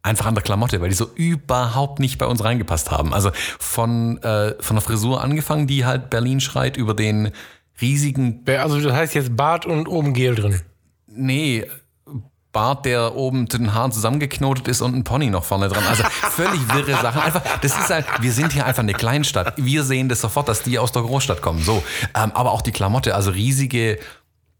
einfach an der Klamotte, weil die so überhaupt nicht bei uns reingepasst haben. Also von, äh, von der Frisur angefangen, die halt Berlin schreit, über den riesigen, Also das heißt jetzt Bart und oben Gel drin. nee, Bart, der oben zu den Haaren zusammengeknotet ist und ein Pony noch vorne dran. Also völlig wirre Sachen. Einfach, das ist halt, wir sind hier einfach eine Kleinstadt. Wir sehen das sofort, dass die aus der Großstadt kommen. So, ähm, aber auch die Klamotte, also riesige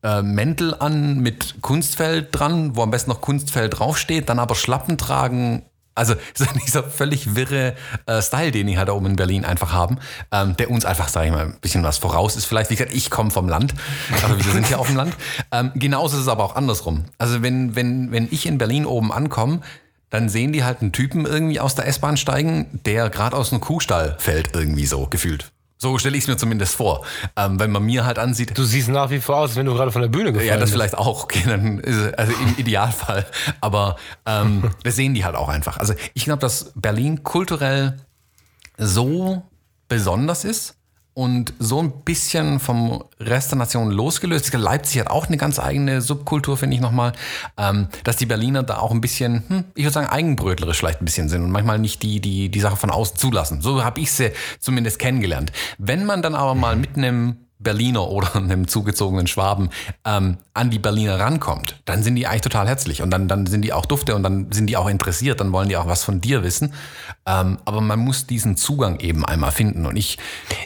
äh, Mäntel an mit Kunstfell dran, wo am besten noch Kunstfell draufsteht, dann aber Schlappen tragen. Also so dieser völlig wirre äh, Style, den die halt da oben in Berlin einfach haben, ähm, der uns einfach, sage ich mal, ein bisschen was voraus ist. Vielleicht, wie gesagt, ich komme vom Land, also wir sind hier auf dem Land. Ähm, genauso ist es aber auch andersrum. Also wenn, wenn, wenn ich in Berlin oben ankomme, dann sehen die halt einen Typen irgendwie aus der S-Bahn steigen, der gerade aus einem Kuhstall fällt, irgendwie so gefühlt. So stelle ich es mir zumindest vor. Ähm, wenn man mir halt ansieht, Du siehst nach wie vor aus, als wenn du gerade von der Bühne gefallen ja, das bist. vielleicht auch. Okay, dann ist also im Idealfall. Aber ähm, das sehen die halt auch einfach. Also ich glaube, dass Berlin kulturell so besonders ist und so ein bisschen vom Rest der Nation losgelöst. Leipzig hat auch eine ganz eigene Subkultur, finde ich nochmal, ähm, dass die Berliner da auch ein bisschen, hm, ich würde sagen, eigenbrötlerisch vielleicht ein bisschen sind und manchmal nicht die, die, die Sache von außen zulassen. So habe ich sie zumindest kennengelernt. Wenn man dann aber mal mit einem Berliner oder einem zugezogenen Schwaben ähm, an die Berliner rankommt, dann sind die eigentlich total herzlich und dann, dann sind die auch dufte und dann sind die auch interessiert, dann wollen die auch was von dir wissen. Ähm, aber man muss diesen Zugang eben einmal finden und ich,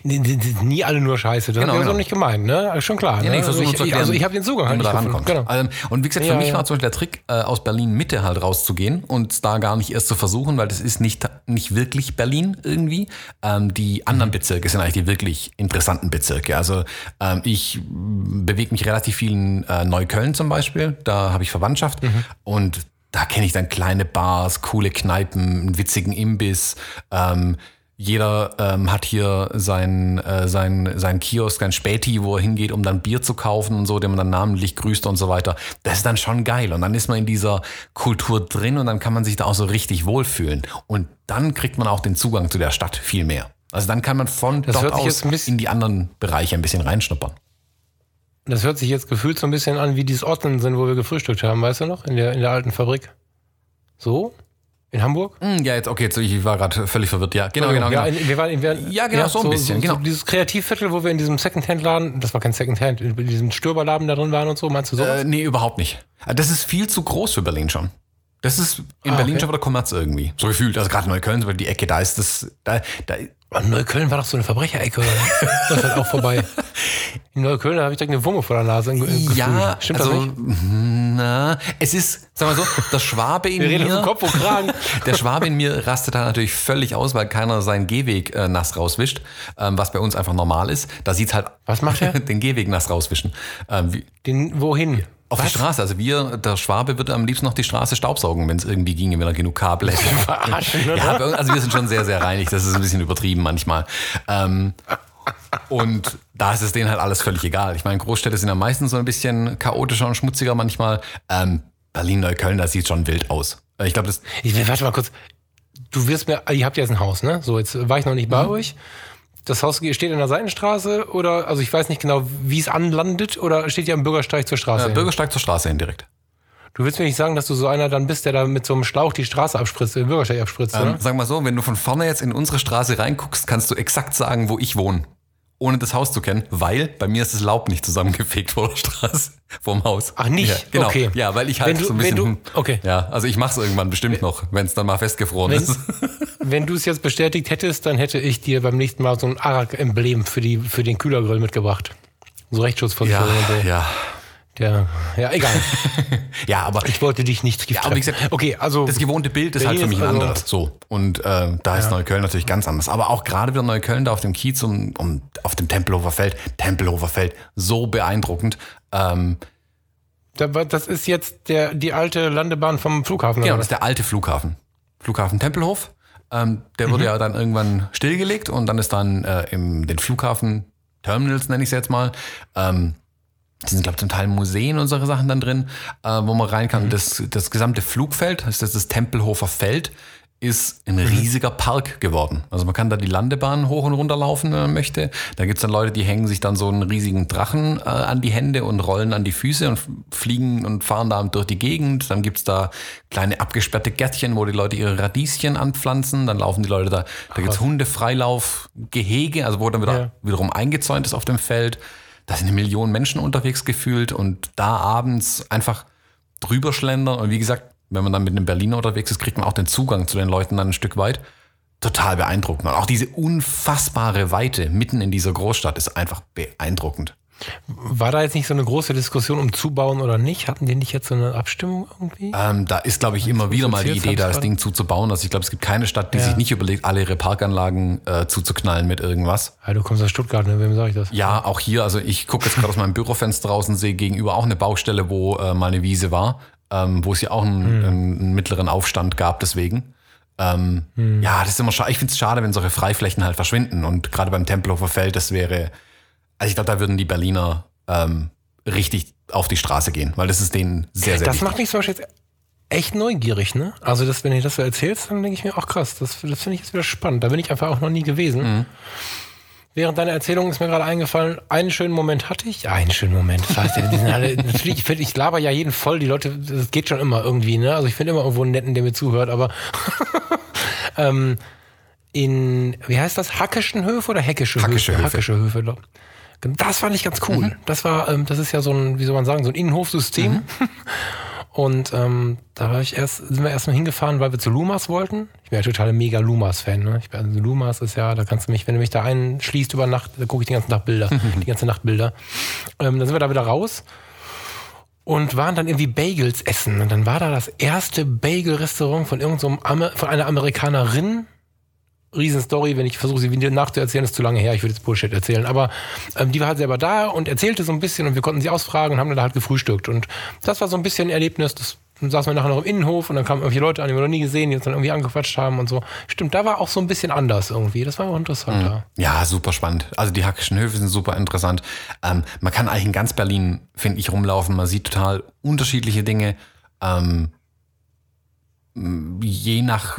Nie alle nur Scheiße. Das Genau, ist ja so genau. nicht gemeint, ne? Schon klar. Ja, ne? ich versuche also, zu ich, erklären, also ich habe den Zugang halt nicht gefunden. rankommt. Genau. Ähm, Und wie gesagt, für Ja, mich ja. war zum Beispiel der Trick, äh, aus Berlin Mitte halt rauszugehen und da gar nicht erst zu versuchen, weil das ist nicht, nicht wirklich Berlin irgendwie. Ähm, die anderen Bezirke sind eigentlich die wirklich interessanten Bezirke. Also ähm, ich bewege mich relativ viel in äh, Neukölln zum Beispiel. Da habe ich Verwandtschaft und da kenne ich dann kleine Bars, coole Kneipen, einen witzigen Imbiss. Ähm, jeder ähm, hat hier sein, äh, sein, sein Kiosk, sein Späti, wo er hingeht, um dann Bier zu kaufen und so, den man dann namentlich grüßt und so weiter. Das ist dann schon geil. Und dann ist man in dieser Kultur drin und dann kann man sich da auch so richtig wohlfühlen. Und dann kriegt man auch den Zugang zu der Stadt viel mehr. Also dann kann man von Das dort aus in die anderen Bereiche ein bisschen reinschnuppern. Das hört sich jetzt gefühlt so ein bisschen an wie dieses Otten sind, wo wir gefrühstückt haben, weißt du noch? In der, in der alten Fabrik. So? In Hamburg? Hm, ja, jetzt, okay, jetzt, ich war gerade völlig verwirrt. Ja, genau, genau, genau. Ja, in, wir waren, in, wir, Ja, genau, so ein bisschen, genau. dieses Kreativviertel, wo wir in diesem Secondhand-Laden, das war kein Secondhand, in diesem Stürberladen da drin waren und so, meinst du sowas? Äh, nee, überhaupt nicht. Das ist viel zu groß für Berlin schon. Das ist in Ah, Berlin okay. schon wieder Kommerz irgendwie. So gefühlt. Also gerade Neukölln, so die Ecke, da ist das. Da, da, Neukölln war doch so eine Verbrecherecke. oder? das ist halt auch vorbei. In Neukölln habe ich direkt eine Wumme vor der Nase ja, Stimmt also, das nicht? na, es ist, sag mal so, der Schwabe in Wir reden mir. um Kopf und Kragen. Der Schwabe in mir rastet da natürlich völlig aus, weil keiner seinen Gehweg äh, nass rauswischt, ähm, was bei uns einfach normal ist. Da sieht's halt Was macht er? den Gehweg nass rauswischen. Ähm, Den, wohin? auf die Straße. Also wir, der Schwabe würde am liebsten noch die Straße staubsaugen, wenn es irgendwie ginge, wenn er genug Kabel hätte. Verarschen, oder? Ja, also wir sind schon sehr, sehr reinig. Das ist ein bisschen übertrieben manchmal. Ähm, und da ist es denen halt alles völlig egal. Ich meine, Großstädte sind ja meistens so ein bisschen chaotischer und schmutziger manchmal. Ähm, Berlin, Neukölln, das sieht schon wild aus. Äh, Ich glaube, das Ich will, warte mal kurz. Du wirst mir, ihr habt jetzt ein Haus, ne? So, jetzt war ich noch nicht Mhm. bei euch. Das Haus steht in der Seitenstraße oder, also ich weiß nicht genau, wie es anlandet oder steht ja am Bürgersteig zur Straße. äh, hin? Bürgersteig zur Straße hin direkt. du willst mir nicht sagen, dass du so einer dann bist, der da mit so einem Schlauch die Straße abspritzt, den Bürgersteig abspritzt, Ähm, oder? sag mal so, wenn du von vorne jetzt in unsere Straße reinguckst, kannst du exakt sagen, wo ich wohne. Ohne das Haus zu kennen, weil bei mir ist das Laub nicht zusammengefegt vor der Straße, vorm Haus. Ach, nicht? Ja, genau. Okay. Ja, weil ich halt Wenn du- so ein wenn bisschen. du- okay. Ja, also ich mach's irgendwann bestimmt noch, wenn es dann mal festgefroren Wenn- ist. Wenn du es jetzt bestätigt hättest, dann hätte ich dir beim nächsten Mal so ein Arak-Emblem für, die, für den Kühlergrill mitgebracht. So Rechtsschutzversicherung Ja, und so. ja. Der, ja, egal. ja, aber ich wollte dich nicht ja, aber wie gesagt, okay, also das gewohnte Bild ist halt für mich ein also, anderes. So und äh, da ist Neukölln natürlich ganz anders. Aber auch gerade wieder Neukölln da auf dem Kiez und, und auf dem Tempelhofer Feld, Tempelhofer Feld, so beeindruckend. Ähm, das ist jetzt der, die alte Landebahn vom Flughafen. Genau, das ist der alte Flughafen. Flughafen Tempelhof. Ähm, der wurde mhm. ja dann irgendwann stillgelegt und dann ist dann äh, im den Flughafen Terminals, nenne ich es jetzt mal, ähm, da sind, glaube ich, zum Teil Museen und solche Sachen dann drin, äh, wo man rein kann. Mhm. Das, das gesamte Flugfeld, das ist das Tempelhofer Feld, ist ein mhm. riesiger Park geworden. Also man kann da die Landebahn hoch und runter laufen, wenn man möchte. Da gibt's dann Leute, die hängen sich dann so einen riesigen Drachen äh, an die Hände und rollen an die Füße und fliegen und fahren da durch die Gegend. Dann gibt's da kleine abgesperrte Gärtchen, wo die Leute ihre Radieschen anpflanzen. Dann laufen die Leute da. Da gibt's Hundefreilaufgehege, also wo dann wieder, ja. wiederum eingezäunt ist auf dem Feld. Da sind eine Million Menschen unterwegs gefühlt und da abends einfach drüber schlendern und wie gesagt, wenn man dann mit einem Berliner unterwegs ist, kriegt man auch den Zugang zu den Leuten dann ein Stück weit. Total beeindruckend. Und auch diese unfassbare Weite mitten in dieser Großstadt ist einfach beeindruckend. War da jetzt nicht so eine große Diskussion um Zubauen oder nicht? Hatten die nicht jetzt so eine Abstimmung irgendwie? Ähm, da ist, glaube ich, immer wieder mal die Idee, da das Ding zuzubauen. Also ich glaube, es gibt keine Stadt, die ja. sich nicht überlegt, alle ihre Parkanlagen äh, zuzuknallen mit irgendwas. Ja, du kommst aus Stuttgart, ne? wem sage ich das? Ja, auch hier. Also ich gucke jetzt gerade aus meinem Bürofenster draußen, sehe gegenüber auch eine Baustelle, wo äh, mal eine Wiese war ähm, wo es ja auch einen, hm. einen, mittleren Aufstand gab deswegen. Ähm, hm. Ja, das ist immer schade. Ich finde es schade, wenn solche Freiflächen halt verschwinden. Und gerade beim Tempelhofer Feld, das wäre, also ich glaube, da würden die Berliner ähm, richtig auf die Straße gehen, weil das ist denen sehr, sehr Das wichtig. macht mich zum Beispiel jetzt echt neugierig, ne? Also das, wenn du das so erzählst, dann denke ich mir, ach krass, das, das finde ich jetzt wieder spannend. Da bin ich einfach auch noch nie gewesen. Mhm. Während deiner Erzählung ist mir gerade eingefallen, einen schönen Moment hatte ich. Einen schönen Moment. Das heißt, die sind alle, natürlich, ich, ich laber ja jeden voll. Die Leute, das geht schon immer irgendwie, ne? Also ich finde immer irgendwo einen netten, der mir zuhört, aber ähm, in, wie heißt das? Hackischen Höfe oder Heckische, Hackische Höfe? Hackische Höfe. Höfe. Das fand ich ganz cool. Mhm. Das war, ähm, das ist ja so ein, wie soll man sagen, so ein Innenhofsystem. Mhm. Und ähm, da war ich erst, sind wir erstmal hingefahren, weil wir zu Lumas wollten. Ich bin ja total mega Lumas-Fan. Ne? Ich bin, also Lumas ist ja, da kannst du mich, wenn du mich da einschließt über Nacht, da gucke ich die ganze Nacht Bilder, die ganze Nacht Bilder. Ähm, dann sind wir da wieder raus und waren dann irgendwie Bagels essen. Und dann war da das erste Bagel-Restaurant von irgendeinem so von einer Amerikanerin, Riesenstory, wenn ich versuche, sie nachzuerzählen, ist zu lange her, ich würde jetzt Bullshit erzählen. Aber ähm, die war halt selber da und erzählte so ein bisschen und wir konnten sie ausfragen und haben dann da halt gefrühstückt. Und das war so ein bisschen ein Erlebnis, das dann saßen wir nachher noch im Innenhof und dann kamen irgendwie Leute an, die wir noch nie gesehen, die uns dann irgendwie angequatscht haben und so. Stimmt, da war auch so ein bisschen anders irgendwie. Das war auch interessant. Mhm. Ja, super spannend. Also die Hackischen Höfe sind super interessant. Ähm, man kann eigentlich in ganz Berlin, finde ich, rumlaufen. Man sieht total unterschiedliche Dinge. Ähm, je nach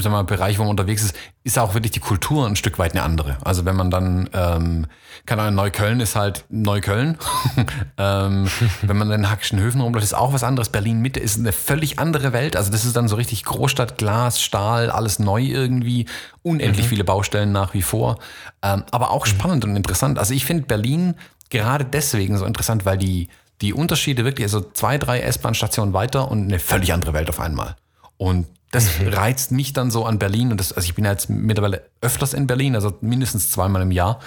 sag mal, Bereich, wo man unterwegs ist, ist auch wirklich die Kultur ein Stück weit eine andere. Also wenn man dann, ähm, keine Ahnung, Neukölln ist halt Neukölln. ähm, wenn man dann in Hackischen Höfen rumläuft, ist auch was anderes. Berlin Mitte ist eine völlig andere Welt. Also das ist dann so richtig Großstadt, Glas, Stahl, alles neu irgendwie. Unendlich mhm. viele Baustellen nach wie vor. Ähm, aber auch mhm. spannend und interessant. Also ich finde Berlin gerade deswegen so interessant, weil die, die Unterschiede wirklich, also zwei, drei S-Bahn-Stationen weiter und eine völlig andere Welt auf einmal. Und das mhm. reizt mich dann so an Berlin. Und das, also ich bin ja jetzt mittlerweile öfters in Berlin, also mindestens zweimal im Jahr.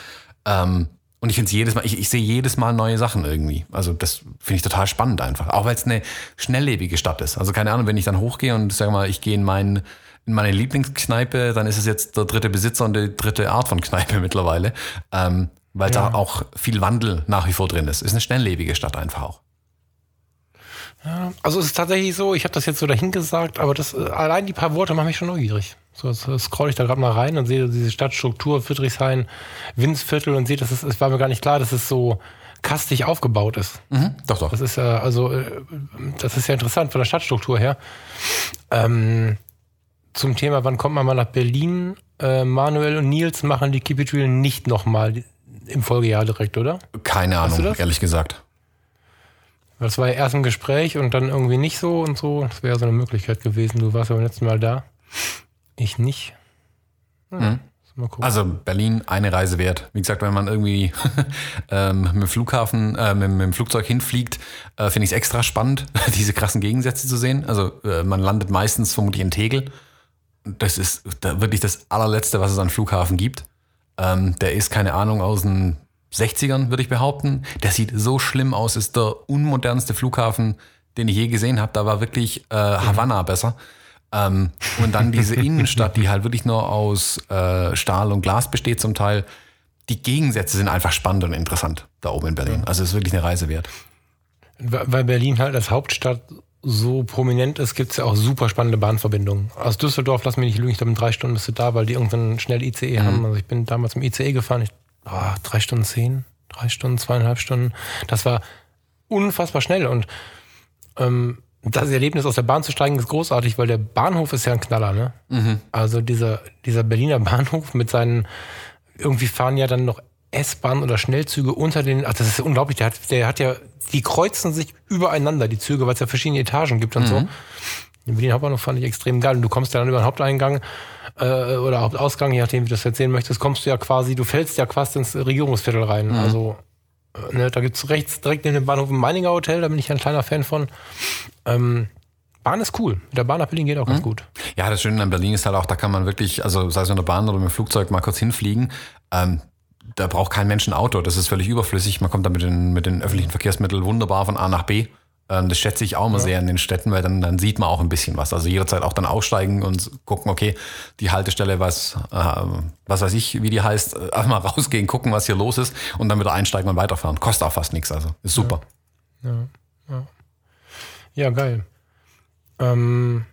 Ähm, und ich finde jedes Mal, ich, ich sehe jedes Mal neue Sachen irgendwie. Also das finde ich total spannend einfach. Auch weil es eine schnelllebige Stadt ist. Also keine Ahnung, wenn ich dann hochgehe und sage mal, ich gehe in meinen in meine Lieblingskneipe, dann ist es jetzt der dritte Besitzer und die dritte Art von Kneipe mittlerweile. Ähm, weil ja. da auch viel Wandel nach wie vor drin ist. Ist eine schnelllebige Stadt einfach auch. Ja, also es ist tatsächlich so, ich habe das jetzt so dahin gesagt, aber das, äh, allein die paar Worte machen mich schon neugierig. So, scroll ich da gerade mal rein und sehe diese Stadtstruktur, Friedrichshain, Winzviertel und sehe, dass es, es war mir gar nicht klar, dass es so kastig aufgebaut ist. Mhm, doch, doch. Das ist ja, also, äh, das ist ja interessant von der Stadtstruktur her. Ähm, zum Thema, wann kommt man mal nach Berlin? Äh, Manuel und Nils machen die Keep nicht nochmal im Folgejahr direkt, oder? Keine Ahnung, ehrlich gesagt. Das war ja erst ein Gespräch und dann irgendwie nicht so und so. Das wäre so eine Möglichkeit gewesen. Du warst ja beim letzten Mal da. Ich nicht. Ja, mhm. Also Berlin eine Reise wert. Wie gesagt, wenn man irgendwie ähm, mit dem Flughafen, äh, mit, mit, dem Flugzeug hinfliegt, äh, finde ich es extra spannend, diese krassen Gegensätze zu sehen. Also äh, man landet meistens vermutlich in Tegel. Das ist da wirklich das allerletzte, was es an Flughafen gibt. Ähm, der ist, keine Ahnung, aus den 60ern, würde ich behaupten. Der sieht so schlimm aus, ist der unmodernste Flughafen, den ich je gesehen habe. Da war wirklich äh, Havanna besser. Ähm, und dann diese Innenstadt, die halt wirklich nur aus äh, Stahl und Glas besteht zum Teil. Die Gegensätze sind einfach spannend und interessant da oben in Berlin. Also es ist wirklich eine Reise wert. Weil Berlin halt als Hauptstadt so prominent ist, gibt es ja auch super spannende Bahnverbindungen. Aus Düsseldorf, lass mich nicht lügen, ich glaube in drei Stunden bist du da, weil die irgendwann schnell ICE mhm. haben. Also ich bin damals im ICE gefahren, ich, oh, drei Stunden zehn, drei Stunden, zweieinhalb Stunden. Das war unfassbar schnell und ähm, das Erlebnis aus der Bahn zu steigen ist großartig, weil der Bahnhof ist ja ein Knaller, ne? Mhm. Also dieser, dieser Berliner Bahnhof mit seinen, irgendwie fahren ja dann noch S-Bahn oder Schnellzüge unter den, ach, das ist unglaublich, der hat, der hat ja, die kreuzen sich übereinander, die Züge, weil es ja verschiedene Etagen gibt und mhm. so. Den Berlin Hauptbahnhof fand ich extrem geil. Und du kommst ja dann über den Haupteingang äh, oder Hauptausgang, je nachdem, wie du das erzählen möchtest, kommst du ja quasi, du fällst ja quasi ins Regierungsviertel rein. Mhm. Also äh, ne, da gibt's rechts direkt neben dem Bahnhof ein Meininger Hotel, da bin ich ein kleiner Fan von. Ähm, Bahn ist cool. Mit der Bahn nach Berlin geht auch mhm. ganz gut. Ja, das Schöne an Berlin ist halt auch, da kann man wirklich, also sei es mit der Bahn oder mit dem Flugzeug mal kurz hinfliegen. Ähm, da braucht kein Mensch ein Auto. Das ist völlig überflüssig. Man kommt da mit den, mit den öffentlichen Verkehrsmitteln wunderbar von A nach B. Ähm, das schätze ich auch immer ja. sehr in den Städten, weil dann, dann sieht man auch ein bisschen was. Also jederzeit auch dann aussteigen und gucken, okay, die Haltestelle, was, äh, was weiß ich, wie die heißt, äh, einfach mal rausgehen, gucken, was hier los ist und dann wieder einsteigen und weiterfahren. Kostet auch fast nichts, also ist super. Ja, ja, ja. ja geil. Ähm,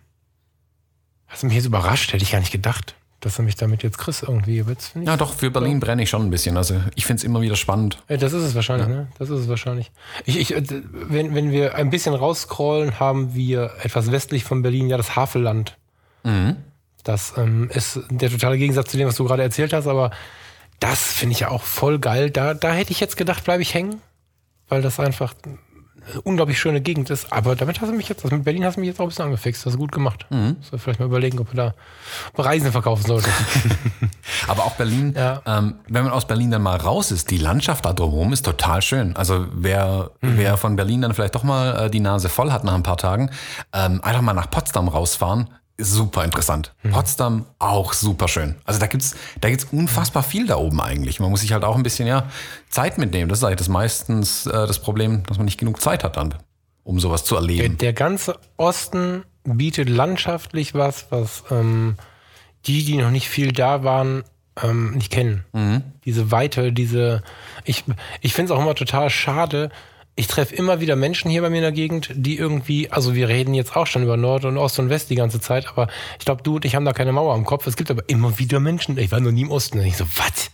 hast du mich jetzt überrascht, hätte ich gar nicht gedacht dass er mich damit jetzt kriegst irgendwie. Ja, doch, für Berlin brenne ich schon ein bisschen. Also ich finde es immer wieder spannend. Ja, das ist es wahrscheinlich, ja. ne? Das ist es wahrscheinlich. Ich, ich, äh, wenn, wenn wir ein bisschen rausscrollen, haben wir etwas westlich von Berlin ja das Havelland. Mhm. Das ähm, ist der totale Gegensatz zu dem, was du gerade erzählt hast, aber das finde ich ja auch voll geil. Da, da hätte ich jetzt gedacht, bleibe ich hängen, weil das einfach unglaublich schöne Gegend ist. Aber damit hast du mich jetzt, also mit Berlin hast du mich jetzt auch ein bisschen angefixt. Das ist gut gemacht. Mhm. Soll vielleicht mal überlegen, ob wir da Reisen verkaufen sollten. Aber auch Berlin, ja. ähm, wenn man aus Berlin dann mal raus ist, die Landschaft da drumherum ist total schön. Also wer, mhm. wer von Berlin dann vielleicht doch mal äh, die Nase voll hat nach ein paar Tagen, ähm, einfach mal nach Potsdam rausfahren super interessant. Mhm. Potsdam auch super schön. Also da gibt's da gibt's unfassbar viel da oben eigentlich. Man muss sich halt auch ein bisschen ja Zeit mitnehmen. Das ist eigentlich das meistens äh, das Problem, dass man nicht genug Zeit hat dann, um sowas zu erleben. Der, der ganze Osten bietet landschaftlich was, was ähm, die, die noch nicht viel da waren, ähm, nicht kennen. Mhm. Diese Weite, diese ich ich finde es auch immer total schade, ich treffe immer wieder Menschen hier bei mir in der Gegend, die irgendwie, also wir reden jetzt auch schon über Nord und Ost und West die ganze Zeit, aber ich glaube, du und ich haben da keine Mauer am Kopf. Es gibt aber immer wieder Menschen, ich war noch nie im Osten. Und ich so, was?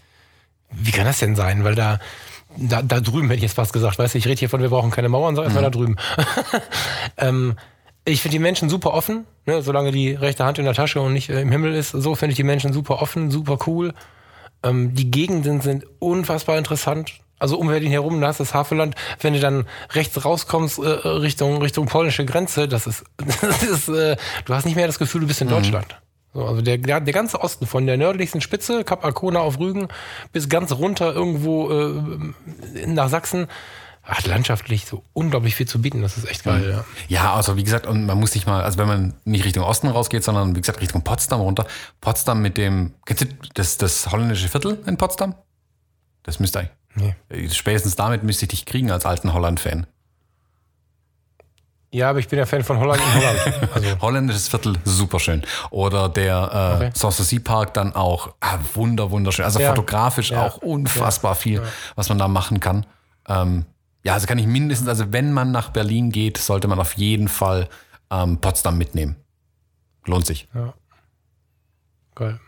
Wie kann das denn sein? Weil da, da, da drüben hätte ich jetzt was gesagt, weißt du, ich rede hier von, wir brauchen keine Mauern, sag erstmal mhm. da drüben. ähm, ich finde die Menschen super offen, ne, solange die rechte Hand in der Tasche und nicht äh, im Himmel ist. So finde ich die Menschen super offen, super cool. Ähm, die Gegenden sind unfassbar interessant also um Berlin herum, da hast du das Havelland. Wenn du dann rechts rauskommst äh, Richtung Richtung polnische Grenze, das ist, das ist äh, du hast nicht mehr das Gefühl, du bist in mhm. Deutschland. So, also der, der, der ganze Osten, von der nördlichsten Spitze, Kap Arkona auf Rügen, bis ganz runter irgendwo äh, nach Sachsen, hat landschaftlich so unglaublich viel zu bieten. Das ist echt geil. Ja, ja also wie gesagt, und man muss sich mal, also wenn man nicht Richtung Osten rausgeht, sondern wie gesagt Richtung Potsdam runter. Potsdam mit dem, kennst du das, das holländische Viertel in Potsdam? Das müsste eigentlich. Nee. Spätestens damit müsste ich dich kriegen als alten Holland-Fan. Ja, aber ich bin ja Fan von Holland in Holland. Also. Holländisches Viertel, super schön. Oder der äh, okay. Sanssouci Park dann auch ah, wunder, wunderschön. Also ja. fotografisch ja. auch unfassbar ja. viel, was man da machen kann. Ähm, ja, also kann ich mindestens, also wenn man nach Berlin geht, sollte man auf jeden Fall ähm, Potsdam mitnehmen. Lohnt sich. Ja. Geil.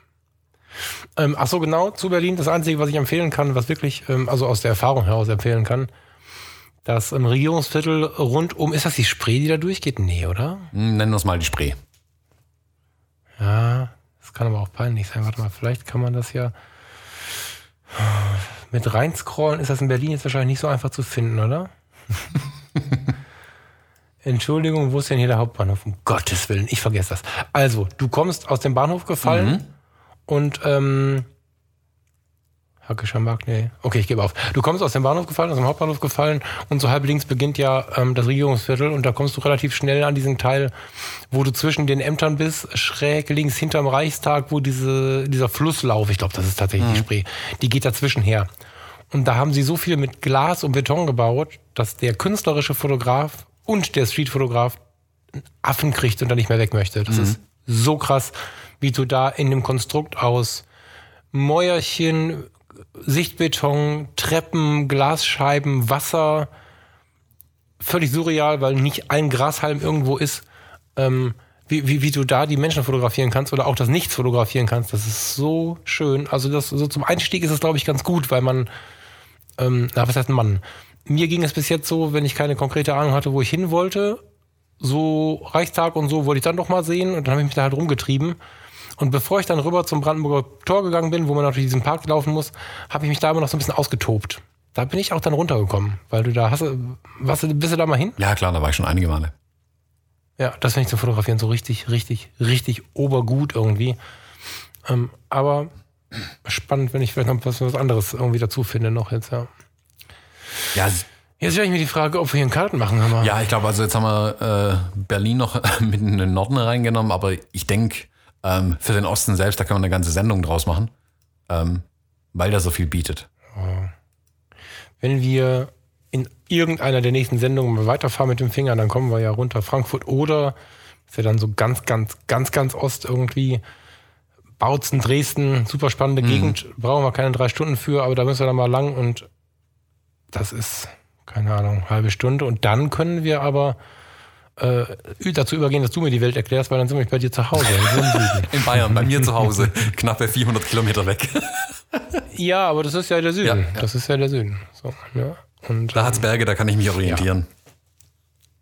Ähm, ach so, genau, zu Berlin. Das Einzige, was ich empfehlen kann, was wirklich, ähm, also aus der Erfahrung heraus empfehlen kann, das ähm, Regierungsviertel rund um, ist das die Spree, die da durchgeht? Nee, oder? Hm, nennen wir es mal die Spree. Ja, das kann aber auch peinlich sein. Warte mal, vielleicht kann man das ja mit reinscrollen. Ist das in Berlin jetzt wahrscheinlich nicht so einfach zu finden, oder? Entschuldigung, wo ist denn hier der Hauptbahnhof? Um Gottes Willen, ich vergesse das. Also, du kommst aus dem Bahnhof gefallen. Mhm und ähm, Hackischer Markt, nee. Okay, ich gebe auf. Du kommst aus dem Bahnhof gefallen, aus dem Hauptbahnhof gefallen und so halb links beginnt ja ähm, das Regierungsviertel und da kommst du relativ schnell an diesen Teil, wo du zwischen den Ämtern bist, schräg links hinterm Reichstag, wo diese, dieser Flusslauf, ich glaube, das ist tatsächlich mhm. die Spree, die geht dazwischen her. Und da haben sie so viel mit Glas und Beton gebaut, dass der künstlerische Fotograf und der Streetfotograf einen Affen kriegt und dann nicht mehr weg möchte. Das ist so krass, wie du da in dem Konstrukt aus Mäuerchen, Sichtbeton, Treppen, Glasscheiben, Wasser, völlig surreal, weil nicht ein Grashalm irgendwo ist, ähm, wie, wie, wie du da die Menschen fotografieren kannst oder auch das Nichts fotografieren kannst. Das ist so schön. Also das so zum Einstieg ist es, glaube ich, ganz gut, weil man, ähm, na, was heißt ein Mann? Mir ging es bis jetzt so, wenn ich keine konkrete Ahnung hatte, wo ich hin wollte, so Reichstag und so wollte ich dann doch mal sehen und dann habe ich mich da halt rumgetrieben. Und bevor ich dann rüber zum Brandenburger Tor gegangen bin, wo man natürlich diesen Park laufen muss, habe ich mich da immer noch so ein bisschen ausgetobt. Da bin ich auch dann runtergekommen, weil du da hast, was, bist du da mal hin? Ja, klar, da war ich schon einige Male. Ja, das finde ich zum Fotografieren so richtig, richtig, richtig obergut irgendwie. Ähm, aber spannend, wenn ich vielleicht noch was, was anderes irgendwie dazu finde noch jetzt, ja. Ja, Jetzt stelle ich mir die Frage, ob wir hier einen Karten machen. Hammer. ja ich glaube, also jetzt haben wir äh, Berlin noch mitten in den Norden reingenommen, aber ich denke, ähm, für den Osten selbst, da kann man eine ganze Sendung draus machen, ähm, weil der so viel bietet. Wenn wir in irgendeiner der nächsten Sendungen mal weiterfahren mit dem Finger, dann kommen wir ja runter Frankfurt oder ist ja dann so ganz, ganz, ganz, ganz Ost irgendwie. Bautzen, Dresden, super spannende Gegend, brauchen wir keine drei Stunden für, aber da müssen wir dann mal lang und das ist, keine Ahnung, halbe Stunde. Und dann können wir aber äh, dazu übergehen, dass du mir die Welt erklärst, weil dann sind wir bei dir zu Hause. In Bayern, bei mir zu Hause, knappe 400 Kilometer weg. ja, aber das ist ja der Süden. Ja, ja. Das ist ja der Süden. So, ja. Und, Da hat's Berge, da kann ich mich orientieren.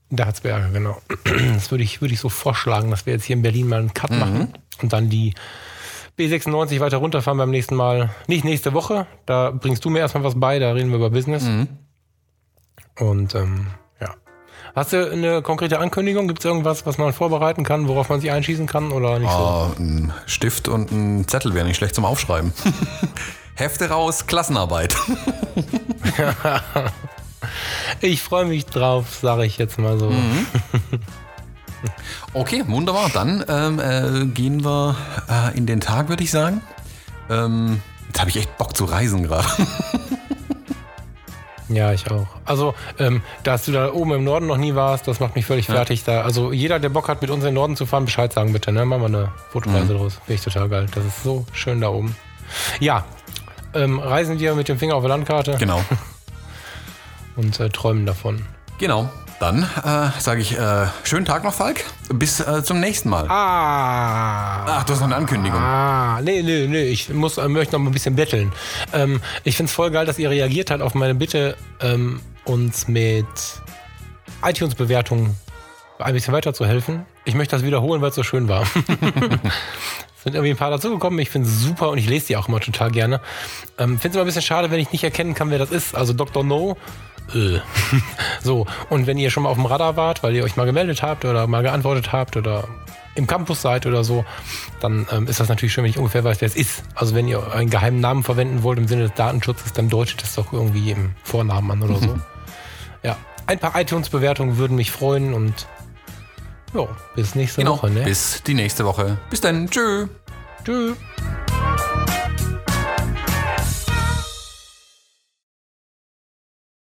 Da hat's Berge, genau. Das würde ich, würde ich so vorschlagen, dass wir jetzt hier in Berlin mal einen Cut machen und dann die B96 weiter runterfahren beim nächsten Mal. Nicht nächste Woche, da bringst du mir erstmal was bei, da reden wir über Business. Und ähm. Hast du eine konkrete Ankündigung? Gibt es irgendwas, was man vorbereiten kann, worauf man sich einschießen kann oder nicht so? Ah, ein Stift und ein Zettel wäre nicht schlecht zum Aufschreiben. Hefte raus, Klassenarbeit. Ich freue mich drauf, sage ich jetzt mal so. Okay, wunderbar. Dann ähm, äh, gehen wir äh, in den Tag, würde ich sagen. Ähm, jetzt habe ich echt Bock zu reisen gerade. Ja, ich auch. Also, ähm, dass du da oben im Norden noch nie warst, das macht mich völlig fertig. Da, also jeder, der Bock hat, mit uns in den Norden zu fahren, Bescheid sagen bitte. Ne? Machen wir eine Fotoreise draus. Finde ich total geil. Das ist so schön da oben. Ja, ähm, reisen wir mit dem Finger auf der Landkarte genau. und äh, träumen davon. Genau. Dann äh, sage ich äh, schönen Tag noch, Falk. Bis äh, zum nächsten Mal. Ah! Ach, du hast noch eine Ankündigung. Ah, nee, nee, nee, ich muss, äh, möchte noch mal ein bisschen betteln. Ähm, ich finde es voll geil, dass ihr reagiert habt auf meine Bitte, ähm, uns mit iTunes-Bewertungen ein bisschen weiterzuhelfen. Ich möchte das wiederholen, weil es so schön war. Es sind irgendwie ein paar dazugekommen. Ich finde es super und ich lese die auch immer total gerne. Ähm, finde es immer ein bisschen schade, wenn ich nicht erkennen kann, wer das ist. Also Dr. No. Äh. so, und wenn ihr schon mal auf dem Radar wart, weil ihr euch mal gemeldet habt oder mal geantwortet habt oder im Campus seid oder so, dann ähm, ist das natürlich schön, wenn ich ungefähr weiß, wer es ist. Also wenn ihr einen geheimen Namen verwenden wollt im Sinne des Datenschutzes, dann deutet es doch irgendwie im Vornamen an oder so. Ja, ein paar iTunes-Bewertungen würden mich freuen und ja, bis nächste Genau. Woche. Ne? Bis die nächste Woche. Bis dann. Tschö. Tschüss.